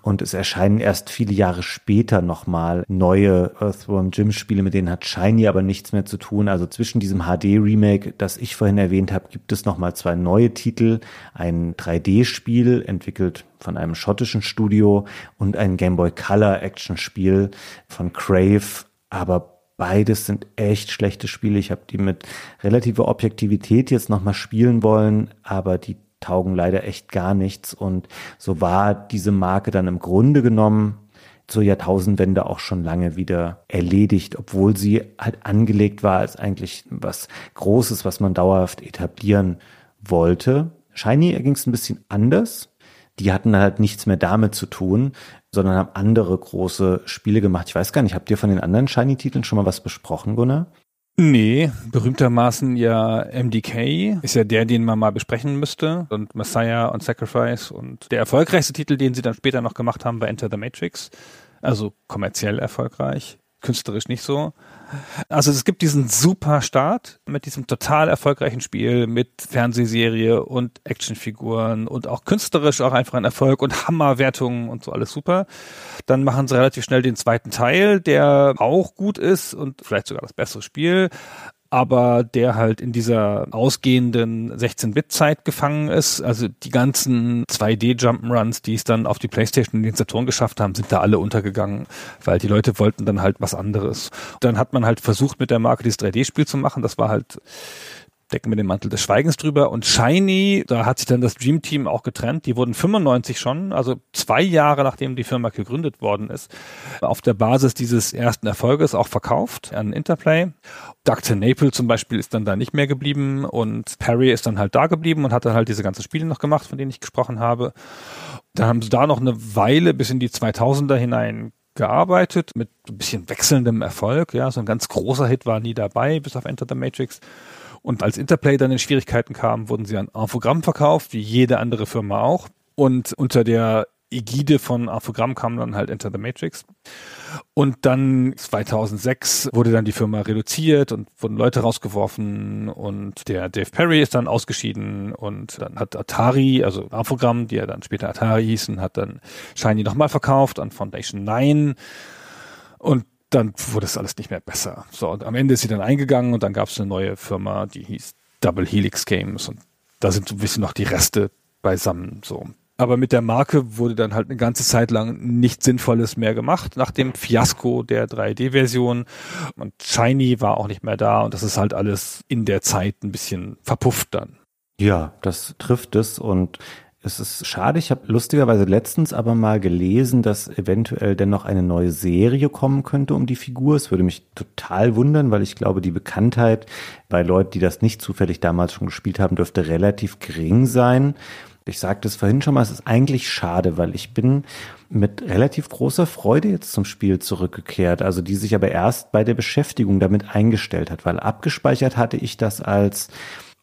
und es erscheinen erst viele Jahre später nochmal neue Earthworm Jim Spiele, mit denen hat Shiny aber nichts mehr zu tun. Also zwischen diesem HD Remake, das ich vorhin erwähnt habe, gibt es nochmal zwei neue Titel. Ein 3D-Spiel, entwickelt von einem schottischen Studio und ein Game Boy Color Action Spiel von Crave. Aber beides sind echt schlechte Spiele. Ich habe die mit relativer Objektivität jetzt nochmal spielen wollen, aber die taugen leider echt gar nichts. Und so war diese Marke dann im Grunde genommen zur Jahrtausendwende auch schon lange wieder erledigt, obwohl sie halt angelegt war als eigentlich was Großes, was man dauerhaft etablieren wollte. Shiny ging es ein bisschen anders. Die hatten halt nichts mehr damit zu tun, sondern haben andere große Spiele gemacht. Ich weiß gar nicht, habt ihr von den anderen Shiny-Titeln schon mal was besprochen, Gunnar? Nee, berühmtermaßen ja MDK ist ja der, den man mal besprechen müsste und Messiah und Sacrifice und der erfolgreichste Titel, den sie dann später noch gemacht haben, war Enter the Matrix. Also kommerziell erfolgreich, künstlerisch nicht so. Also es gibt diesen super Start mit diesem total erfolgreichen Spiel mit Fernsehserie und Actionfiguren und auch künstlerisch auch einfach ein Erfolg und Hammerwertungen und so alles super. Dann machen sie relativ schnell den zweiten Teil, der auch gut ist und vielleicht sogar das bessere Spiel, aber der halt in dieser ausgehenden 16-Bit-Zeit gefangen ist. Also die ganzen 2D-Jump'n'Runs, die es dann auf die Playstation und den Saturn geschafft haben, sind da alle untergegangen, weil die Leute wollten dann halt was anderes. Dann hat man halt versucht, mit der Marke dieses 3D-Spiel zu machen. Das war halt decken wir den Mantel des Schweigens drüber. Und Shiny, da hat sich dann das Dream Team auch getrennt. Die wurden 95 schon, also zwei Jahre nachdem die Firma gegründet worden ist, auf der Basis dieses ersten Erfolges auch verkauft an Interplay. Dr. Naple zum Beispiel ist dann da nicht mehr geblieben und Perry ist dann halt da geblieben und hat dann halt diese ganzen Spiele noch gemacht, von denen ich gesprochen habe. Dann haben sie da noch eine Weile bis in die 2000er hinein gearbeitet mit ein bisschen wechselndem Erfolg. Ja, so ein ganz großer Hit war nie dabei, bis auf Enter the Matrix. Und als Interplay dann in Schwierigkeiten kam, wurden sie an Infogramm verkauft, wie jede andere Firma auch. Und unter der Ägide von Infogramm kam dann halt Enter the Matrix. Und dann 2006 wurde dann die Firma reduziert und wurden Leute rausgeworfen und der Dave Perry ist dann ausgeschieden und dann hat Atari, also Infogramm, die ja dann später Atari hießen, hat dann Shiny nochmal verkauft an Foundation 9 und dann wurde es alles nicht mehr besser. So, und am Ende ist sie dann eingegangen und dann gab es eine neue Firma, die hieß Double Helix Games und da sind so ein bisschen noch die Reste beisammen, so. Aber mit der Marke wurde dann halt eine ganze Zeit lang nichts Sinnvolles mehr gemacht, nach dem Fiasko der 3D-Version. Und Shiny war auch nicht mehr da und das ist halt alles in der Zeit ein bisschen verpufft dann. Ja, das trifft es und es ist schade, ich habe lustigerweise letztens aber mal gelesen, dass eventuell dennoch eine neue Serie kommen könnte um die Figur. Es würde mich total wundern, weil ich glaube, die Bekanntheit bei Leuten, die das nicht zufällig damals schon gespielt haben, dürfte relativ gering sein. Ich sagte es vorhin schon mal, es ist eigentlich schade, weil ich bin mit relativ großer Freude jetzt zum Spiel zurückgekehrt, also die sich aber erst bei der Beschäftigung damit eingestellt hat, weil abgespeichert hatte ich das als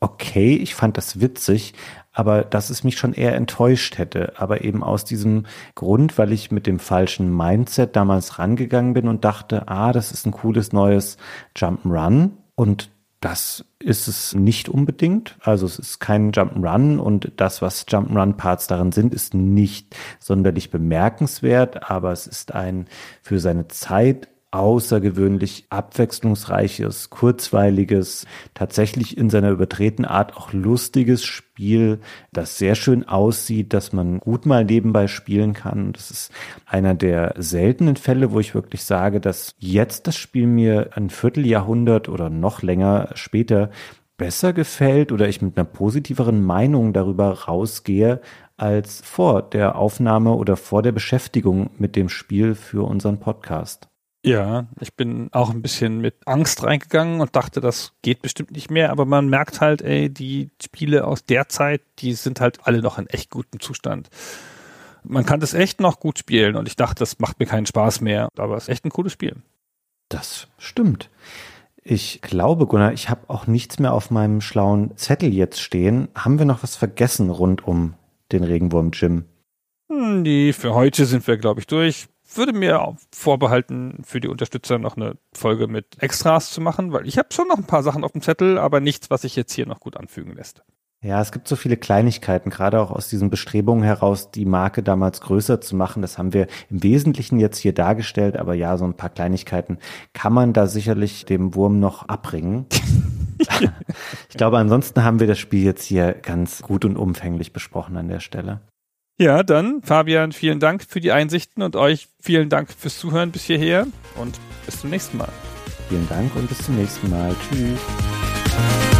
okay, ich fand das witzig, aber dass es mich schon eher enttäuscht hätte. Aber eben aus diesem Grund, weil ich mit dem falschen Mindset damals rangegangen bin und dachte, ah, das ist ein cooles neues Jump'n'Run. Und das ist es nicht unbedingt. Also es ist kein Jump'n'Run und das, was Jump'n'Run-Parts darin sind, ist nicht sonderlich bemerkenswert, aber es ist ein für seine Zeit außergewöhnlich abwechslungsreiches, kurzweiliges, tatsächlich in seiner übertreten Art auch lustiges Spiel, das sehr schön aussieht, dass man gut mal nebenbei spielen kann. Das ist einer der seltenen Fälle, wo ich wirklich sage, dass jetzt das Spiel mir ein Vierteljahrhundert oder noch länger später besser gefällt oder ich mit einer positiveren Meinung darüber rausgehe, als vor der Aufnahme oder vor der Beschäftigung mit dem Spiel für unseren Podcast. Ja, ich bin auch ein bisschen mit Angst reingegangen und dachte, das geht bestimmt nicht mehr, aber man merkt halt, ey, die Spiele aus der Zeit, die sind halt alle noch in echt gutem Zustand. Man kann das echt noch gut spielen und ich dachte, das macht mir keinen Spaß mehr, aber es ist echt ein cooles Spiel. Das stimmt. Ich glaube, Gunnar, ich habe auch nichts mehr auf meinem schlauen Zettel jetzt stehen. Haben wir noch was vergessen rund um den Regenwurm Jim? Hm, nee, für heute sind wir, glaube ich, durch würde mir vorbehalten, für die Unterstützer noch eine Folge mit Extras zu machen, weil ich habe schon noch ein paar Sachen auf dem Zettel, aber nichts, was sich jetzt hier noch gut anfügen lässt. Ja, es gibt so viele Kleinigkeiten, gerade auch aus diesen Bestrebungen heraus, die Marke damals größer zu machen. Das haben wir im Wesentlichen jetzt hier dargestellt, aber ja, so ein paar Kleinigkeiten kann man da sicherlich dem Wurm noch abbringen. ich glaube, ansonsten haben wir das Spiel jetzt hier ganz gut und umfänglich besprochen an der Stelle. Ja, dann, Fabian, vielen Dank für die Einsichten und euch vielen Dank fürs Zuhören bis hierher und bis zum nächsten Mal. Vielen Dank und bis zum nächsten Mal. Tschüss.